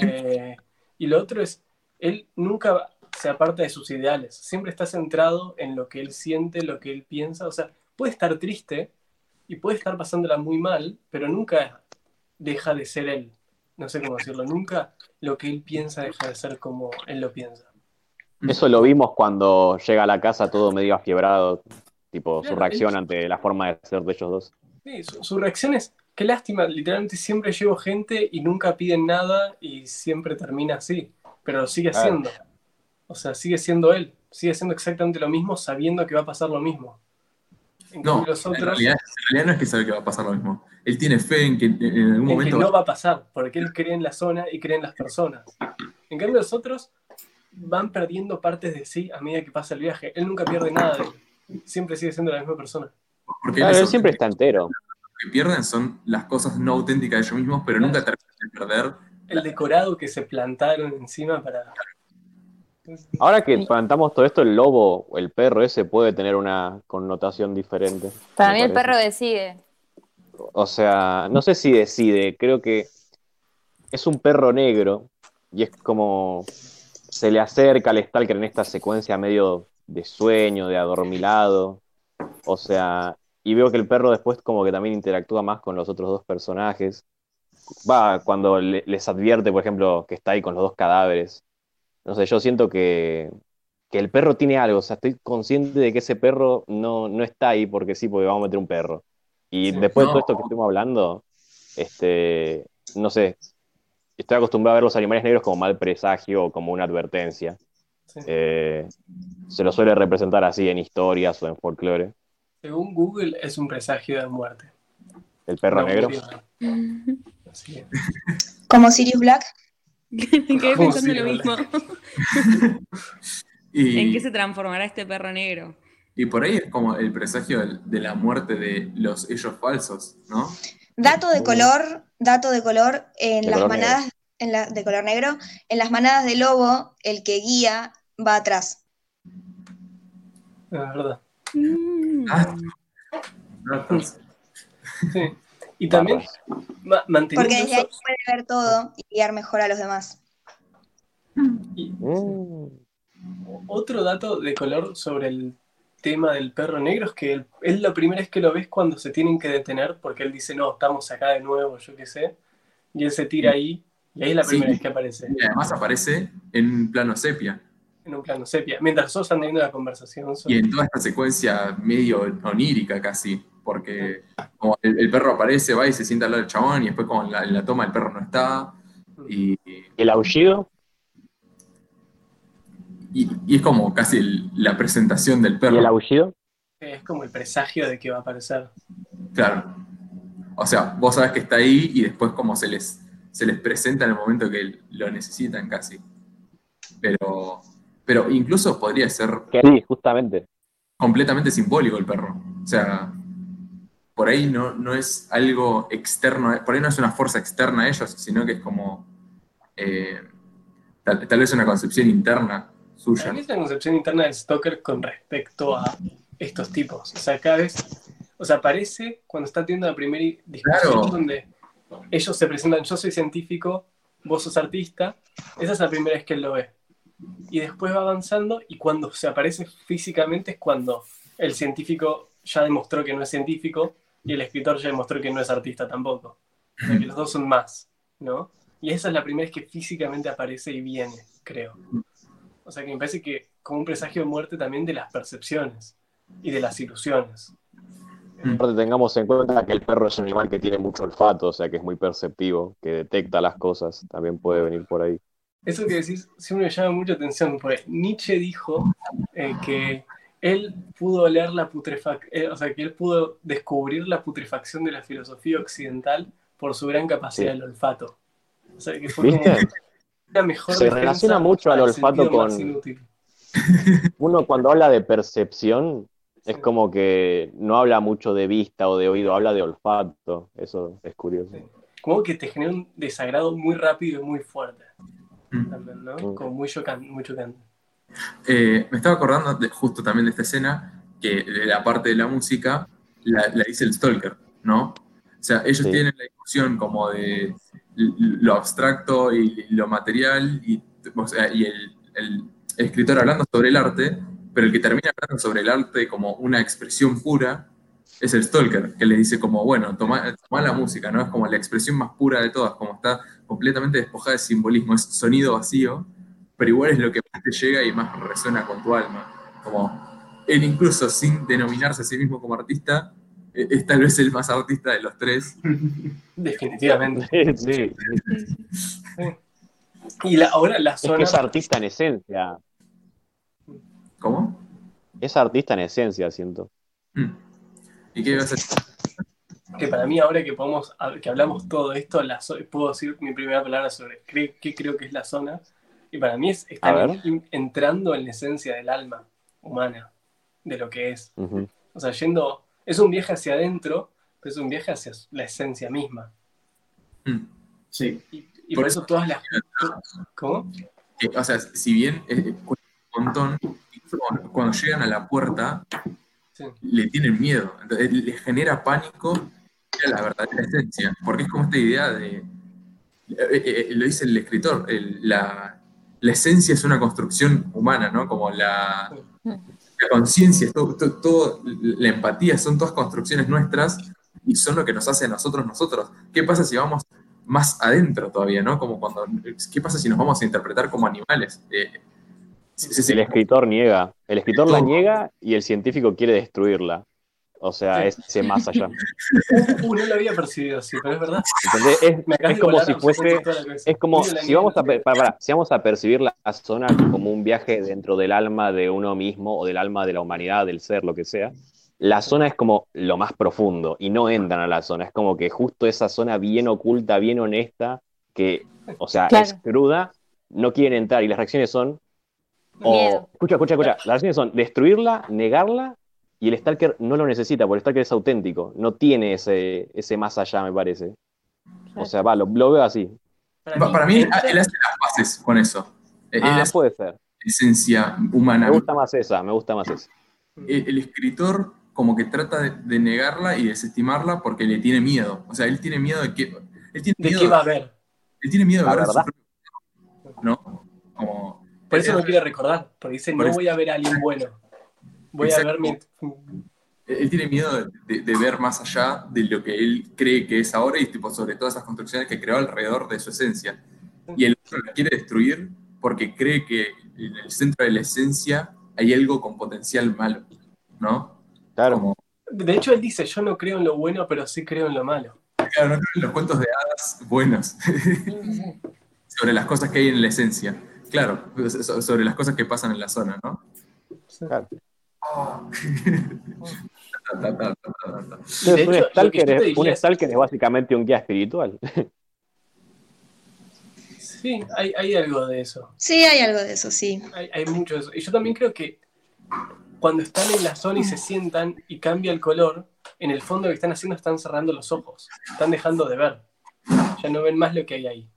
Eh, y lo otro es, él nunca se aparta de sus ideales, siempre está centrado en lo que él siente, lo que él piensa. O sea, puede estar triste y puede estar pasándola muy mal, pero nunca deja de ser él. No sé cómo decirlo, nunca lo que él piensa deja de ser como él lo piensa. Eso lo vimos cuando llega a la casa todo medio afiebrado, tipo su reacción él- ante la forma de ser de ellos dos. Sí, su, su reacción es, qué lástima, literalmente siempre llevo gente y nunca piden nada y siempre termina así, pero lo sigue haciendo. O sea, sigue siendo él, sigue siendo exactamente lo mismo sabiendo que va a pasar lo mismo. En No, cambio, los en otros, realidad, en realidad no es que sabe que va a pasar lo mismo. Él tiene fe en que en algún en que momento no va a pasar, porque él cree en la zona y cree en las personas. En cambio, los otros van perdiendo partes de sí a medida que pasa el viaje. Él nunca pierde nada de él. Siempre sigue siendo la misma persona. porque Claro, él siempre está entero. Que pierden son las cosas no auténticas de ellos mismos, pero nunca terminan de perder. El decorado que se plantaron encima para... Ahora que plantamos todo esto, el lobo el perro ese puede tener una connotación diferente. Para mí el perro decide. O sea, no sé si decide, creo que es un perro negro y es como se le acerca al Stalker en esta secuencia medio de sueño, de adormilado. O sea, y veo que el perro después como que también interactúa más con los otros dos personajes. Va, cuando le- les advierte, por ejemplo, que está ahí con los dos cadáveres. No sé, yo siento que, que el perro tiene algo. O sea, estoy consciente de que ese perro no, no está ahí porque sí, porque vamos a meter un perro. Y Sí. después de todo esto que estuvimos hablando, este, no sé, estoy acostumbrado a ver los animales negros como mal presagio o como una advertencia. Sí. Eh, se lo suele representar así en historias o en folclore. Según Google, es un presagio de muerte. El perro No negro. Así que- Como Sirius Black. Me quedé ¿Cómo pensando lo mismo. Y, ¿En qué se transformará este perro negro? y por ahí es como el presagio de la muerte de los ellos falsos, ¿no? Dato de color, dato de color, en De las color manadas, en la, de color negro, en las manadas de lobo, el que guía va atrás. La verdad. Mm. Ah. Sí. Y también ma- manteniendo Porque desde ahí puede ver todo y guiar mejor a los demás. y- Mm. otro dato de color sobre el tema del perro negro es que él, es la primera vez que lo ves cuando se tienen que detener, porque él dice, no, estamos acá de nuevo, yo qué sé, y él se tira ahí, y ahí es la Sí. primera vez que aparece, y además aparece en un plano sepia. En un plano sepia, mientras todos están teniendo la conversación sobre... Y en toda esta secuencia medio onírica casi, porque como el, el perro aparece, va y se sienta al lado del chabón, y después como en la, en la toma el perro no está, y, El aullido, y- y es como casi el- la presentación del y el perro. aullido. Es como el presagio de que va a aparecer. Claro. O sea, vos sabés que está ahí y después como se les, se les presenta en el momento que lo necesitan casi. Pero, pero incluso podría ser sí, justamente. completamente simbólico el perro. O sea, por ahí no, no es algo externo, por ahí no es una fuerza externa a ellos, sino que es como, eh, Tal, tal vez una concepción interna suya. Mí es la concepción interna del stalker con respecto a estos tipos. O sea, cada vez, o sea, aparece cuando está teniendo la primera discusión Claro. donde ellos se presentan, yo soy científico, vos sos artista, esa es la primera vez que él lo ve. Y después va avanzando y cuando se aparece físicamente es cuando el científico ya demostró que no es científico y el escritor ya demostró que no es artista tampoco. O sea, que los dos son más, ¿no? Y esa es la primera vez que físicamente aparece y viene, creo. O sea que me parece que como un presagio de muerte también de las percepciones y de las ilusiones. Aparte tengamos en cuenta que el perro es un animal que tiene mucho olfato, o sea que es muy perceptivo, que detecta las cosas, también puede venir por ahí. Eso que decís siempre me llama mucha atención, porque Nietzsche dijo eh, que él pudo oler la putrefacción, o sea, que él pudo descubrir la putrefacción de la filosofía occidental por su gran capacidad Sí. del olfato. O sea, que fue una mejor Se relaciona mucho al olfato con-. Uno cuando habla de percepción es Sí. como que no habla mucho de vista o de oído, habla de olfato. Eso es curioso. Sí. Como que te genera un desagrado muy rápido y muy fuerte. Mm. También, ¿no? Mm. Como muy chocante. Muy chocante. Eh, me estaba acordando de- justo también de esta escena, que de la parte de la música la, la dice el Stalker, ¿no? O sea, ellos Sí. tienen la discusión como de lo abstracto y lo material, y, o sea, y el, el escritor hablando sobre el arte, pero el que termina hablando sobre el arte como una expresión pura es el Stalker, que le dice como, bueno, toma, toma la música, ¿no? Es como la expresión más pura de todas, como está completamente despojada de simbolismo, es sonido vacío, pero igual es lo que más te llega y más resuena con tu alma. Como él incluso sin denominarse a sí mismo como artista, eh, es tal vez el más artista de los tres. Definitivamente. Sí, Y la, ahora la es zona. que es artista en esencia. ¿Cómo? Es artista en esencia, siento. Mm. ¿Y qué ibas a decir? Que para mí ahora que podemos que hablamos todo esto, la puedo decir mi primera palabra sobre qué, qué creo que es la zona. Y para mí es estar entrando en la esencia del alma humana, de lo que es. Ujú. O sea, yendo, es un viaje hacia adentro, pero es un viaje hacia la esencia misma. Mm. Sí. Y, y Por por eso todas las... ¿Cómo? Que, o sea, si bien eh, un montón, cuando, llegan a la puerta, Sí. le tienen miedo. Entonces, les genera pánico la verdadera esencia. Porque es como esta idea de. eh, eh, eh, lo dice el escritor, el- la, la esencia es una construcción humana, ¿no? Como la, la conciencia, todo, todo- todo- la empatía, son todas construcciones nuestras y son lo que nos hace a nosotros nosotros. ¿Qué pasa si vamos más adentro todavía, ¿no? Como cuando, ¿qué pasa si nos vamos a interpretar como animales? Eh, sí, sí, sí. El escritor niega. El escritor la niega y el científico quiere destruirla. O sea, Sí. ese más allá. Uh, no lo había percibido así, pero es verdad. ¿Entendés? Es, como volar si fuese. Es como si vamos, a, pará, pará, si vamos a percibir la zona como un viaje dentro del alma de uno mismo o del alma de la humanidad, del ser, lo que sea, la zona es como lo más profundo y no entran a la zona. Es como que justo esa zona bien oculta, bien honesta, que, o sea, Claro. es cruda, no quieren entrar y las reacciones son. O, escucha, escucha, escucha. Las reacciones son destruirla, negarla y el Stalker no lo necesita porque el Stalker es auténtico, no tiene ese, ese más allá, me parece. O sea, va, lo, lo veo así. Pa- Para mí, él hace las paces con eso. Él Ah, hace puede ser. esencia humana. Me gusta más esa, me gusta más esa. el, el escritor como que trata de, de negarla y desestimarla porque le tiene miedo. O sea, él tiene miedo de que... Él tiene ¿De miedo, qué va a haber? él tiene miedo de ver su ¿No? Como... Por eso no quiere recordar, porque dice, Por no eso- voy a ver a alguien bueno. Voy a ver mi... él tiene miedo de, de- de ver más allá de lo que él cree que es ahora y tipo sobre todas esas construcciones que creó alrededor de su esencia. Y el otro la quiere destruir porque cree que en el centro de la esencia hay algo con potencial malo, ¿no? Claro. Como, De hecho, él dice, yo no creo en lo bueno, pero sí creo en lo malo. claro, no creo en los cuentos de hadas buenos. sobre las cosas que hay en la esencia. Claro, so- sobre las cosas que pasan en la zona, ¿no? claro. De un, hecho, que stalker es, diría un es- stalker es básicamente un guía espiritual. Sí, hay, hay algo de eso. Sí, hay algo de eso, sí. Hay, hay mucho de eso. Y yo también creo que cuando están en la zona y se sientan y cambia el color, en el fondo lo que están haciendo están cerrando los ojos. Están dejando de ver. Ya no ven más lo que hay ahí.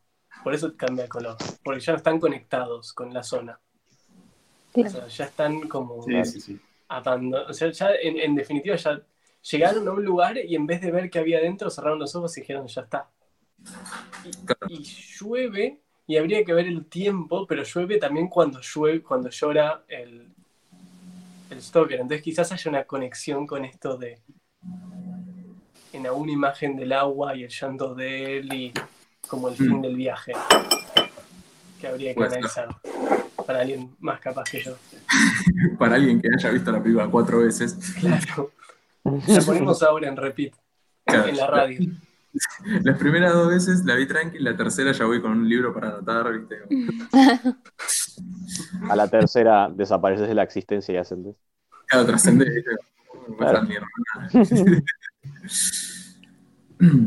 Por eso cambia de color. Porque ya están conectados con la zona. O sea, ya están como Sí, sí, sí. O sea, ya en, en definitiva ya llegaron a un lugar y en vez de ver qué había adentro, cerraron los ojos y dijeron, ya está. Y, y llueve, y habría que ver el tiempo, pero llueve también cuando llueve, cuando llora el, el Stalker. Entonces quizás haya una conexión con esto de en alguna imagen del agua y el llanto de él y como el fin Mm. del viaje. Que habría que analizar para alguien más capaz que yo. Para alguien que haya visto la película cuatro veces. Claro. La ponemos ahora en repeat, Claro, en la radio. Las primeras dos veces la vi tranqui, la tercera ya voy con un libro para anotar, ¿viste? A la tercera desapareces de la existencia y ascendes. Claro. Mi hermana.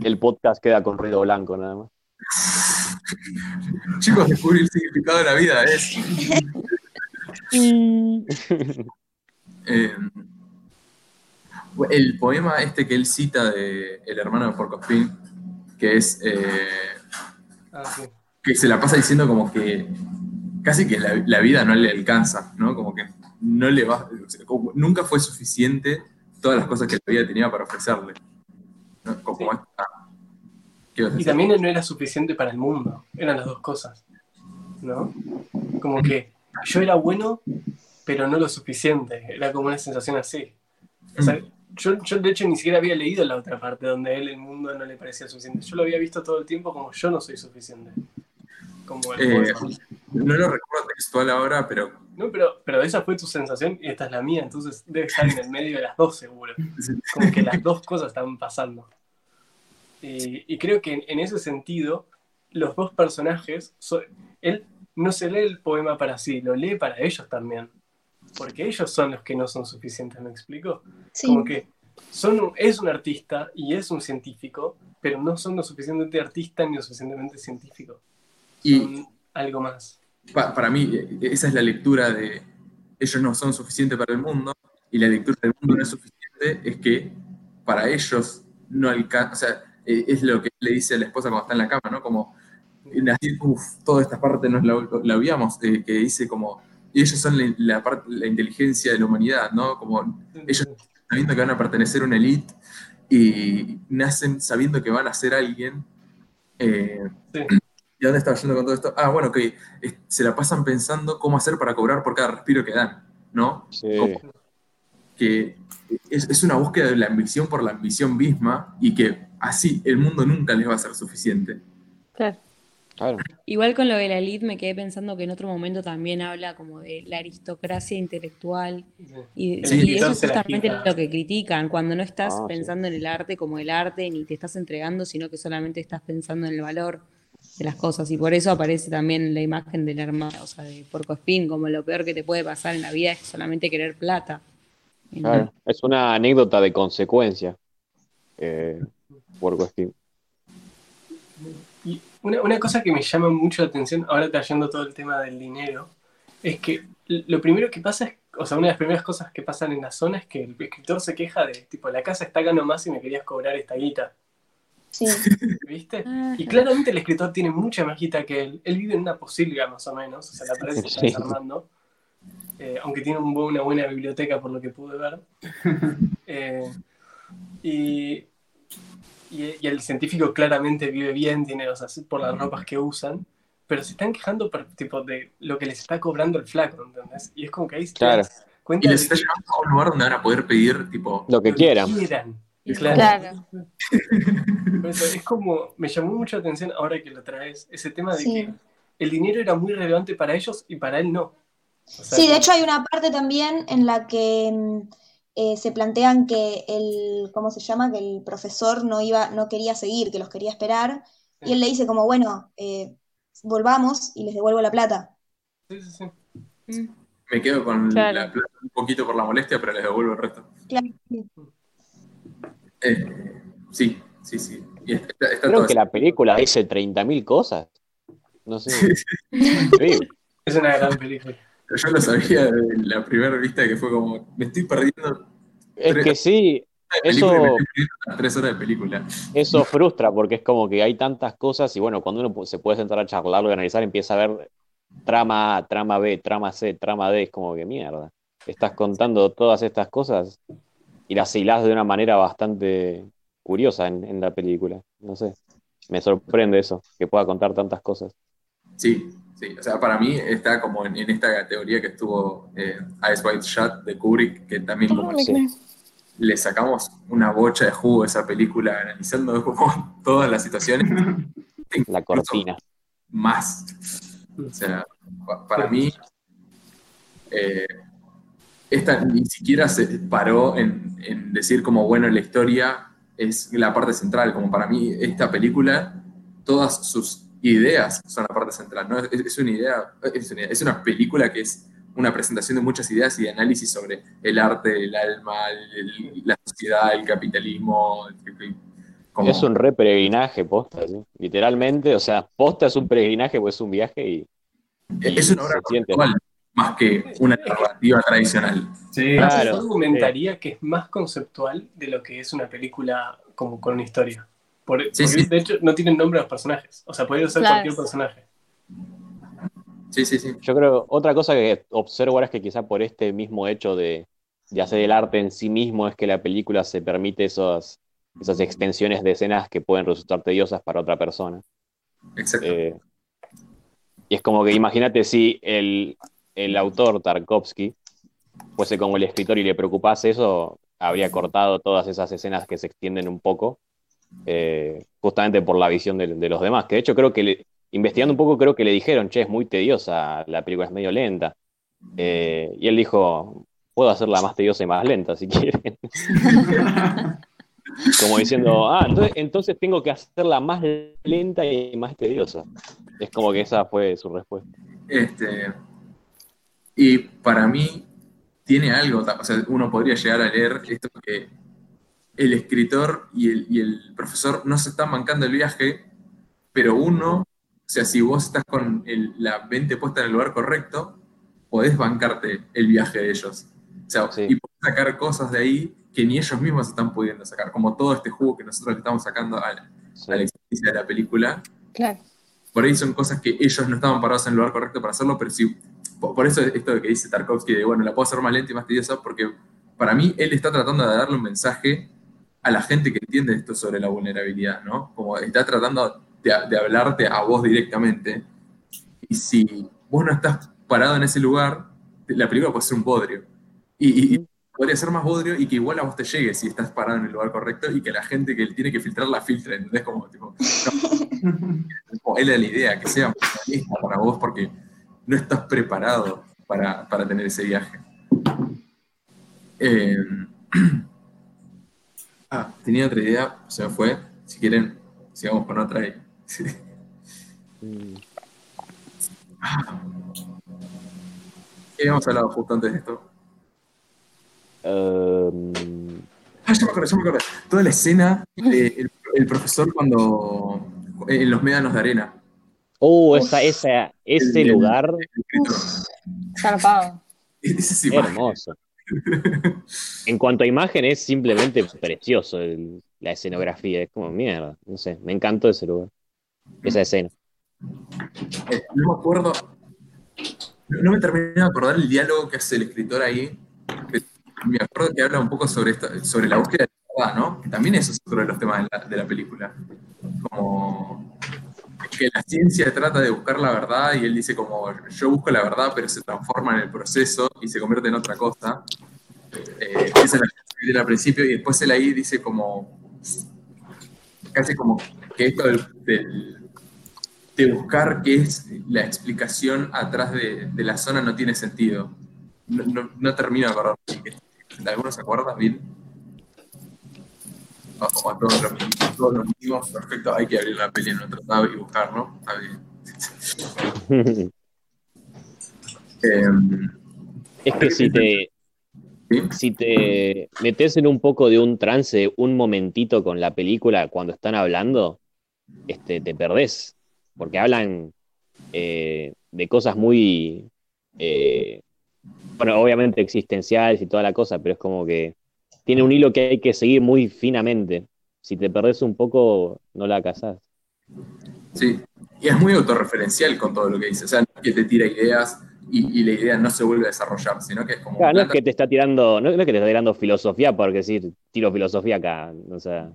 El podcast queda con ruido blanco nada más. Chicos, descubrir el significado de la vida es. Eh, el poema este que él cita de El hermano de Porcospín, que es eh, Ah, sí. que se la pasa diciendo como que casi que la, la vida no le alcanza, ¿no? Como que no le va, nunca fue suficiente todas las cosas que la vida tenía para ofrecerle. ¿no? Como Sí. esta- ¿qué ibas a Y también no era suficiente para el mundo, eran las dos cosas, ¿no? Como que yo era bueno, pero no lo suficiente, era como una sensación así. O sea, yo, yo de hecho ni siquiera había leído la otra parte donde él el mundo no le parecía suficiente. Yo lo había visto todo el tiempo como yo no soy suficiente. Como el Eh, no lo recuerdo textual ahora, pero No, pero, pero esa fue tu sensación y esta es la mía, entonces debe estar en el medio de las dos seguro. Como que las dos cosas están pasando. Y, y creo que en, en ese sentido, los dos personajes, so- él no se lee el poema para sí, lo lee para ellos también. Porque ellos son los que no son suficientes, ¿me explico? Sí. Como que son, un- es un artista y es un científico, pero no son lo suficientemente artista ni lo suficientemente científico. y Son algo más. pa- para mí eh, esa es la lectura de ellos no son suficientes para el mundo y la lectura del mundo no es suficiente es que para ellos no alcanza, o sea, eh, es lo que le dice a la esposa cuando está en la cama, ¿no? Como, así, uff, toda esta parte nos la, la eh, que dice como, y ellos son la, la parte, la inteligencia de la humanidad, ¿no? Como ellos sabiendo que van a pertenecer a una elite y nacen sabiendo que van a ser alguien. eh, Sí. ¿Y dónde estaba yendo con todo esto? Ah, bueno, que se la pasan pensando cómo hacer para cobrar por cada respiro que dan, ¿no? Sí. Como que es, es una búsqueda de la ambición por la ambición misma y que así el mundo nunca les va a ser suficiente. Claro. Claro. Igual con lo de la elite me quedé pensando que en otro momento también habla como de la aristocracia intelectual y, Sí, y eso es justamente lo que critican, cuando no estás Ah, sí. pensando en el arte como el arte, ni te estás entregando, sino que solamente estás pensando en el valor de las cosas. Y por eso aparece también la imagen del hermano, o sea, de Porcospín, como lo peor que te puede pasar en la vida es solamente querer plata. Claro. Es una anécdota de consecuencia. Eh, Puerco Espín. Una, una cosa que me llama mucho la atención, ahora trayendo todo el tema del dinero, es que lo primero que pasa es, o sea, una de las primeras cosas que pasan en la zona es que el escritor se queja de, tipo, la casa está acá nomás y me querías cobrar esta guita, Sí. ¿viste? Ah, Y claramente el escritor tiene mucha más guita que él. Él vive en una posilga más o menos, o sea, la pared se está Sí. desarmando. Eh, aunque tiene un una buena biblioteca por lo que pude ver. Eh, y, y, y el científico claramente vive bien, tiene, o sea, por las ropas que usan, pero se están quejando por, tipo, de lo que les está cobrando el flaco, ¿entendés? Y es como que ahí se Claro. cuenta Y les está llevando a un lugar donde van a poder pedir, tipo, Lo que quieran. Claro. Claro. Por eso, es como, me llamó mucho la atención ahora que lo traes, ese tema de Sí. que el dinero era muy relevante para ellos y para él no. O sea, Sí, de hecho hay una parte también en la que mm, eh, se plantean que el, ¿cómo se llama? Que el profesor no iba, no quería seguir, que los quería esperar, y él le dice como, bueno, eh, volvamos y les devuelvo la plata. sí, sí, sí. mm. me quedo con Claro. la plata un poquito por la molestia, pero les devuelvo el resto. Claro, sí. Eh, sí, sí, sí. Y está, está Creo todo que así. la película dice 30.000 cosas. No sé. Es una gran película. Yo lo sabía de la primera vista que fue como, me estoy perdiendo Es que sí, eso, tres horas de película. Eso frustra porque es como que hay tantas cosas y bueno, cuando uno se puede sentar a charlarlo y analizar, empieza a ver trama A, trama B, trama C, trama D, es como que mierda. Estás contando todas estas cosas y las hilás de una manera bastante curiosa en, la película. No sé, me sorprende eso, que pueda contar tantas cosas. Sí, sí, o sea, para mí está como en, esta categoría que estuvo eh, Ice White Shot de Kubrick, que también como le sacamos una bocha de jugo a esa película analizando como todas las situaciones. La cortina. Más. O sea, para mí, eh, esta ni siquiera se paró en, en, decir como, bueno, la historia es la parte central, como para mí esta película, todas sus ideas son la parte central, ¿no? Es, una idea, es, una, es una película que es una presentación de muchas ideas y de análisis sobre el arte, el alma, la sociedad, el capitalismo. Es un re peregrinaje, posta, literalmente, o sea, posta es un peregrinaje, pues es un viaje y... es una obra conceptual, más que una narrativa tradicional. Sí, claro. Yo argumentaría que es más conceptual de lo que es una película como con una historia. Por, porque de hecho no tienen nombre los personajes, o sea, puede ser cualquier personaje. Sí, sí, sí. Yo creo, otra cosa que observo ahora es que quizá por este mismo hecho de, hacer el arte en sí mismo es que la película se permite esas extensiones de escenas que pueden resultar tediosas para otra persona. Exacto. Eh, y es como que imagínate si el, autor Tarkovsky fuese como el escritor y le preocupase eso, habría cortado todas esas escenas que se extienden un poco, eh, justamente por la visión de, los demás. Que de hecho creo que investigando un poco, creo que le dijeron, che, es muy tediosa, la película es medio lenta. Eh, y él dijo, puedo hacerla más tediosa y más lenta si quieren. Como diciendo, ah, entonces, tengo que hacerla más lenta y más tediosa. Es como que esa fue su respuesta. Este, y para mí tiene algo, o sea, uno podría llegar a leer esto que el escritor y el, y el profesor no se están mancando el viaje, pero uno o sea, si vos estás con la mente puesta en el lugar correcto, podés bancarte el viaje de ellos. O sea, y podés sacar cosas de ahí que ni ellos mismos están pudiendo sacar, como todo este jugo que nosotros le estamos sacando a la, experiencia de la película. Claro. Por ahí son cosas que ellos no estaban parados en el lugar correcto para hacerlo, pero sí, por eso esto de que dice Tarkovsky de, bueno, la puedo hacer más lenta y más tediosa, porque para mí él está tratando de darle un mensaje a la gente que entiende esto sobre la vulnerabilidad, ¿no? Como está tratando de, hablarte a vos directamente. Y si vos no estás parado en ese lugar, la película puede ser un bodrio. Y, podría ser más bodrio y que igual a vos te llegue si estás parado en el lugar correcto y que la gente que tiene que filtrar la filtre, ¿entendés? Como, tipo, no, es la idea, que sea para vos porque no estás preparado para, para tener ese viaje. Eh, ah, tenía otra idea, se me fue. Si quieren, sigamos con otra ahí. Mm. ¿Qué habíamos hablado justo antes de esto? Um... Ah, ya me acuerdo, ya me acuerdo. Toda la escena del el profesor cuando. en los médanos de arena. Oh, esa, esa, ese lugar. Zarpado. Hermoso. en cuanto a imagen, es simplemente precioso la escenografía. Es como mierda. No sé, me encantó ese lugar esa escena. Eh, no me acuerdo, no me terminé de acordar el diálogo que hace el escritor ahí. Me acuerdo que habla un poco sobre, sobre la búsqueda de la verdad, ¿no? Que también eso es otro de los temas de la, película. Como que la ciencia trata de buscar la verdad y él dice como yo busco la verdad pero se transforma en el proceso y se convierte en otra cosa. Esa es la al principio y después él ahí dice como casi como que esto del, de buscar qué es la explicación atrás de, la zona no tiene sentido. No, no, termino de acordar. ¿Alguno se acuerda bien? A todos los, todos los perfecto, hay que abrir la peli en otro tab y buscar, ¿no? Em, es que si te, si te metes en un poco de un trance, un momentito con la película cuando están hablando, este, te perdés, porque hablan eh, de cosas muy, eh, bueno, obviamente existenciales y toda la cosa, pero es como que tiene un hilo que hay que seguir muy finamente. Si te perdés un poco, no la casás. Sí, y es muy autorreferencial con todo lo que dice. O sea, no es que te tira ideas y, y la idea no se vuelve a desarrollar, sino que es como. Claro, no es que te está tirando, no, es que te está tirando filosofía porque decir, tiro filosofía acá. O sea,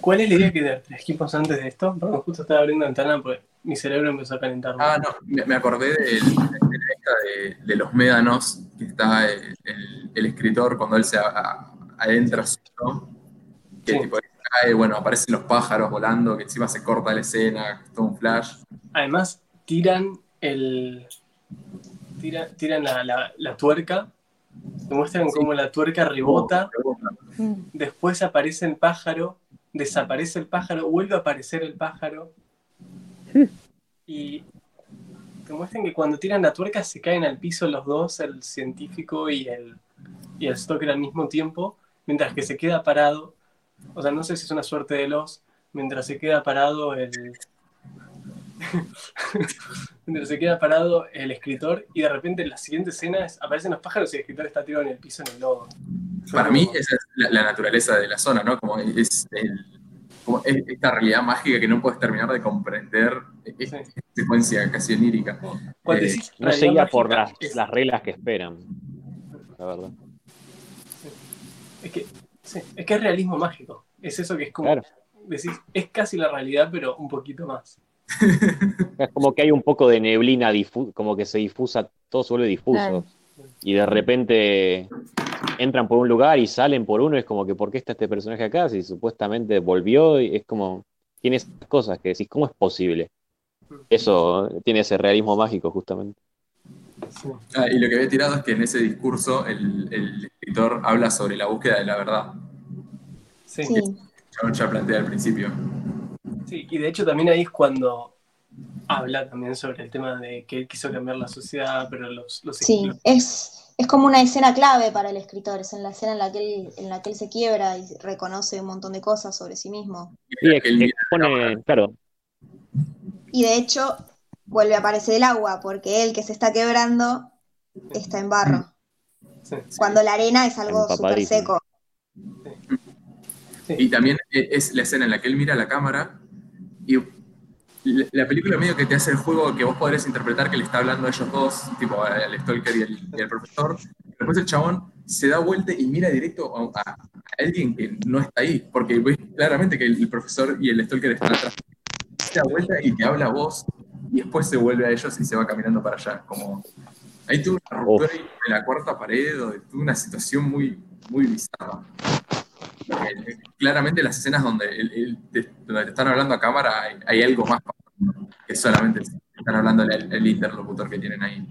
¿Cuál es la idea que te trajimos antes de esto? Perdón, justo estaba abriendo la ventana porque mi cerebro empezó a calentar. Ah, no, me, me acordé de, de la esta de, de los médanos, que está el, el- el escritor cuando él se a- a- adentra solo, que Sí. tipo cae, bueno, aparecen los pájaros volando, que encima se corta la escena, todo un flash. Además, tiran el. tira- tiran la, la- la tuerca. Te muestran cómo la tuerca rebota. Mm. Después aparece el pájaro. Desaparece el pájaro. Vuelve a aparecer el pájaro. Y te muestran que cuando tiran la tuerca se caen al piso los dos, el científico y el, y el Stoker al mismo tiempo, mientras que se queda parado. O sea, no sé si es una suerte de los. Mientras se queda parado el. mientras se queda parado el escritor y de repente en la siguiente escena es- aparecen los pájaros y el escritor está tirado en el piso en el lodo. Para mí esa es la, la naturaleza de la zona, ¿no? Como es, el- como es esta realidad mágica que no puedes terminar de comprender, esta secuencia casi onírica. Eh, no seguía por las, es- las reglas que esperan. La verdad. Es que, sí, es que es realismo mágico. Es eso que es como. Claro. Decís, es casi la realidad, pero un poquito más. Es como que hay un poco de neblina, difu- como que se difusa, todo se vuelve difuso. Claro. Y de repente entran por un lugar y salen por uno, es como que ¿por qué está este personaje acá? Si supuestamente volvió, y es como, tiene esas cosas que decís, ¿cómo es posible? Eso tiene ese realismo mágico, justamente. Sí. Ah, y lo que había tirado es que en ese discurso el, el escritor habla sobre la búsqueda de la verdad. Sí. Sí. Ya, ya planteé al principio. Sí, y de hecho también ahí es cuando habla también sobre el tema de que él quiso cambiar la sociedad, pero los, los Sí, los- es, es como una escena clave para el escritor, es en la escena en la que él, en la que él se quiebra y reconoce un montón de cosas sobre sí mismo. Sí, expone, claro, Y de hecho, vuelve a aparecer el agua, porque él que se está quebrando está en barro. sí, Cuando la arena es algo súper seco. Y también es la escena en la que él mira la cámara y la la película medio que te hace el juego que vos podés interpretar que le está hablando a ellos dos, tipo al Stalker y al, y profesor. Después el chabón se da vuelta y mira directo a, a- alguien que no está ahí, porque ves claramente que el, el profesor y el Stalker están atrás. Se da vuelta y te habla a vos y después se vuelve a ellos y se va caminando para allá. Como, ahí tuvo una ruptura de la cuarta pared, o tuvo una situación muy, muy bizarra. Eh, claramente las escenas donde, el- el- te, donde te están hablando a cámara hay, hay algo más que solamente están hablando el, el interlocutor que tienen ahí.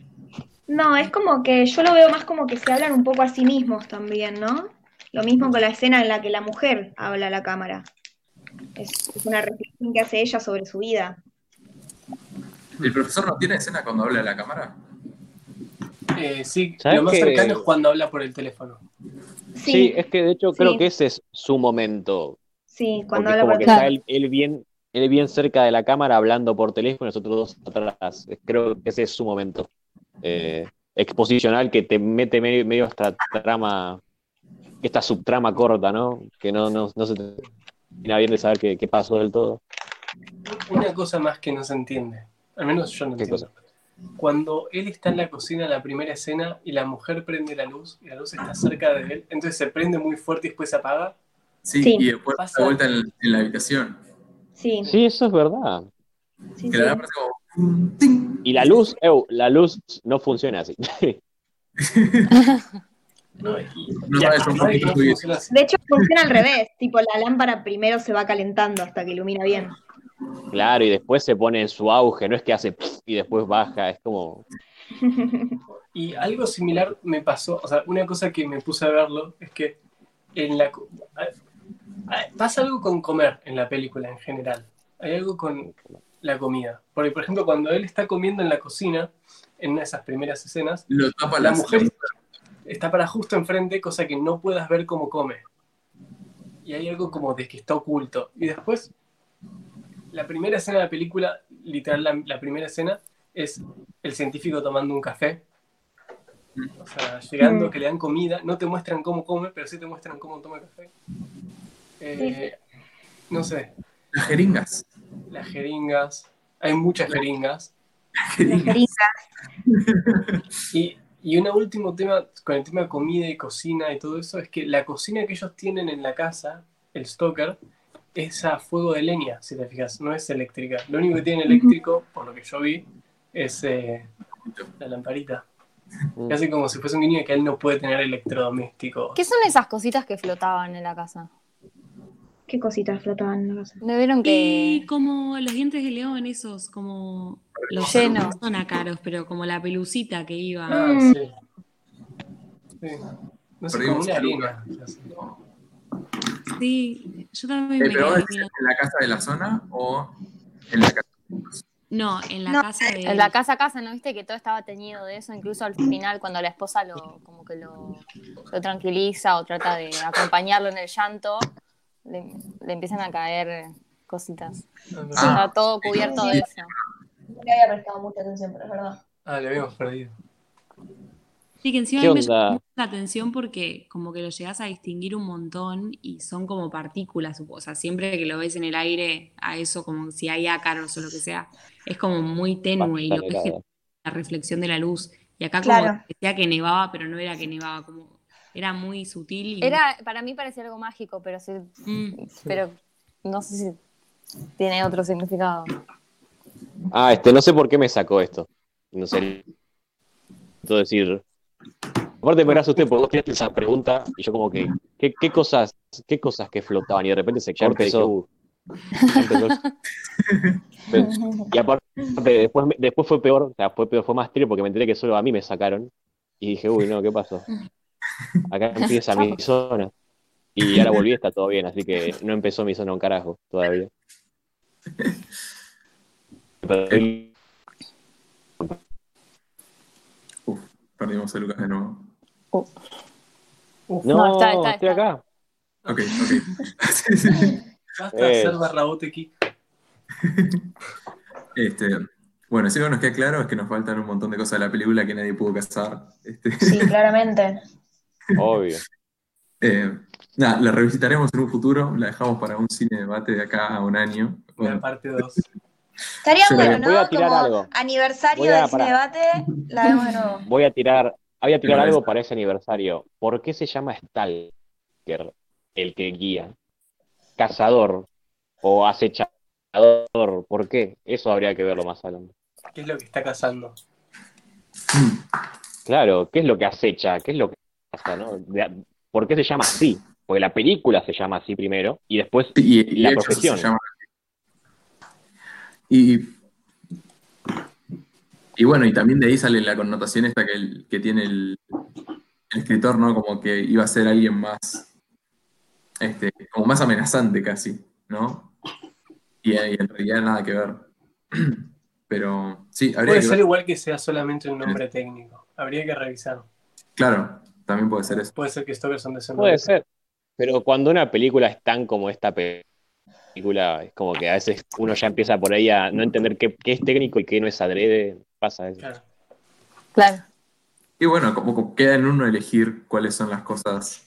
No, es como que yo lo veo más como que se hablan un poco a sí mismos también, ¿no? Lo mismo con la escena en la que la mujer habla a la cámara. Es, es una reflexión que hace ella sobre su vida. ¿El profesor no tiene escena cuando habla a la cámara? Eh, sí, ¿Sabes lo más que- cercano es cuando habla por el teléfono. Sí, Sí, es que de hecho creo Sí. que ese es su momento. sí, cuando habla como por que teléfono. está él, él bien, él bien cerca de la cámara hablando por teléfono y nosotros dos atrás. Creo que ese es su momento. Eh, exposicional que te mete medio, medio esta trama, esta subtrama corta, ¿no? Que no, no, no se termina bien de saber qué, qué pasó del todo. Una cosa más que no se entiende, al menos yo no ¿Qué entiendo. Cuando él está en la cocina en la primera escena y la mujer prende la luz y la luz está cerca de él, entonces se prende muy fuerte y después se apaga. Sí, Sí. y después Pasa- da vuelta en, en la habitación. Sí, Sí, eso es verdad. sí, Que sí. la verdad parece como... un ting. Y la luz, eu, la luz no funciona así. De hecho, funciona al revés. Tipo, la lámpara primero se va calentando hasta que ilumina bien. Claro, y después se pone en su auge, no es que hace pf y después baja, es como... Y algo similar me pasó, o sea, una cosa que me puse a verlo es que en la pasa algo con comer en la película en general. Hay algo con la comida. Porque, por ejemplo, cuando él está comiendo en la cocina, en una de esas primeras escenas, Lo tapa la la mujer está para justo enfrente, cosa que no puedas ver cómo come. Y hay algo como de que está oculto. Y después, la primera escena de la película, literal, la, la primera escena, es el científico tomando un café. O sea, llegando que le dan comida, no te muestran cómo come, pero sí te muestran cómo toma café. Eh, no sé, Las jeringas. las jeringas, hay muchas jeringas. Las jeringas. Y, y un último tema con el tema de comida y cocina y todo eso es que la cocina que ellos tienen en la casa, el Stoker, es a fuego de leña, si te fijas, no es eléctrica. Lo único que tiene eléctrico, por lo que yo vi, es eh, la lamparita. Mm. Casi como si fuese un niño que él no puede tener electrodomésticos. ¿Qué son esas cositas que flotaban en la casa? ¿Qué cositas flotaban en la casa? ¿No vieron Y que como los dientes de león, esos, como los Lleno. no son ácaros, pero como la pelucita que iba. Ah, sí. Sí. No sé, como una a arena. Sí, yo también me ¿Pero quedé mirando. en la casa de la zona o en la casa? No, en la No, casa de. en la casa a casa, ¿no viste que todo estaba teñido de eso? Incluso al final, cuando la esposa lo, como que lo, lo tranquiliza o trata de acompañarlo en el llanto, le, le empiezan a caer cositas. Ah. Está todo cubierto de eso. No le había prestado mucha atención, pero es verdad. Ah, le habíamos perdido. Sí, que encima ¿Qué onda? La atención porque como que lo llegas a distinguir un montón y son como partículas, o sea, siempre que lo ves en el aire, a eso como si hay ácaros o lo que sea, es como muy tenue y lo ves que la reflexión de la luz. Y acá como Claro. decía que nevaba, pero no era que nevaba, como era muy sutil y Era, para mí parecía algo mágico, pero sí, Mm. pero no sé si tiene otro significado. Ah, este, no sé por qué me sacó esto. No sé. Todo decir. Aparte me gracias usted porque vos tiraste esa pregunta y yo como que, ¿qué, qué cosas, qué cosas que flotaban? Y de repente se corta empezó. "Uh". Y aparte, después, después fue peor, o sea, fue peor, fue más triste porque me enteré que solo a mí me sacaron. Y dije, uy, no, ¿qué pasó? Acá empieza mi zona. Y ahora volví, está todo bien, así que no empezó mi zona un carajo todavía. Pero- Uf, perdimos a Lucas de nuevo. Uf, No, No, está- está- estoy está. acá. Ok, ok. Basta Eh. hacer barrabote aquí. Este, bueno, si algo nos queda claro es que nos faltan un montón de cosas de la película que nadie pudo cazar. Este, Sí, claramente. Obvio. eh, nada, la revisitaremos en un futuro, la dejamos para un cine debate de acá a un año. La Bueno, parte 2. Estaría bueno, voy a ¿no? tirar Como algo. aniversario a- del cine debate, la vemos de nuevo. Voy a tirar, voy a tirar algo para ese aniversario. ¿Por qué se llama Stalker el que guía? Cazador o acechador. ¿Por qué? Eso habría que verlo más adelante. ¿Qué es lo que está cazando? Claro, ¿qué es lo que acecha? ¿Qué es lo que caza, no? ¿Por qué se llama así? Porque la película se llama así primero y después y, y la profesión. llama- Y, y bueno, y también de ahí sale la connotación esta que, el- que tiene el, el escritor, ¿no? Como que iba a ser alguien más, este, como más amenazante casi, ¿no? Y, y en realidad nada que ver. Pero sí, habría Puede que ser ver. igual que sea solamente un nombre técnico. Habría que revisar. Claro, también puede ser eso. Puede ser que Stoker son de ese Puede ser. Pero cuando una película es tan como esta pe- película, es como que a veces uno ya empieza por ahí a no entender qué, qué es técnico y qué no es adrede. Pasa eso. Claro. Claro. Y bueno, como, queda en uno elegir cuáles son las cosas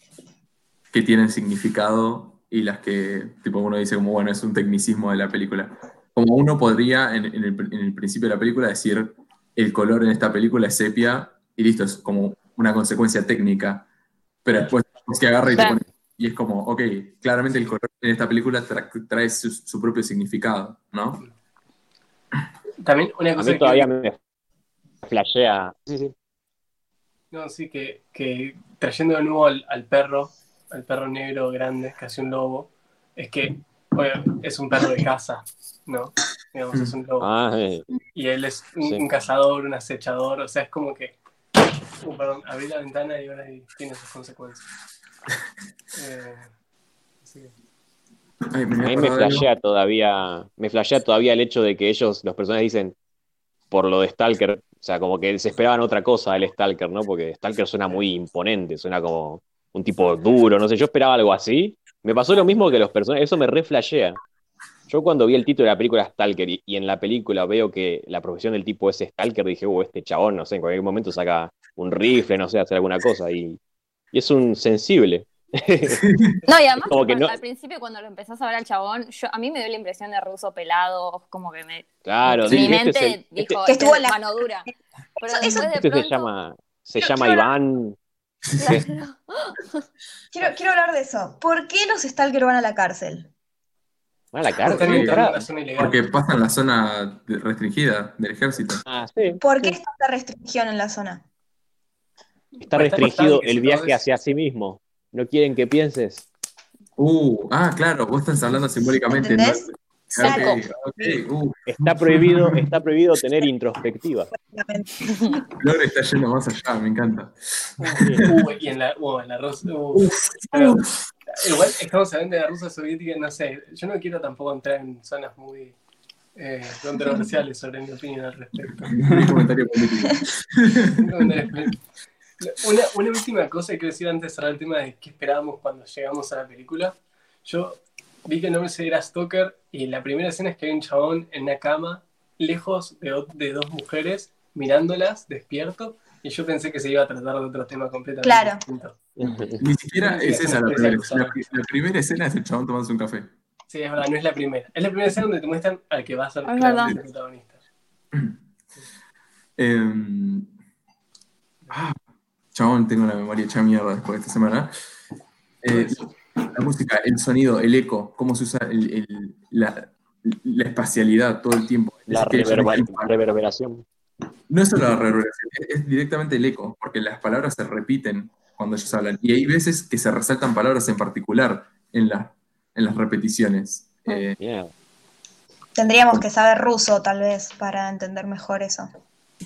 que tienen significado y las que, tipo, uno dice como, bueno, es un tecnicismo de la película. Como uno podría, en, en el, en el principio de la película, decir, el color en esta película es sepia, y listo, es como una consecuencia técnica. Pero después es que agarra y te pone, y es como, ok, claramente el color en esta película tra- trae su, su propio significado, ¿no? También una A cosa mí que, todavía me flashea. Sí, sí. no, sí, que, que trayendo de nuevo al, al perro, al perro negro grande, casi un lobo, es que bueno, es un perro de casa, ¿no? Digamos, es un lobo. Ah, Y él es un, Sí. un cazador, un acechador, o sea, es como que. Uh, perdón, abrí la ventana y ahora tiene sus consecuencias. Eh, Ay, me a mí me algo. flashea todavía, me flashea todavía el hecho de que ellos, los personajes dicen, por lo de Stalker, o sea, como que se esperaban otra cosa del Stalker, ¿no? Porque Stalker suena muy imponente, suena como un tipo duro, no sé, yo esperaba algo así. Me pasó lo mismo que los personajes, eso me re flashea. Yo cuando vi el título de la película Stalker y, y en la película veo que la profesión del tipo es Stalker, dije, uh, este chabón, no sé, en cualquier momento saca un rifle, no sé, hacer alguna cosa. Y, y es un sensible. No, y además Como que cuando- no- al principio cuando lo empezás a ver al chabón, yo, a mí me dio la impresión de ruso pelado, como que me, Claro, mi sí, este mente es el- este- dijo, Que este estuvo la- mano dura. Pero Eso- de este se llama, se Yo- llama yo- Iván. claro, Quiero, quiero hablar de eso. ¿Por qué los Stalker van a la cárcel? Va a la cárcel. Porque pasa en la zona restringida del ejército. Ah, sí. ¿Por qué está esta restricción en la zona? Está Pues restringido el viaje hacia sí mismo. No quieren que pienses. Uh, ah, claro, vos estás hablando simbólicamente. ¿no? Ok, uh, Está prohibido, está prohibido tener introspectiva. Flor está yendo más allá, me encanta. Uh, y en la, uh, en la rusa. uh, pero igual estamos hablando de la rusa soviética, no sé. Yo no quiero tampoco entrar en zonas muy eh, controversiales sobre mi opinión al respecto. Un comentario político. Una, una última cosa que quiero decir antes de cerrar el tema de qué esperábamos cuando llegamos a la película. Yo vi que el nombre era Stoker y la primera escena es que hay un chabón en una cama lejos de, dos mujeres mirándolas despierto y yo pensé que se iba a tratar de otro tema completamente Claro. distinto. Ni siquiera es esa la primera. La, la primera escena es el chabón tomándose un café. Sí, es verdad, no es la primera. Es la primera escena donde te muestran al que va a ser el protagonista. Eh, ah, chabón, tengo la memoria hecha mierda después de esta semana. Eh, la música, el sonido, el eco, cómo se usa el- el- la, la espacialidad todo el tiempo. La reverberación. No es solo la reverberación, es, directamente el eco, porque las palabras se repiten cuando ellos hablan. Y hay veces que se resaltan palabras en particular en, la- en las repeticiones. Eh, Mierda. Tendríamos que saber ruso, tal vez, para entender mejor eso.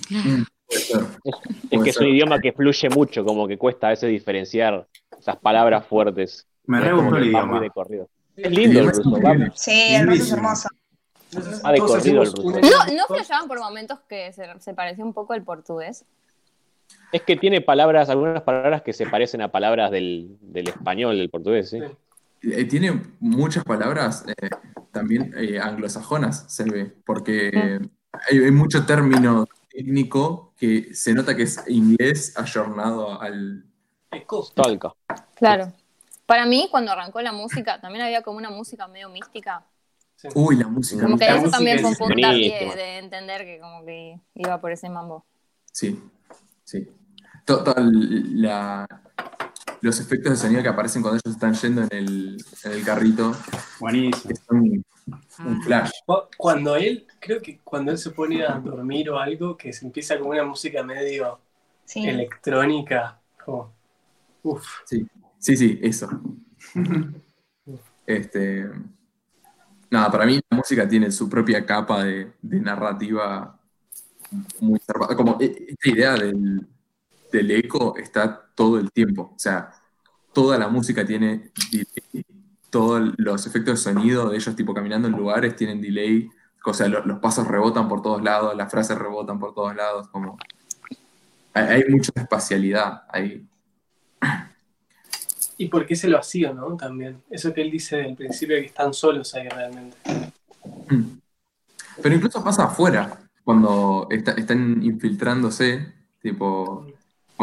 puede Es que es un idioma que fluye mucho, como que cuesta a veces diferenciar esas palabras fuertes. Me re gustó el idioma. de corrido. Es lindo el ruso, increíble. va. Sí, el ruso es hermoso. Ah, de corrido el ruso. No, ¿no flasheaban por momentos que se, se parecía un poco al portugués? Es que tiene palabras, algunas palabras que se parecen a palabras del, del español, del portugués, ¿sí? Sí. Eh, tiene muchas palabras eh, también eh, anglosajonas, se ve, porque eh, hay, hay mucho término técnico que se nota que es inglés ayornado al... Talca. Claro. Para mí, cuando arrancó la música, también había como una música medio mística. Sí. Uy, la música. Como que La eso también fue un puntapié de entender que como que iba por ese mambo. Sí, sí. To- toda la- los efectos de sonido que aparecen cuando ellos están yendo en el, en el carrito Buenísimo. son un flash. Cu- Cuando él, creo que cuando él se pone a dormir o algo, que se empieza con una música medio Sí. electrónica, como, uff, Sí, sí, sí, eso. Este, nada, para mí la música tiene su propia capa de, de narrativa muy zarpada. Como e- esta idea del, del eco está todo el tiempo. O sea, toda la música tiene delay, todos los efectos de sonido de ellos tipo caminando en lugares tienen delay. O sea, lo- los pasos rebotan por todos lados, las frases rebotan por todos lados. Como, hay, hay mucha espacialidad ahí. y por qué se lo hacía, ¿no? También, eso que él dice del principio, que están solos ahí realmente. Mm. Pero incluso pasa afuera, cuando está- están infiltrándose, tipo,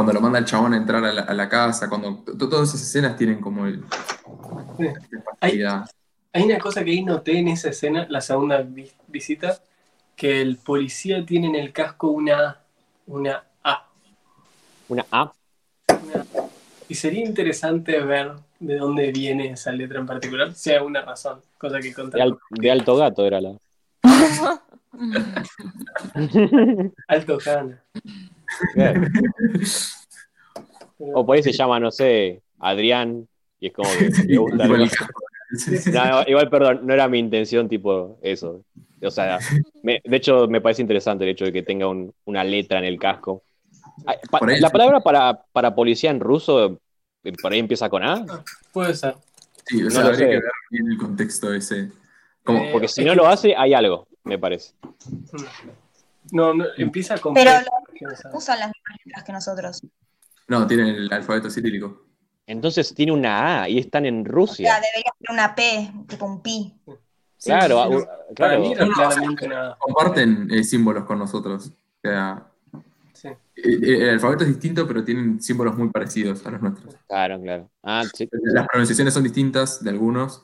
cuando lo manda el chabón a entrar a la, a la casa, cuando to- todas esas escenas tienen como el, Sí. Hay una cosa que ahí noté en esa escena, la segunda vi- visita, que el policía tiene en el casco una, una A. Una A. una- y sería interesante ver de dónde viene esa letra en particular, si hay alguna razón, cosa que De, contar. al- de alto gato era la. Alto Cana. Claro. O por ahí se llama, no sé, Adrián, y es como que le gusta Igual. No, igual, perdón, no era mi intención, tipo, eso. O sea, me- de hecho, me parece interesante el hecho de que tenga un- una letra en el casco. Pa- la sí. palabra para, para policía en ruso, eh, por ahí empieza con A, Puede ser. Sí, o sea, No habría que ver bien el contexto ese. Como, Eh, porque si no lo hace, hay algo, me parece. No, no empieza con Pero P, usan las mismas letras que nosotros. no, tienen el alfabeto cirílico. Entonces tiene una A y están en O sea, Rusia. debería ser una P, tipo un pi. Sí, Claro, sí, claro. No. Comparten eh, símbolos con nosotros. O sea, Sí. Eh, El alfabeto es distinto, pero tienen símbolos muy parecidos a los nuestros. Claro, claro. Ah, sí. Las pronunciaciones son distintas de algunos,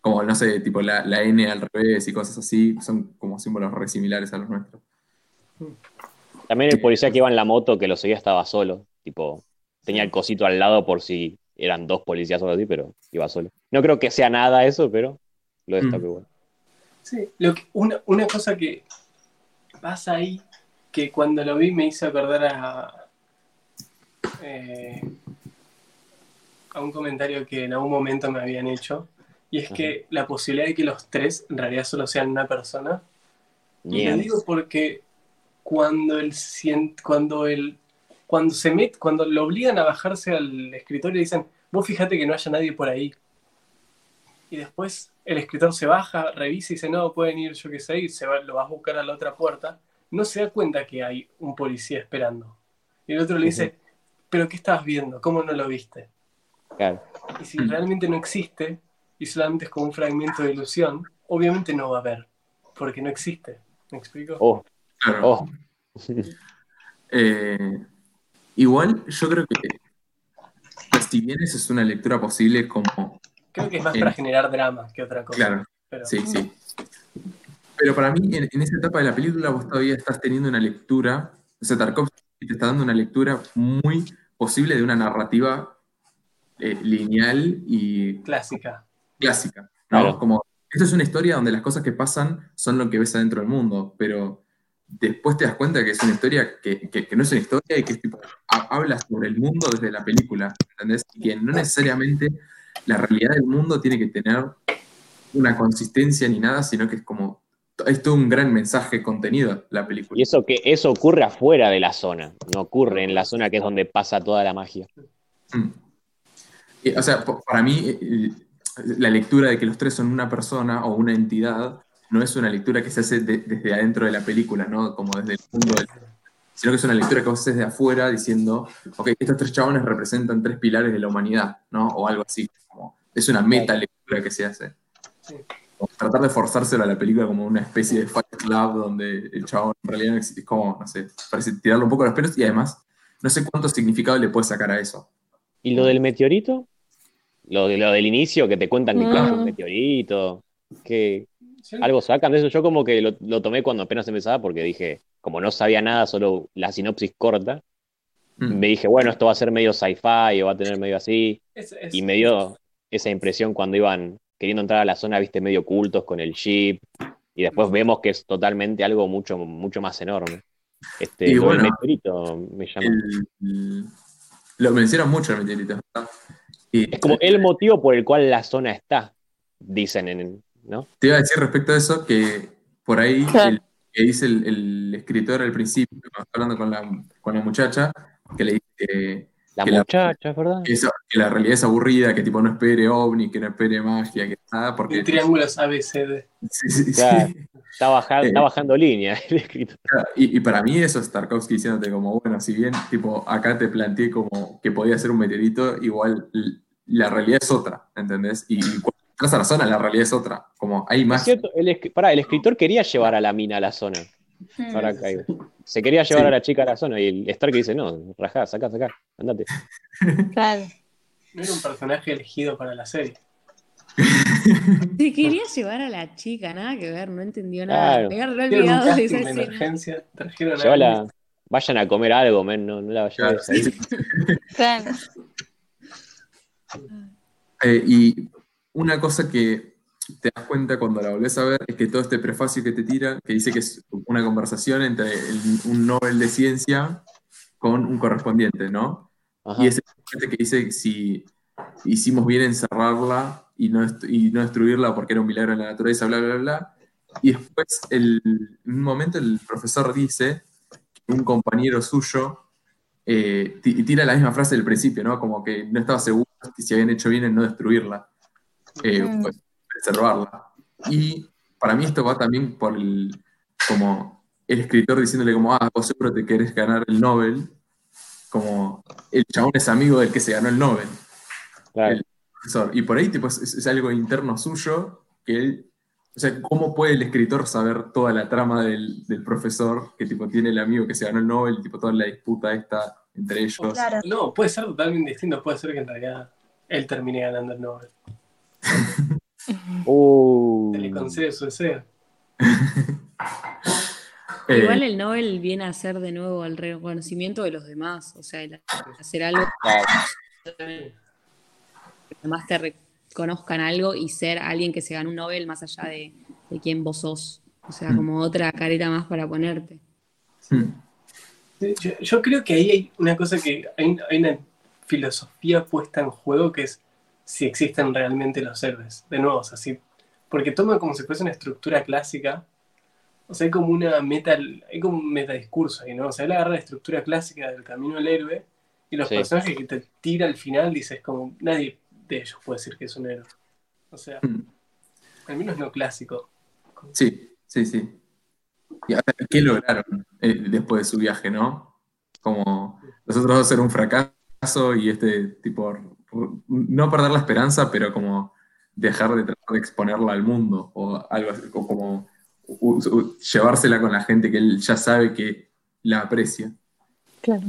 como, no sé, tipo la, la N al revés y cosas así, son como símbolos re similares a los nuestros. También el policía que iba en la moto que lo seguía estaba solo. Tipo, tenía el cosito al lado por si eran dos policías o algo así, pero iba solo. No creo que sea nada eso, pero lo destaco Mm. igual. Sí, lo que- una, una cosa que pasa ahí, que cuando lo vi me hizo acordar a, eh, a un comentario que en algún momento me habían hecho, y es que la posibilidad de que los tres en realidad solo sean una persona, y lo digo porque cuando el, cuando el cuando se met, cuando lo obligan a bajarse al escritorio y dicen, vos fíjate que no haya nadie por ahí. Y después el escritor se baja, revisa y dice, no, pueden ir, yo qué sé, y se va, lo vas a buscar a la otra puerta. No se da cuenta que hay un policía esperando. Y el otro le dice, pero ¿qué estabas viendo? ¿Cómo no lo viste? Claro. Y si realmente no existe, y solamente es como un fragmento de ilusión, obviamente no va a haber, porque no existe. ¿Me explico? Oh, Claro. oh. Eh, igual, yo creo que si bien eso es una lectura posible como... Creo que es más Eh, para generar drama que otra cosa. Claro, Pero- sí, sí. Pero para mí, en, en esa etapa de la película, vos todavía estás teniendo una lectura, o sea, Tarkovsky te está dando una lectura muy posible de una narrativa eh, lineal y Clásica. clásica, ¿no? Claro. Como, esto es una historia donde las cosas que pasan son lo que ves adentro del mundo, pero después te das cuenta que es una historia que, que- que no es una historia y que es tipo, ha- habla sobre el mundo desde la película, ¿entendés? Y que no necesariamente la realidad del mundo tiene que tener una consistencia ni nada, sino que es como, es todo un gran mensaje contenido la película. Y eso que eso ocurre afuera de la zona, no ocurre en la zona que es donde pasa toda la magia. Mm. Y, o sea, para mí, eh, eh, la lectura de que los tres son una persona o una entidad no es una lectura que se hace de- desde adentro de la película, ¿no? Como desde el mundo del... Sino que es una lectura que vos haces de afuera diciendo, ok, estos tres chabones representan tres pilares de la humanidad, ¿no? O algo así. Como, es una meta lectura que se hace. Sí. Como tratar de forzárselo a la película como una especie de Fight Club donde el chabón en realidad no existe. Es como, no sé, parece tirarle un poco a los pelos y además no sé cuánto significado le puedes sacar a eso. ¿Y lo del meteorito? Lo, de- lo del inicio, que te cuentan que Mm. claro, un meteorito, que Sí. algo sacan de eso. Yo como que lo, lo tomé cuando apenas empezaba porque dije, como no sabía nada, solo la sinopsis corta, Mm. me dije, bueno, esto va a ser medio sci-fi o va a tener medio así. Es- es- Y me dio esa impresión cuando iban queriendo entrar a la zona, viste, medio ocultos con el jeep. Y después vemos que es totalmente algo mucho, mucho más enorme. Este, Y meteorito me llama. el- el- lo mencionan mucho el meteorito. Y Es como el motivo por el cual la zona está, dicen, en, ¿no? te iba a decir respecto a eso que por ahí el, que dice el, el escritor al principio, cuando está hablando con la, con la muchacha, que le dice que, La Que la- muchacha, ¿verdad? que esa- que la realidad es aburrida, que tipo no espere ovni, que no espere magia, que nada, porque... triángulos ABCD. Sí, sí, sí. Está, Eh. está bajando línea el escritor. Y, y para mí eso es Tarkovsky diciéndote como, bueno, si bien tipo acá te planteé como que podía ser un meteorito, igual la realidad es otra, ¿entendés? Y, y cuando entras a la zona, la realidad es otra. Como hay Es más... cierto, el, pará, el escritor quería llevar a la mina a la zona. Ahora caigo. Se quería llevar Sí. a la chica a la zona y el Stark dice, no, rajá, sacá, sacá, andate. Claro. No era un personaje elegido para la serie. Te quería llevar a la chica, nada que ver, no entendió nada. Claro. Me olvidado de esa emergencia, vayan a comer algo, men, no, no la vayan a Claro, ahí. sí. Claro. Eh, y una cosa que te das cuenta cuando la volvés a ver es que todo este prefacio que te tira, que dice que es una conversación entre el- un Nobel de ciencia con un correspondiente, ¿no? Ajá. Y ese correspondiente que dice si hicimos bien en cerrarla y no, y no destruirla porque era un milagro de la naturaleza, bla, bla, bla. Y después, el- en un momento, el profesor dice que un compañero suyo eh, ti- tira la misma frase del principio, ¿no? Como que no estaba seguro que si habían hecho bien en no destruirla, eh, Mm. pues, preservarla. Y para mí esto va también por el, como el escritor diciéndole como, ah, vos seguro te querés ganar el Nobel, como el chabón es amigo del que se ganó el Nobel, Claro. el profesor. Y por ahí tipo, es, es algo interno suyo que él O sea, ¿cómo puede el escritor saber toda la trama del, del profesor que tipo tiene el amigo que se ganó el Nobel, tipo toda la disputa esta entre ellos? Claro. No, puede ser totalmente distinto. Puede ser que en realidad él termine ganando el Nobel. Uh, Se le concede su deseo. Eh, Igual el Nobel viene a ser de nuevo el reconocimiento de los demás, o sea, el hacer algo que los demás te reconozcan algo y ser alguien que se gana un Nobel más allá de, de quién vos sos. O sea, como otra careta más para ponerte. Sí, Yo, yo creo que ahí hay una cosa que hay, hay una filosofía puesta en juego que es si existen realmente los héroes. De nuevo, o sea, sí, porque toma como si fuese una estructura clásica. O sea, hay como una meta, hay como un metadiscurso ahí, ¿no? O sea, él agarra la estructura clásica del camino del héroe y los Sí. personajes que te tira al final dices como nadie de ellos puede decir que es un héroe. O sea, hmm. al menos no clásico. Sí, sí, sí. ¿Y qué lograron eh, después de su viaje, no? Como los otros dos eran un fracaso y este tipo, no perder la esperanza, pero como dejar de tratar de exponerla al mundo o algo así, o como u- u- llevársela con la gente que él ya sabe que la aprecia. Claro.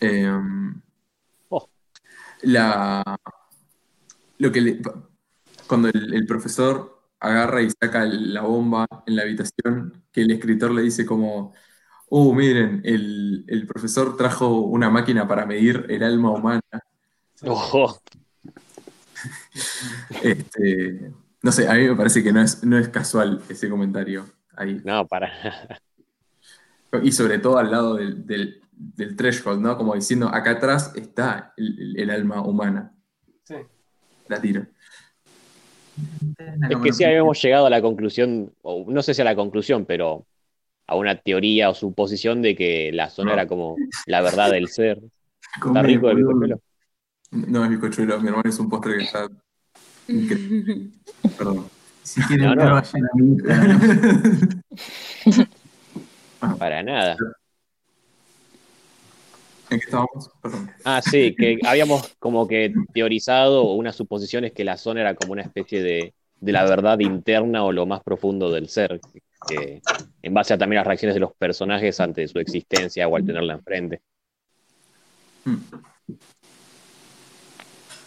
Eh, Oh. la, lo que le- cuando el, el profesor agarra y saca la bomba en la habitación, que el escritor le dice como, oh, miren, el, el profesor trajo una máquina para medir el alma humana. ojo. Este, no sé, a mí me parece que no es, no es casual ese comentario ahí. No, para. Y sobre todo al lado del, del, del threshold, ¿no? Como diciendo, acá atrás está el, el- el alma humana. Sí. La tiro. Es que sí habíamos llegado a la conclusión, o no sé si a la conclusión, pero a una teoría o suposición de que la zona No. era como la verdad del ser. Está rico el bizcochuelo. No es bizcochuelo, mi hermano es un postre que está. Perdón. Si quieren No, vayan a mi Instagram. Para nada. ¿En qué estábamos? Perdón. Ah, sí, que habíamos como que teorizado o una suposición es que la zona era como una especie de, de la verdad interna o lo más profundo del ser, en base a también las reacciones de los personajes ante su existencia o al tenerla enfrente. Mm.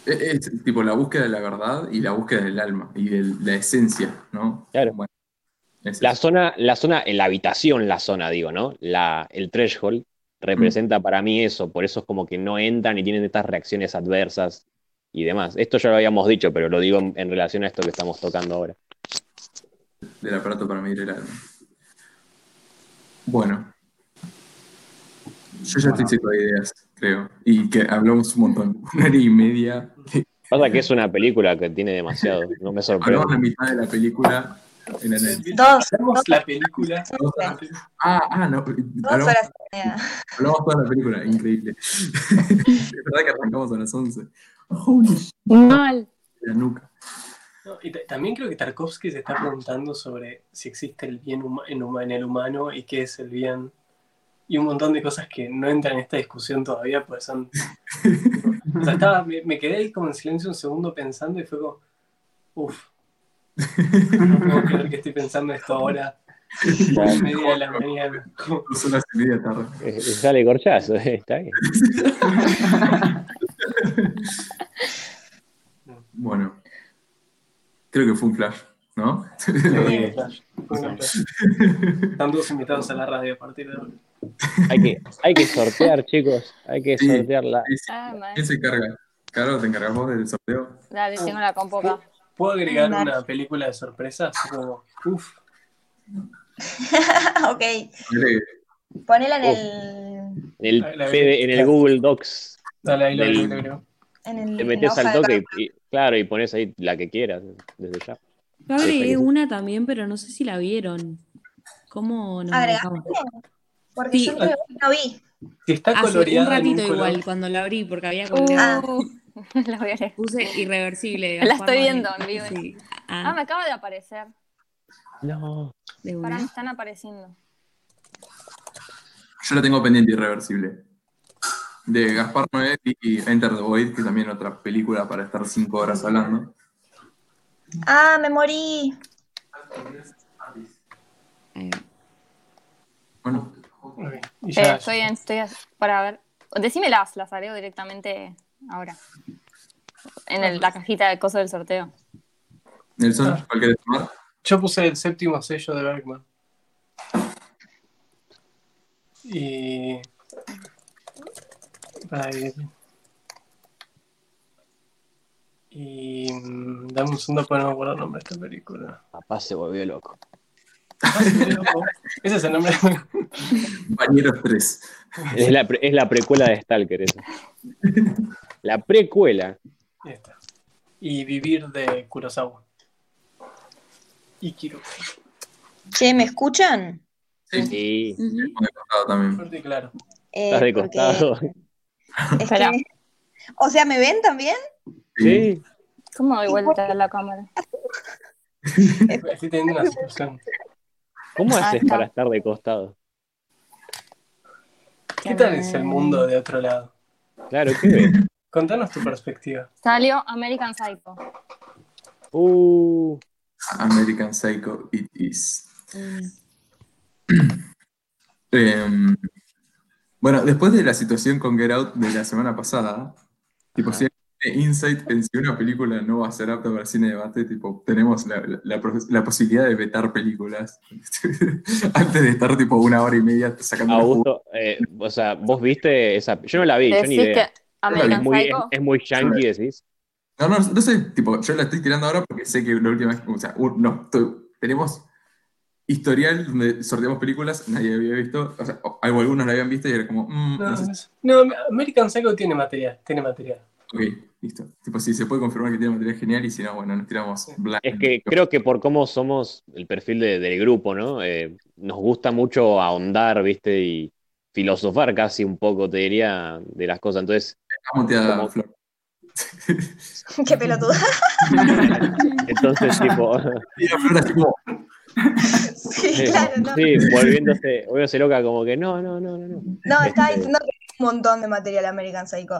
Es, es tipo la búsqueda de la verdad y la búsqueda del alma y de la esencia, ¿no? Claro. Bueno, es La zona, la zona, en la habitación, la zona, digo, ¿no? La, el threshold representa para mí eso, por eso es como que no entran y tienen estas reacciones adversas y demás. Esto ya lo habíamos dicho, pero lo digo en, en relación a esto que estamos tocando ahora. Del aparato para medir el alma. Bueno. Yo ya estoy seco de ideas, creo. Y que hablamos un montón. Una hora y media. Pasa que es una película que tiene demasiado, no me sorprende. Hablamos la mitad de la película en análisis. Dos, Hablamos la película. Ah, ah, no. dos Hablamos, horas y media. hablamos toda la película, increíble. es verdad que arrancamos a las 11. Holy shit, Mal. la nuca. No, y ta- también creo que Tarkovsky se está preguntando sobre si existe el bien huma- en, huma- en el humano y qué es el bien. Y un montón de cosas que no entran en esta discusión todavía, pues son. o sea, estaba, me, me quedé ahí como en silencio un segundo pensando y fue como. Uff. No puedo creer que estoy pensando esto ahora. a media de la mañana. Horas y media tarde. Sale corchazo, eh, está bien. Bueno. Creo que fue un flash, ¿no? Fue flash, fue una flash. Están todos invitados a la radio a partir de ahora. Hay que, hay que sortear, chicos. Hay que Sí. sortearla. Ah, mal. ¿Quién se encarga? Caro, ¿te encargas vos del sorteo? Dale, tengo la compo acá. ¿Puedo agregar Dale. una película de sorpresa? Así como, uff, ok, ponela en Oh. el. En el, La- la- PD en el Google Docs dale ahí lo Del- lo. En el te metes al toque y, claro, y pones ahí la que quieras desde ya. Yo agregué una también, pero no sé si la vieron. ¿Cómo nos. Porque Sí. yo creo que no vi. Si está Hace un coloreada un ratito color- igual, cuando la abrí, porque había Uh, colgado. la voy a leer. Puse irreversible. La estoy viendo en vivo. Sí. Ah, Ah, me acaba de aparecer. No. de Para una. mí están apareciendo. Yo la tengo pendiente irreversible. De Gaspar Noé y Enter the Void, que también otra película para estar cinco horas hablando. Ah, me morí. Eh, Bueno, y Eh, estoy en, estoy para ver. Decímelas, las haré directamente ahora. En el- la cajita de cosas del sorteo. Nelson, Ah. ¿cuál querés tomar? Yo puse el séptimo sello de Bergman. Y. Y. mm, Dame un segundo para no me acuerdo el nombre de esta película. Papá se volvió loco. Ese es el nombre. Compañeros 3. Es la, es la precuela de Stalker, esa. La precuela. Está. Y Vivir de Kurosawa. Ikiru. Che, ¿me escuchan? Sí. contado también. Fuerte y claro. Eh, Estás de porque- costado. Es que- O sea, ¿me ven también? Sí. ¿Cómo doy vuelta a la cámara? Estoy teniendo una situación. ¿Cómo Ah, haces para estar de costado? ¿Qué tal es el mundo de otro lado? Claro, ¿qué ves? Contanos tu perspectiva. Salió American Psycho. Uh, American Psycho, it is. Mm. Em, bueno, después de la situación con Get Out de la semana pasada, tipo, si hay insight en si una película no va a ser apta para el cine de debate, tipo, tenemos la, la- la pos- la posibilidad de vetar películas antes de estar tipo una hora y media sacando. Augusto, eh, o sea, vos viste esa. Yo no la vi, yo ni idea. Es muy, es, muy yankee, decís. No, no, no sé, tipo, yo la estoy tirando ahora porque sé que la última vez, o sea, un- no, estoy- tenemos historial donde sorteamos películas, nadie había visto, o sea, algunos la habían visto y era como, mm, No, no sé, es- no, American Psycho tiene material, tiene material. ok, listo. Tipo, si se puede confirmar que tiene material genial y si no, bueno, nos tiramos blanco. Es que creo que por cómo somos el perfil de- del grupo, ¿no? Eh, nos gusta mucho ahondar, ¿viste? Y filosofar casi un poco, te diría, de las cosas. Entonces, como- Flor. Qué pelotuda. entonces tipo, Sí, claro, no. sí, volviéndose, volviéndose loca, como que no, no, no, no, no. No, estaba Este- diciendo que hay un montón de material American Psycho.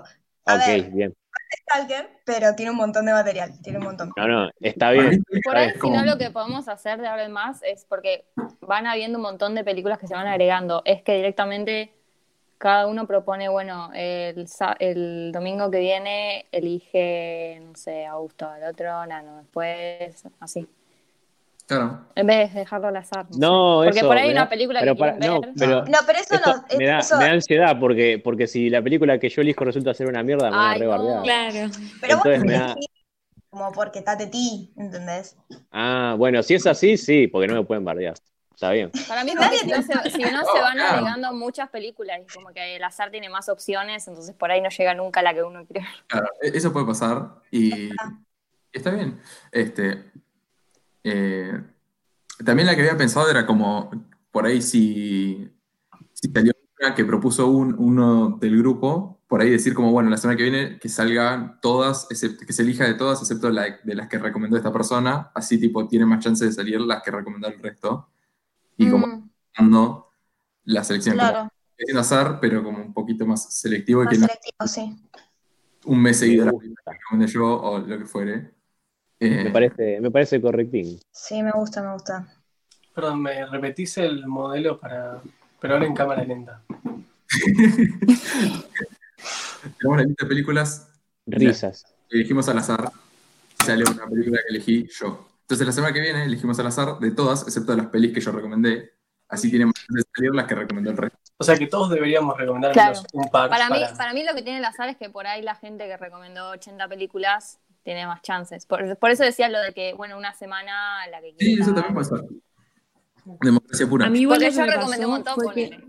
A Ok, ver, bien. Stalker, pero tiene un montón de material. Tiene un montón. No, no, está bien. Por ahí, si no, lo que podemos hacer de ahora en más es porque van habiendo un montón de películas que se van agregando. Es que directamente cada uno propone, bueno, el, sa- el domingo que viene elige, no sé, Augusto, el otro, Nano, después, así. Claro. En vez de dejarlo al azar. sé. No, Porque eso, por ahí hay una película pero que para- quieren no, ver. pero No, pero eso no. me, da, eso- me da ansiedad porque, porque si la película que yo elijo resulta ser una mierda, me van a Ay, rebardear. no. Claro. pero vos me da- como porque tate ti, ¿entendés? Ah, bueno, si es así, sí, porque no me pueden bardear. Está bien. Para mí, porque si no se, si no se van claro. agregando muchas películas y como que el azar tiene más opciones, entonces por ahí no llega nunca la que uno quiere ver. Claro, e- eso puede pasar y está bien. Este, eh, también la que había pensado era como, por ahí si, si salió una que propuso un- uno del grupo, por ahí decir como, bueno, la semana que viene que salgan todas, excepto, que se elija de todas, excepto la, de las que recomendó esta persona, así tipo tiene más chance de salir las que recomendó el resto. Y como Mm. dando la selección como Claro, haciendo azar, pero como un poquito más selectivo y más que no selectivo, sí. un mes seguido la recomendé yo o lo que fuere. Eh, Me parece, me parece correctín. Sí, me gusta, me gusta. Perdón, ¿me repetís el modelo para. pero ahora en cámara lenta? Tenemos la lista de películas, Risas. elegimos al azar, sale una película que elegí yo. Entonces la semana que viene elegimos al azar de todas, excepto de las pelis que yo recomendé. Así tienen más de salir las que recomendó el resto. O sea que todos deberíamos recomendar Claro. un par. Para mí, para mí lo que tiene el azar es que por ahí la gente que recomendó 80 películas tiene más chances. Por, por eso decía lo de que, bueno, una semana la que Sí, quiera. eso también puede ser. Democracia pura. A mí igual yo me recomendé un montón, ponele.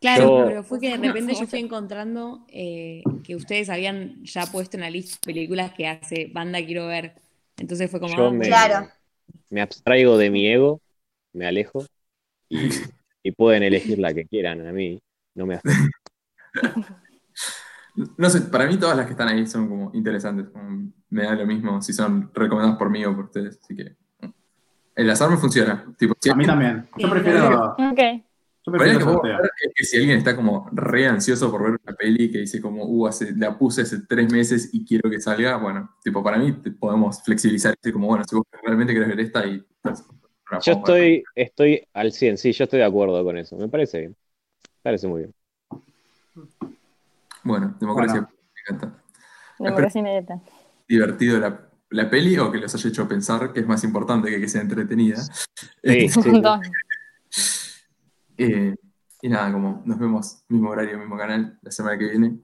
Claro, Yo- pero fue que de repente yo fui encontrando eh, que ustedes habían ya puesto en la lista películas que hace banda quiero ver. Entonces fue como. Yo ah, me. Claro. me abstraigo de mi ego, me alejo y, y pueden elegir la que quieran. A mí no me afecta. No sé, para mí todas las que están ahí son como interesantes. como me da lo mismo si son recomendadas por mí o por ustedes. Así que mm. el azar me funciona. Tipo, si A mí alguien- también. Yo prefiero, Ok. Yo que prefiero puedo sorteo. hacer es que si alguien está como re ansioso por ver una peli que dice como, uh, hace, la puse hace tres meses y quiero que salga, bueno, tipo, para mí podemos flexibilizar y como, bueno, si vos realmente querés ver esta y... pues, Yo estoy, estoy al 100, sí, yo estoy de acuerdo con eso. Me parece bien. Me parece muy bien. Bueno, democracia, Bueno. me encanta. Democracia inmediata. Divertido la, la peli o que los haya hecho pensar que es más importante que que sea entretenida. Sí, sí. Eh, y nada, como nos vemos mismo horario, mismo canal la semana que viene.